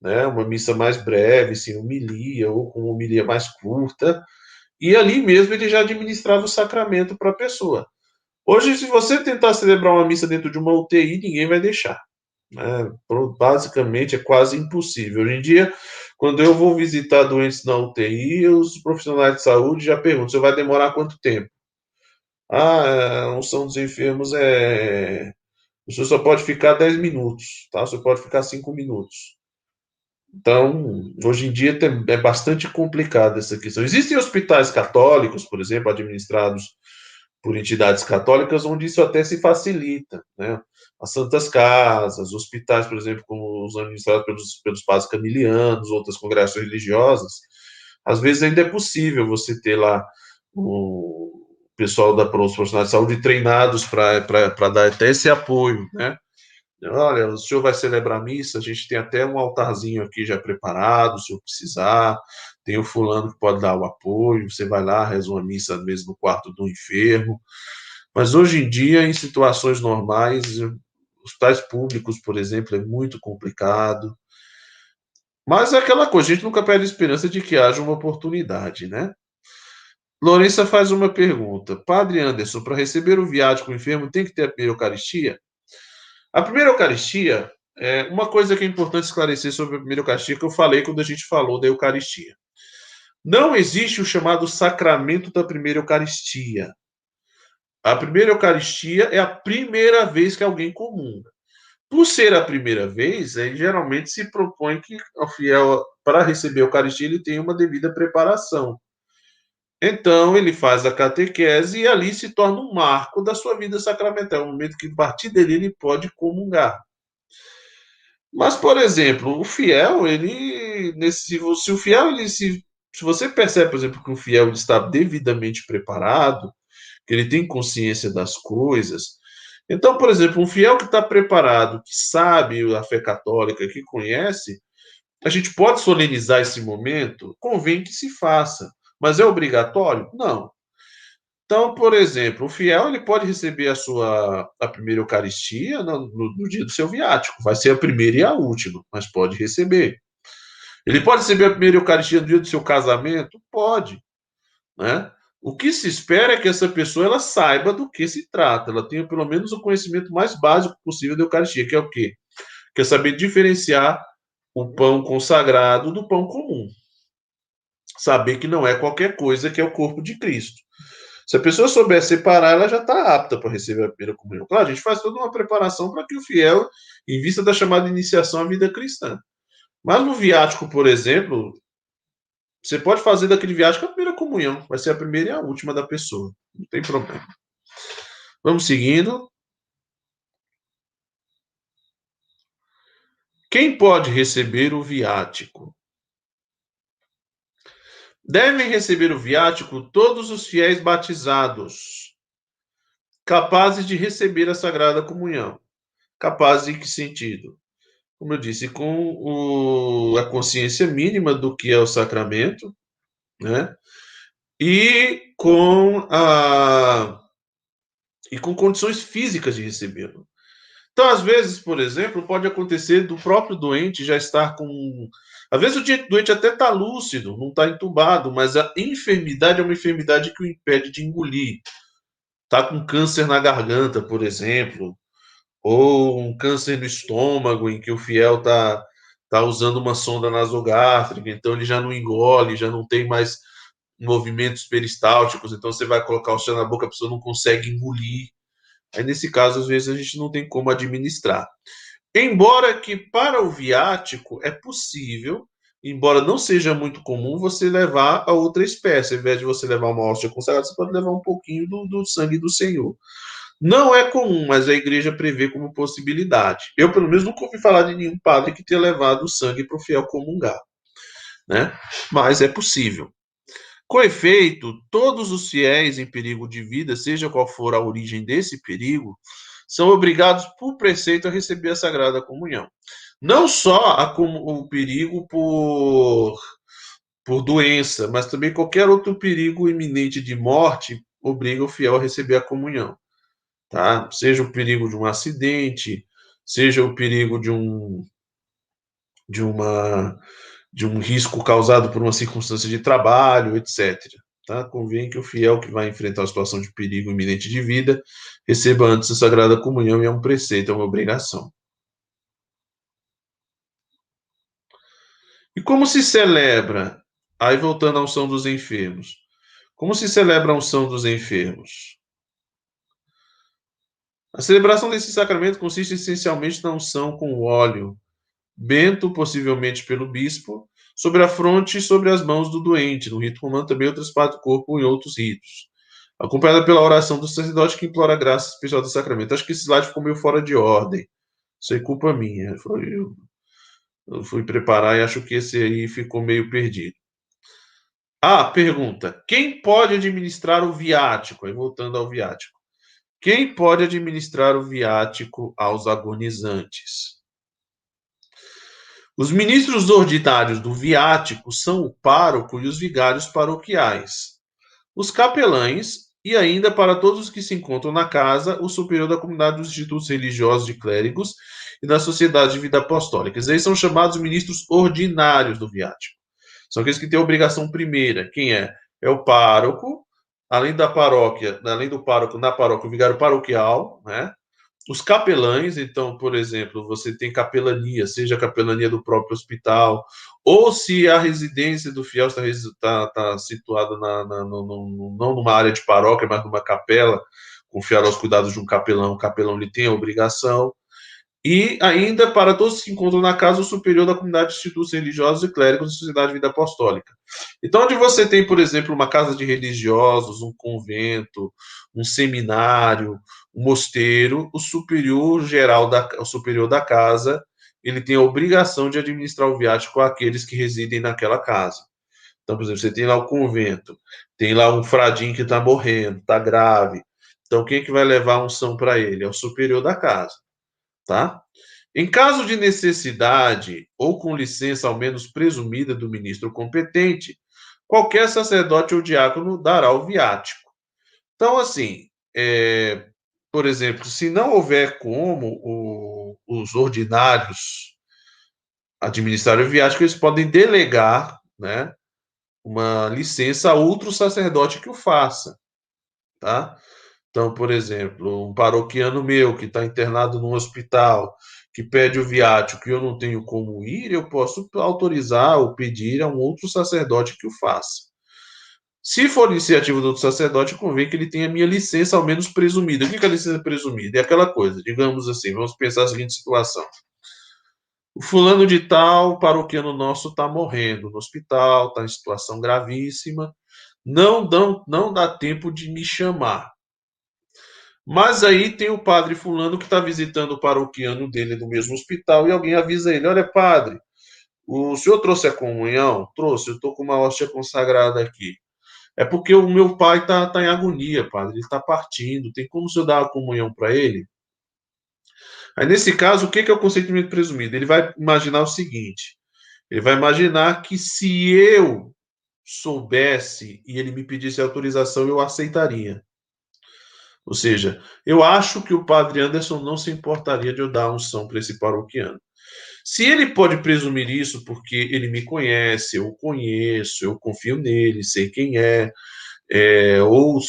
né, uma missa mais breve, sem homilia, ou com homilia mais curta, e ali mesmo ele já administrava o sacramento para a pessoa. Hoje, se você tentar celebrar uma missa dentro de uma UTI, ninguém vai deixar. Né? Basicamente, é quase impossível. Hoje em dia, quando eu vou visitar doentes na UTI, os profissionais de saúde já perguntam: você vai demorar quanto tempo? Ah, a unção dos enfermos é. Você só pode ficar 10 minutos, tá? Você pode ficar 5 minutos. Então, hoje em dia é bastante complicada essa questão. Existem hospitais católicos, por exemplo, administrados por entidades católicas, onde isso até se facilita, né? As santas casas, hospitais, por exemplo, como os administrados pelos, pelos padres camilianos, outras congregações religiosas, às vezes ainda é possível você ter lá o, pessoal da profissionais de saúde treinados para dar até esse apoio, né? Olha, o senhor vai celebrar missa, a gente tem até um altarzinho aqui já preparado, se eu precisar, tem o fulano que pode dar o apoio, você vai lá, reza uma missa mesmo no quarto do enfermo. Mas hoje em dia, em situações normais, hospitais públicos, por exemplo, é muito complicado. Mas é aquela coisa, a gente nunca perde a esperança de que haja uma oportunidade, né? Lourença faz uma pergunta. Padre Anderson, para receber o viático enfermo, tem que ter a primeira Eucaristia? A primeira Eucaristia, é uma coisa que é importante esclarecer sobre a primeira Eucaristia, que eu falei quando a gente falou da Eucaristia. Não existe o chamado sacramento da primeira Eucaristia. A primeira Eucaristia é a primeira vez que alguém comunga. Por ser a primeira vez, aí, geralmente se propõe que o fiel, para receber a Eucaristia, ele tenha uma devida preparação. Então, ele faz a catequese e ali se torna um marco da sua vida sacramental, um momento que, a partir dele, ele pode comungar. Mas, por exemplo, o fiel, ele, nesse, se o fiel, ele se, se você percebe, por exemplo, que o fiel está devidamente preparado, ele tem consciência das coisas, então, por exemplo, um fiel que está preparado, que sabe a fé católica, que conhece, a gente pode solenizar esse momento, convém que se faça. Mas é obrigatório? Não. Então, por exemplo, o fiel ele pode receber a sua a primeira Eucaristia no, no, no, dia do seu viático. Vai ser a primeira e a última, mas pode receber. Ele pode receber a primeira Eucaristia no dia do seu casamento? Pode. Né? O que se espera é que essa pessoa ela saiba do que se trata, ela tenha pelo menos o conhecimento mais básico possível da Eucaristia, que é o quê? Que é saber diferenciar o pão consagrado do pão comum. Saber que não é qualquer coisa que é o corpo de Cristo. Se a pessoa souber separar, ela já está apta para receber a primeira comunhão. Claro, a gente faz toda uma preparação para que o fiel, em vista da chamada iniciação à vida cristã. Mas no viático, por exemplo, você pode fazer daquele viático a primeira comunhão. Vai ser a primeira e a última da pessoa. Não tem problema. Vamos seguindo. Quem pode receber o viático? Devem receber o viático todos os fiéis batizados, capazes de receber a Sagrada Comunhão. Capazes em que sentido? Como eu disse, com o, a consciência mínima do que é o sacramento, né? E com a e com condições físicas de recebê-lo. Então, às vezes, por exemplo, pode acontecer do próprio doente já estar com às vezes o doente até está lúcido, não está entubado, mas a enfermidade é uma enfermidade que o impede de engolir. Está com câncer na garganta, por exemplo, ou um câncer no estômago, em que o fiel está tá usando uma sonda nasogástrica, então ele já não engole, já não tem mais movimentos peristálticos, então você vai colocar o céu na boca, a pessoa não consegue engolir. Aí, nesse caso, às vezes a gente não tem como administrar. Embora que para o viático é possível, embora não seja muito comum, você levar a outra espécie. Ao invés de você levar uma hóstia consagrada, você pode levar um pouquinho do, do sangue do Senhor. Não é comum, mas a igreja prevê como possibilidade. Eu, pelo menos, nunca ouvi falar de nenhum padre que tenha levado o sangue para o fiel comungar. Né? Mas é possível. Com efeito, todos os fiéis em perigo de vida, seja qual for a origem desse perigo, são obrigados por preceito a receber a Sagrada Comunhão. Não só a, o perigo por, por doença, mas também qualquer outro perigo iminente de morte obriga o fiel a receber a comunhão. Tá? Seja o perigo de um acidente, seja o perigo de um de uma de um risco causado por uma circunstância de trabalho, etc. Tá? Convém que o fiel que vai enfrentar a situação de perigo iminente de vida receba antes a Sagrada Comunhão e é um preceito, é uma obrigação. E como se celebra? Aí voltando à unção dos enfermos. Como se celebra a unção dos enfermos? A celebração desse sacramento consiste essencialmente na unção com óleo, bento possivelmente pelo bispo, sobre a fronte e sobre as mãos do doente, no rito romano também outras partes do corpo em outros ritos. Acompanhada pela oração do sacerdote que implora a graça especial do sacramento. Acho que esse slide ficou meio fora de ordem. Isso é culpa minha. Foi eu, eu fui preparar e acho que esse aí ficou meio perdido. Ah, pergunta: quem pode administrar o viático? Aí voltando ao viático. Quem pode administrar o viático aos agonizantes? Os ministros ordinários do viático são o pároco e os vigários paroquiais, os capelães e ainda para todos os que se encontram na casa, o superior da comunidade dos institutos religiosos de clérigos e da sociedade de vida apostólica. Eles são chamados ministros ordinários do viático. São aqueles que têm a obrigação primeira. Quem é? É o pároco, além da paróquia, além do pároco, na paróquia, o vigário paroquial, né? Os capelães, então, por exemplo, você tem capelania, seja a capelania do próprio hospital, ou se a residência do fiel está, está, está situada na, na, no, no, não numa área de paróquia, mas numa capela, confiar aos cuidados de um capelão, o capelão ele tem a obrigação. E ainda para todos que se encontram na casa, superior da comunidade de institutos religiosos e clérigos da sociedade de vida apostólica. Então, onde você tem, por exemplo, uma casa de religiosos, um convento, um seminário, um mosteiro, o superior geral da, o superior da casa, ele tem a obrigação de administrar o viático àqueles que residem naquela casa. Então, por exemplo, você tem lá o convento, tem lá um fradinho que está morrendo, está grave. Então, quem é que vai levar a unção para ele? É o superior da casa tá? Em caso de necessidade ou com licença ao menos presumida do ministro competente, qualquer sacerdote ou diácono dará o viático. Então, assim, é, por exemplo, se não houver como o, os ordinários administrar o viático, eles podem delegar né, uma licença a outro sacerdote que o faça. Tá? Então, por exemplo, um paroquiano meu que está internado num hospital, que pede o viático e eu não tenho como ir, eu posso autorizar ou pedir a um outro sacerdote que o faça. Se for iniciativa do sacerdote, convém que ele tenha minha licença, ao menos presumida. O que é licença presumida? É aquela coisa, digamos assim, vamos pensar a seguinte situação. O fulano de tal, paroquiano nosso, está morrendo no hospital, está em situação gravíssima. Não, dão, não dá tempo de me chamar. Mas aí tem o padre fulano que está visitando o paroquiano dele no mesmo hospital e alguém avisa ele: olha, padre, o senhor trouxe a comunhão? Trouxe, eu estou com uma hóstia consagrada aqui. É porque o meu pai está tá em agonia, padre, ele está partindo. Tem como o senhor dar a comunhão para ele? Aí, nesse caso, o que é o consentimento presumido? Ele vai imaginar o seguinte: ele vai imaginar que se eu soubesse e ele me pedisse autorização, eu aceitaria. Ou seja, eu acho que o padre Anderson não se importaria de eu dar unção para esse paroquiano. Se ele pode presumir isso porque ele me conhece, eu o conheço, eu confio nele, sei quem é, é ou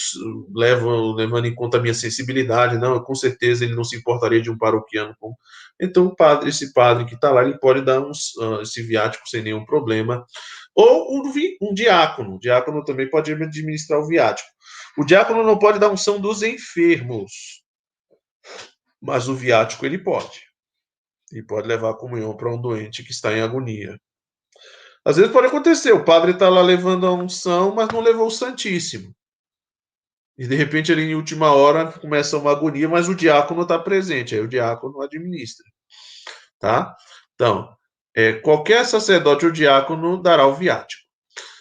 levo, levando em conta a minha sensibilidade, não, com certeza ele não se importaria de um paroquiano. Com... Então, padre, esse padre que está lá, ele pode dar uns, uh, esse viático sem nenhum problema. Ou um, um diácono, o diácono também pode administrar o viático. O diácono não pode dar unção dos enfermos, mas o viático ele pode e pode levar a comunhão para um doente que está em agonia. Às vezes pode acontecer, o padre está lá levando a unção, mas não levou o Santíssimo. E de repente, ali em última hora, começa uma agonia, mas o diácono está presente, aí o diácono administra. Tá? Então, é, qualquer sacerdote ou diácono dará o viático.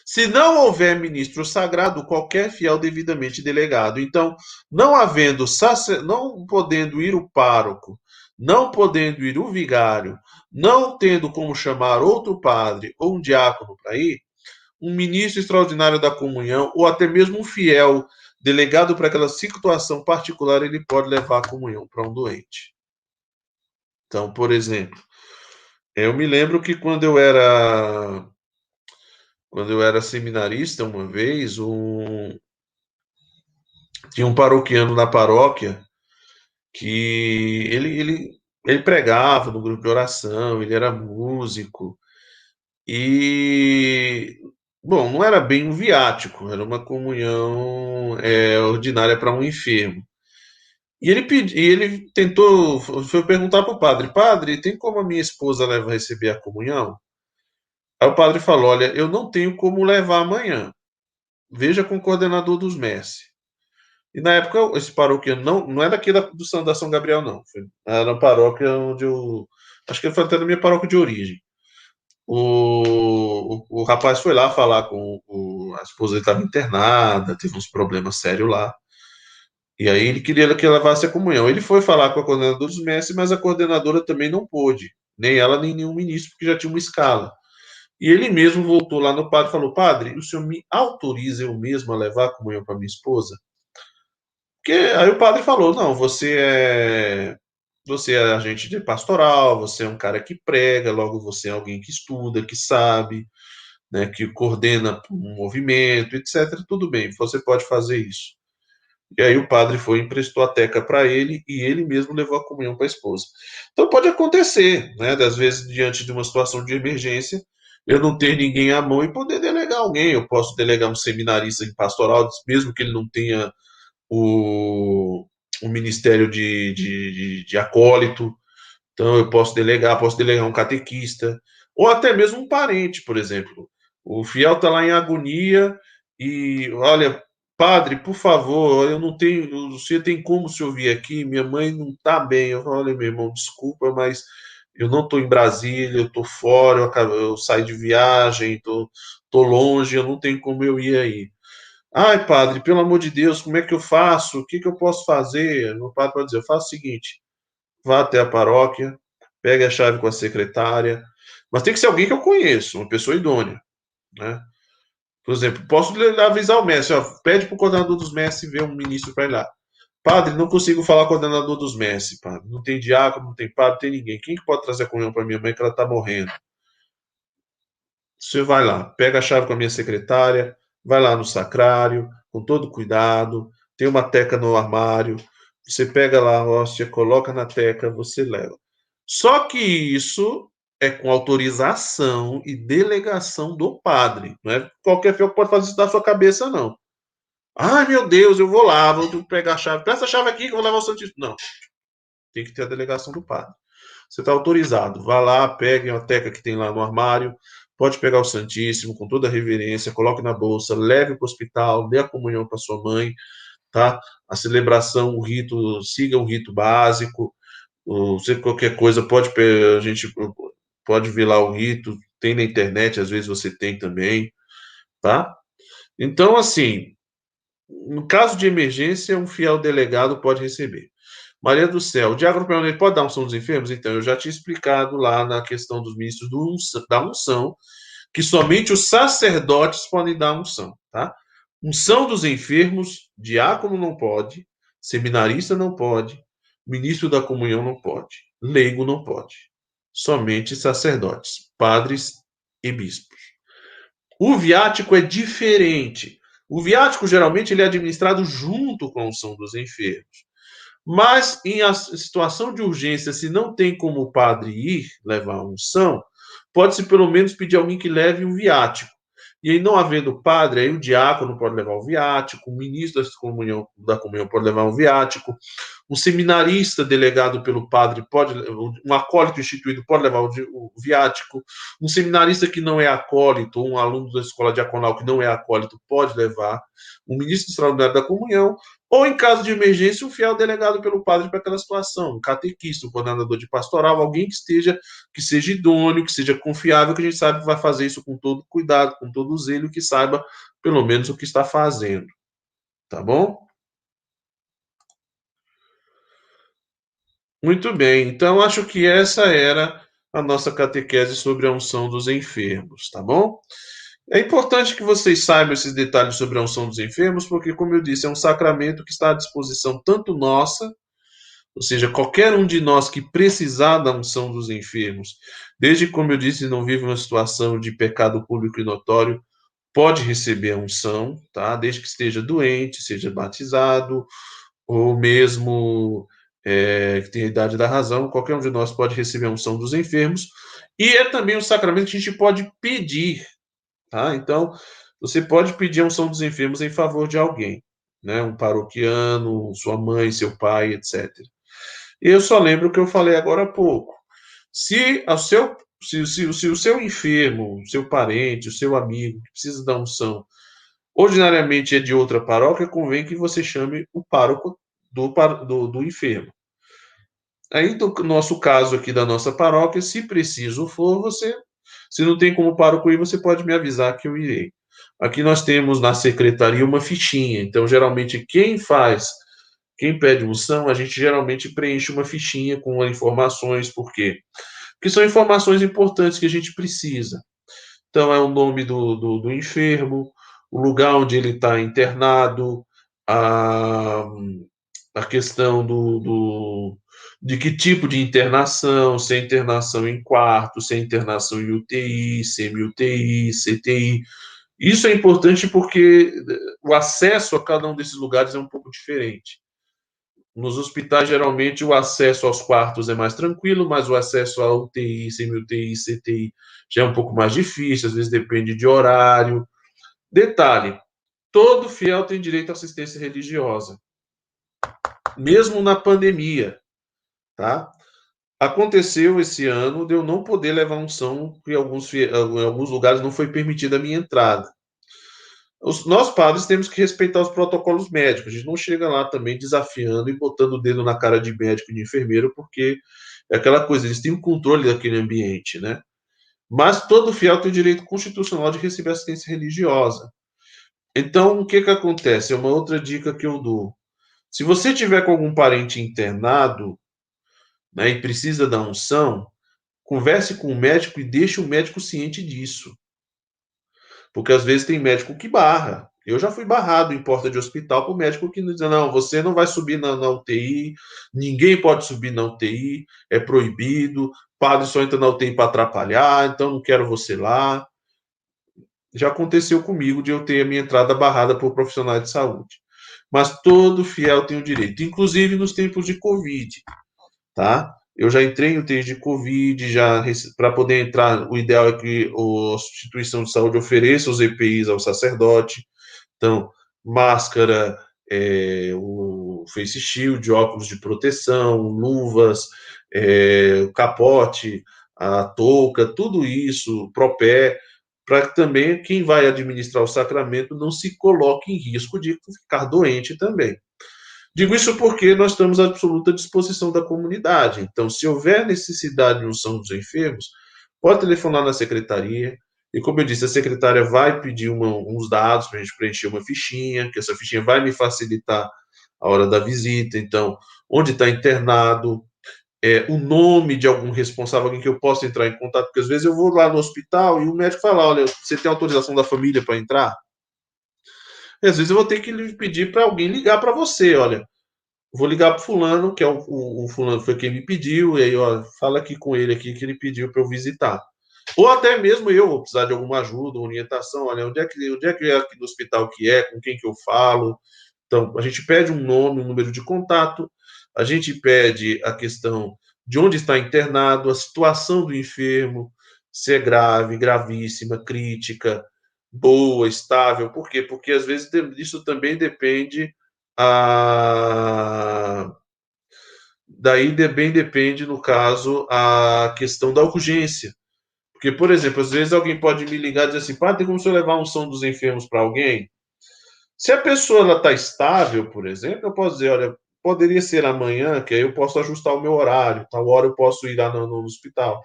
Se não houver ministro sagrado, qualquer fiel devidamente delegado. Então, não havendo sacer, não podendo ir o pároco, não podendo ir o vigário, não tendo como chamar outro padre ou um diácono para ir, um ministro extraordinário da comunhão ou até mesmo um fiel delegado para aquela situação particular, ele pode levar a comunhão para um doente. Então, por exemplo, eu me lembro que quando eu era quando eu era seminarista uma vez, um tinha um paroquiano na paróquia que ele, ele, ele pregava no grupo de oração, ele era músico, e, bom, não era bem um viático, era uma comunhão é, ordinária para um enfermo. E ele, pedi, ele tentou, foi perguntar para o padre, padre, tem como a minha esposa leva a receber a comunhão? Aí o padre falou, olha, eu não tenho como levar amanhã. Veja com o coordenador dos mestres. E na época, esse paróquia não, não é daqui da, do da São Gabriel, não. Foi, era uma paróquia onde eu. Acho que foi até na minha paróquia de origem. O, o, o rapaz foi lá falar com o, a esposa estava internada, teve uns problemas sérios lá. E aí ele queria que levasse a comunhão. Ele foi falar com a coordenadora dos mestres, mas a coordenadora também não pôde. Nem ela, nem nenhum ministro, porque já tinha uma escala. E ele mesmo voltou lá no padre e falou: Padre, o senhor me autoriza eu mesmo a levar a comunhão para minha esposa? Porque aí o padre falou: não, você é você é agente de pastoral, você é um cara que prega, logo você é alguém que estuda, que sabe, né, que coordena um movimento, etc. Tudo bem, você pode fazer isso. E aí o padre foi emprestou a teca para ele e ele mesmo levou a comunhão para a esposa. Então pode acontecer, né, das vezes diante de uma situação de emergência, eu não ter ninguém à mão e poder delegar alguém. Eu posso delegar um seminarista em pastoral, mesmo que ele não tenha o, o ministério de, de, de, de acólito, então eu posso delegar, posso delegar um catequista, ou até mesmo um parente, por exemplo. O fiel está lá em agonia e, olha, padre, por favor, eu não tenho, você tem como se ouvir aqui? Minha mãe não está bem. Eu falo, olha, meu irmão, desculpa, mas eu não estou em Brasília, eu estou fora, eu, eu saí de viagem, estou longe, eu não tenho como eu ir aí. Ai, padre, pelo amor de Deus, como é que eu faço? O que, que eu posso fazer? O padre pode dizer: eu faço o seguinte: vá até a paróquia, pegue a chave com a secretária, mas tem que ser alguém que eu conheço, uma pessoa idônea, né? Por exemplo, posso avisar o mestre, ó, pede para o coordenador dos mestres ver um ministro para ir lá. Padre, não consigo falar com o coordenador dos mestres, padre. Não tem diácono, não tem padre, não tem ninguém. Quem que pode trazer a comunhão para minha mãe que ela está morrendo? Você vai lá, pega a chave com a minha secretária, vai lá no sacrário, com todo cuidado, tem uma teca no armário, você pega lá a hóstia, coloca na teca, você leva. Só que isso é com autorização e delegação do padre. Não é qualquer fiel que pode fazer isso da sua cabeça, não. Ai, meu Deus, eu vou lá, vou pegar a chave. Presta a chave aqui que eu vou levar o Santíssimo. Não. Tem que ter a delegação do padre. Você está autorizado. Vá lá, pegue a teca que tem lá no armário, pode pegar o Santíssimo com toda a reverência, coloque na bolsa, leve para o hospital, dê a comunhão para sua mãe, tá? A celebração, o rito, siga o rito básico. Se qualquer coisa, pode a gente pode ver lá o rito, tem na internet, às vezes você tem também, tá? Então, assim, no caso de emergência, um fiel delegado pode receber. Maria do Céu, o diácono permanente pode dar unção dos enfermos? Então, eu já tinha explicado lá na questão dos ministros do, da unção, que somente os sacerdotes podem dar unção, tá? Unção dos enfermos, diácono não pode, seminarista não pode, ministro da comunhão não pode, leigo não pode. Somente sacerdotes, padres e bispos. O viático é diferente. O viático geralmente ele é administrado junto com a unção dos enfermos. Mas em a situação de urgência, se não tem como o padre ir levar a unção, pode-se pelo menos pedir alguém que leve um viático. E aí, não havendo padre, aí o diácono pode levar o viático, o ministro da comunhão, da comunhão pode levar um viático, um seminarista delegado pelo padre pode, um acólito instituído pode levar o, viático, um seminarista que não é acólito, um aluno da escola diaconal que não é acólito pode levar, um ministro extraordinário da comunhão, ou, em caso de emergência, um fiel delegado pelo padre para aquela situação, um catequista, um coordenador de pastoral, alguém que esteja, que seja idôneo, que seja confiável, que a gente sabe que vai fazer isso com todo cuidado, com todo zelo, que saiba pelo menos o que está fazendo. Tá bom? Muito bem, então acho que essa era a nossa catequese sobre a unção dos enfermos, tá bom? É importante que vocês saibam esses detalhes sobre a unção dos enfermos, porque, como eu disse, é um sacramento que está à disposição tanto nossa, ou seja, qualquer um de nós que precisar da unção dos enfermos, desde como eu disse, não vive uma situação de pecado público e notório, pode receber a unção, tá? Desde que esteja doente, seja batizado, ou mesmo é, que tenha idade da razão, qualquer um de nós pode receber a unção dos enfermos. E é também um sacramento que a gente pode pedir Tá? Então, você pode pedir a unção dos enfermos em favor de alguém, né? um paroquiano, sua mãe, seu pai, etc. Eu só lembro o que eu falei agora há pouco. Se, o seu, se, se, se o seu enfermo, seu parente, o seu amigo que precisa da unção, ordinariamente é de outra paróquia, convém que você chame o pároco do, do, do enfermo. Aí, no nosso caso aqui da nossa paróquia, se preciso for, você se não tem como pároco ir, você pode me avisar que eu irei. Aqui nós temos na secretaria uma fichinha. Então, geralmente, quem faz, quem pede unção, a gente geralmente preenche uma fichinha com informações. Por quê? Porque são informações importantes que a gente precisa. Então, é o nome do, do, do enfermo, o lugar onde ele está internado, a, a questão do, do, de que tipo de internação, se é internação em quarto, se é internação em UTI, semi-UTI, CTI. Isso é importante porque o acesso a cada um desses lugares é um pouco diferente. Nos hospitais, geralmente, o acesso aos quartos é mais tranquilo, mas o acesso a UTI, semi-UTI, CTI já é um pouco mais difícil, às vezes depende de horário. Detalhe: todo fiel tem direito à assistência religiosa, mesmo na pandemia. Tá? Aconteceu esse ano de eu não poder levar unção, porque em alguns, em alguns lugares não foi permitida a minha entrada. Os, nós padres temos que respeitar os protocolos médicos. A gente não chega lá também desafiando e botando o dedo na cara de médico e de enfermeiro, porque é aquela coisa, eles têm o controle daquele ambiente, né? Mas todo fiel tem o direito constitucional de receber assistência religiosa. Então, o que que acontece? É uma outra dica que eu dou. Se você tiver com algum parente internado, né, e precisa da unção, converse com o médico e deixe o médico ciente disso. Porque às vezes tem médico que barra. Eu já fui barrado em porta de hospital por médico que diz: não, você não vai subir na, na, UTI, ninguém pode subir na UTI, é proibido, padre só entra na UTI para atrapalhar, então não quero você lá. Já aconteceu comigo de eu ter a minha entrada barrada por profissionais de saúde. Mas todo fiel tem o direito, inclusive nos tempos de Covid, tá? Eu já entrei em UTI de Covid, já para poder entrar, o ideal é que a instituição de saúde ofereça os EPIs ao sacerdote. Então, máscara, é, o face shield, óculos de proteção, luvas, é, capote, a touca, tudo isso, propé, para que também quem vai administrar o sacramento não se coloque em risco de ficar doente também. Digo isso porque nós estamos à absoluta disposição da comunidade. Então, se houver necessidade de unção dos enfermos, pode telefonar na secretaria, e como eu disse, a secretária vai pedir uma, uns dados para a gente preencher uma fichinha, que essa fichinha vai me facilitar a hora da visita. Então, onde está internado, é, o nome de algum responsável, alguém que eu possa entrar em contato, porque às vezes eu vou lá no hospital e o médico fala: olha, você tem autorização da família para entrar? Às vezes eu vou ter que pedir para alguém ligar para você: olha, vou ligar para fulano, que é o, o, o, fulano foi quem me pediu, e aí, ó, fala aqui com ele aqui que ele pediu para eu visitar. Ou até mesmo eu vou precisar de alguma ajuda, orientação, olha, onde é que, onde é que é aqui no hospital que é, com quem que eu falo. Então, a gente pede um nome, um número de contato, a gente pede a questão de onde está internado, a situação do enfermo, se é grave, gravíssima, crítica, boa, estável. Por quê? Porque às vezes isso também depende a daí bem depende no caso a questão da urgência. Porque, por exemplo, às vezes alguém pode me ligar e dizer assim, pá, tem como eu levar um som dos enfermos para alguém? Se a pessoa está estável, por exemplo, eu posso dizer, olha, poderia ser amanhã, que aí eu posso ajustar o meu horário, tal hora eu posso ir lá no, no hospital.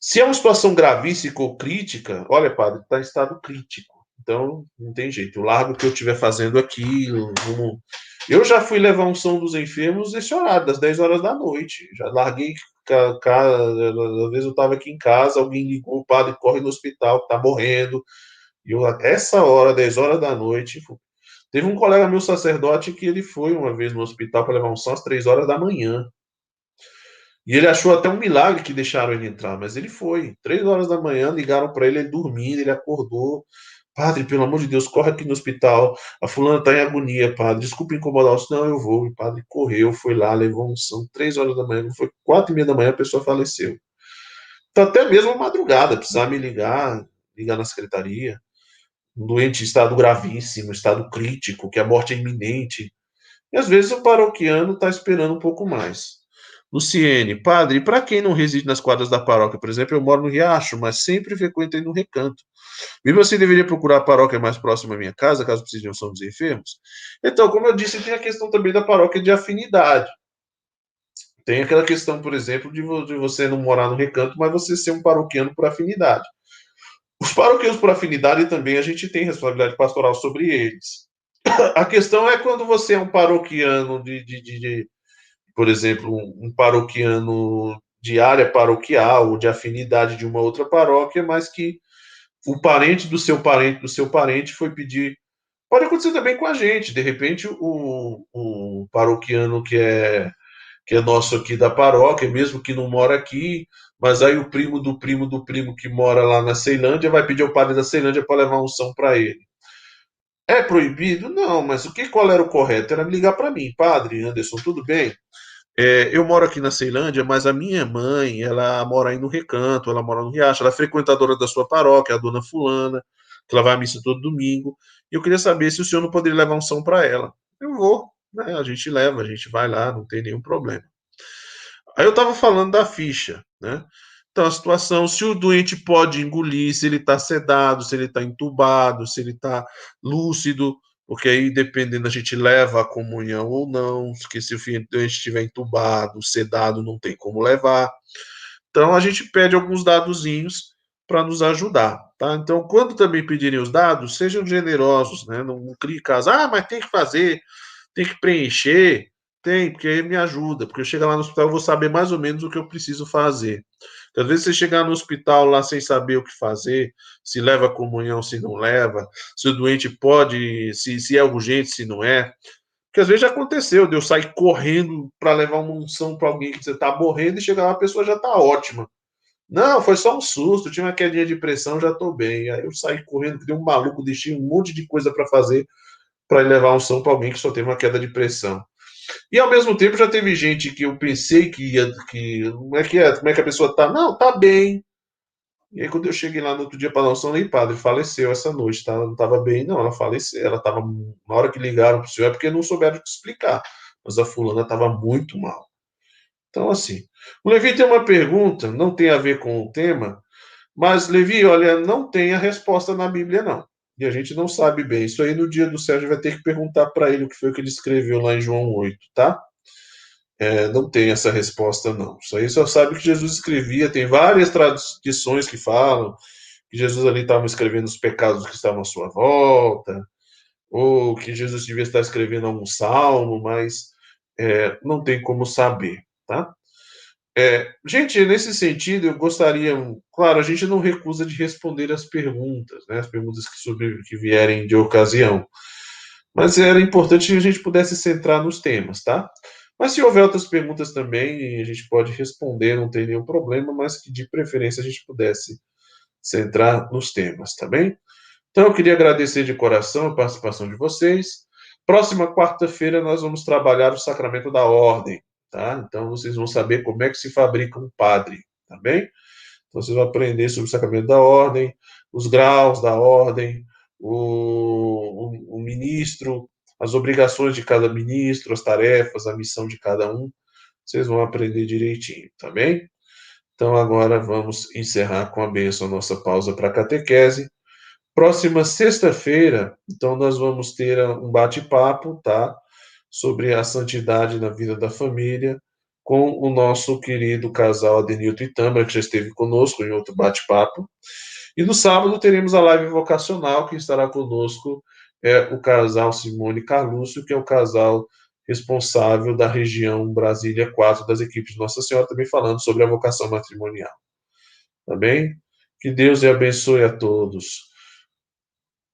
Se é uma situação gravíssima ou crítica, olha, padre, está em estado crítico. Então, não tem jeito. O largo que eu estiver fazendo aqui, vamos... eu já fui levar um som dos enfermos nesse horário, das 10 horas da noite. Já larguei às vezes eu estava aqui em casa, alguém ligou, o padre corre no hospital, está morrendo. E eu, essa hora, 10 horas da noite, teve um colega meu sacerdote que ele foi uma vez no hospital para levar um som às 3 horas da manhã. E ele achou até um milagre que deixaram ele entrar, mas ele foi. Três horas da manhã, ligaram para ele, ele dormindo, ele acordou. Padre, pelo amor de Deus, corre aqui no hospital. A fulana está em agonia, padre. Desculpe incomodar o eu vou. O padre correu, foi lá, levou um são três horas da manhã. Foi quatro e meia da manhã, a pessoa faleceu. Então, até mesmo madrugada, precisar me ligar, ligar na secretaria. Um doente em estado gravíssimo, estado crítico, que a morte é iminente. E às vezes o paroquiano está esperando um pouco mais. Luciene, padre, para quem não reside nas quadras da paróquia, por exemplo, eu moro no Riacho, mas sempre frequento no Recanto. Mesmo assim, deveria procurar a paróquia mais próxima à minha casa, caso precise de dos enfermos? Então, como eu disse, tem a questão também da paróquia de afinidade. Tem aquela questão, por exemplo, de, você não morar no recanto, mas você ser um paroquiano por afinidade. Os paroquianos por afinidade também a gente tem responsabilidade pastoral sobre eles. A questão é quando você é um paroquiano de, de, de, de por exemplo, um paroquiano de área paroquial ou de afinidade de uma outra paróquia, mas que o parente do seu parente do seu parente foi pedir. Pode acontecer também com a gente. De repente, o, o paroquiano que é que é nosso aqui da paróquia, mesmo que não mora aqui, mas aí o primo do primo do primo que mora lá na Ceilândia vai pedir ao padre da Ceilândia para levar unção para ele. É proibido? Não, mas o que qual era o correto? Era ligar para mim, padre Anderson, tudo bem? É, eu moro aqui na Ceilândia, mas a minha mãe, ela mora aí no Recanto, ela mora no Riacho, ela é frequentadora da sua paróquia, a dona fulana, que ela vai à missa todo domingo, e eu queria saber se o senhor não poderia levar um som para ela. Eu vou, né? A gente leva, a gente vai lá, não tem nenhum problema. Aí eu estava falando da ficha, né? Então, a situação, se o doente pode engolir, se ele está sedado, se ele está entubado, se ele está lúcido, porque aí, dependendo, a gente leva a comunhão ou não, porque se o filho estiver entubado, sedado, não tem como levar. Então, a gente pede alguns dadozinhos para nos ajudar, tá? Então, quando também pedirem os dados, sejam generosos, né? Não, não crie caso, ah, mas tem que fazer, tem que preencher. Tem, porque aí me ajuda, porque eu chego lá no hospital eu vou saber mais ou menos o que eu preciso fazer. Às vezes você chegar no hospital lá sem saber o que fazer, se leva comunhão, se não leva, se o doente pode, se, se é urgente, se não é. Porque às vezes já aconteceu de eu sair correndo para levar uma unção para alguém que você está morrendo e chegar lá a pessoa já está ótima. Não, foi só um susto, tinha uma quedinha de pressão, já estou bem. Aí eu saí correndo, dei um maluco, deixei um monte de coisa para fazer para levar unção para alguém que só teve uma queda de pressão. E ao mesmo tempo já teve gente que eu pensei que ia, que como é que é, como é que a pessoa tá? Não, tá bem. E aí quando eu cheguei lá no outro dia para dar unção, nem padre faleceu essa noite, tá? Ela não estava bem, não, ela faleceu, ela estava na hora que ligaram para o senhor é porque não souberam te explicar, mas a fulana estava muito mal. Então assim, o Levi tem uma pergunta, não tem a ver com o tema, mas Levi, olha, não tem a resposta na Bíblia não. E a gente não sabe bem. Isso aí no dia do gente vai ter que perguntar para ele o que foi que ele escreveu lá em João 8, tá? É, não tem essa resposta, não. Isso aí só sabe que Jesus escrevia. Tem várias tradições que falam que Jesus ali estava escrevendo os pecados que estavam à sua volta, ou que Jesus devia estar escrevendo algum salmo, mas é, não tem como saber, tá? É, gente, nesse sentido, eu gostaria, claro, a gente não recusa de responder as perguntas, né, as perguntas que, sobre, que vierem de ocasião, mas era importante que a gente pudesse centrar nos temas, tá? Mas se houver outras perguntas também, a gente pode responder, não tem nenhum problema, mas que de preferência a gente pudesse centrar nos temas, tá bem? Então, eu queria agradecer de coração a participação de vocês. Próxima quarta-feira nós vamos trabalhar o sacramento da ordem tá? Então vocês vão saber como é que se fabrica um padre, tá bem? Então vocês vão aprender sobre o sacramento da ordem, os graus da ordem, o, o, o ministro, as obrigações de cada ministro, as tarefas, a missão de cada um. Vocês vão aprender direitinho, tá bem? Então agora vamos encerrar com a bênção a nossa pausa para catequese. Próxima sexta-feira, então nós vamos ter um bate-papo, tá? Sobre a santidade na vida da família, com o nosso querido casal Adenilton e Tâmara, que já esteve conosco em outro bate-papo. E no sábado teremos a live vocacional, que estará conosco é o casal Simone Carlúcio, que é o casal responsável da região Brasília 4 das equipes de Nossa Senhora, também falando sobre a vocação matrimonial. Tá bem? Que Deus abençoe a todos.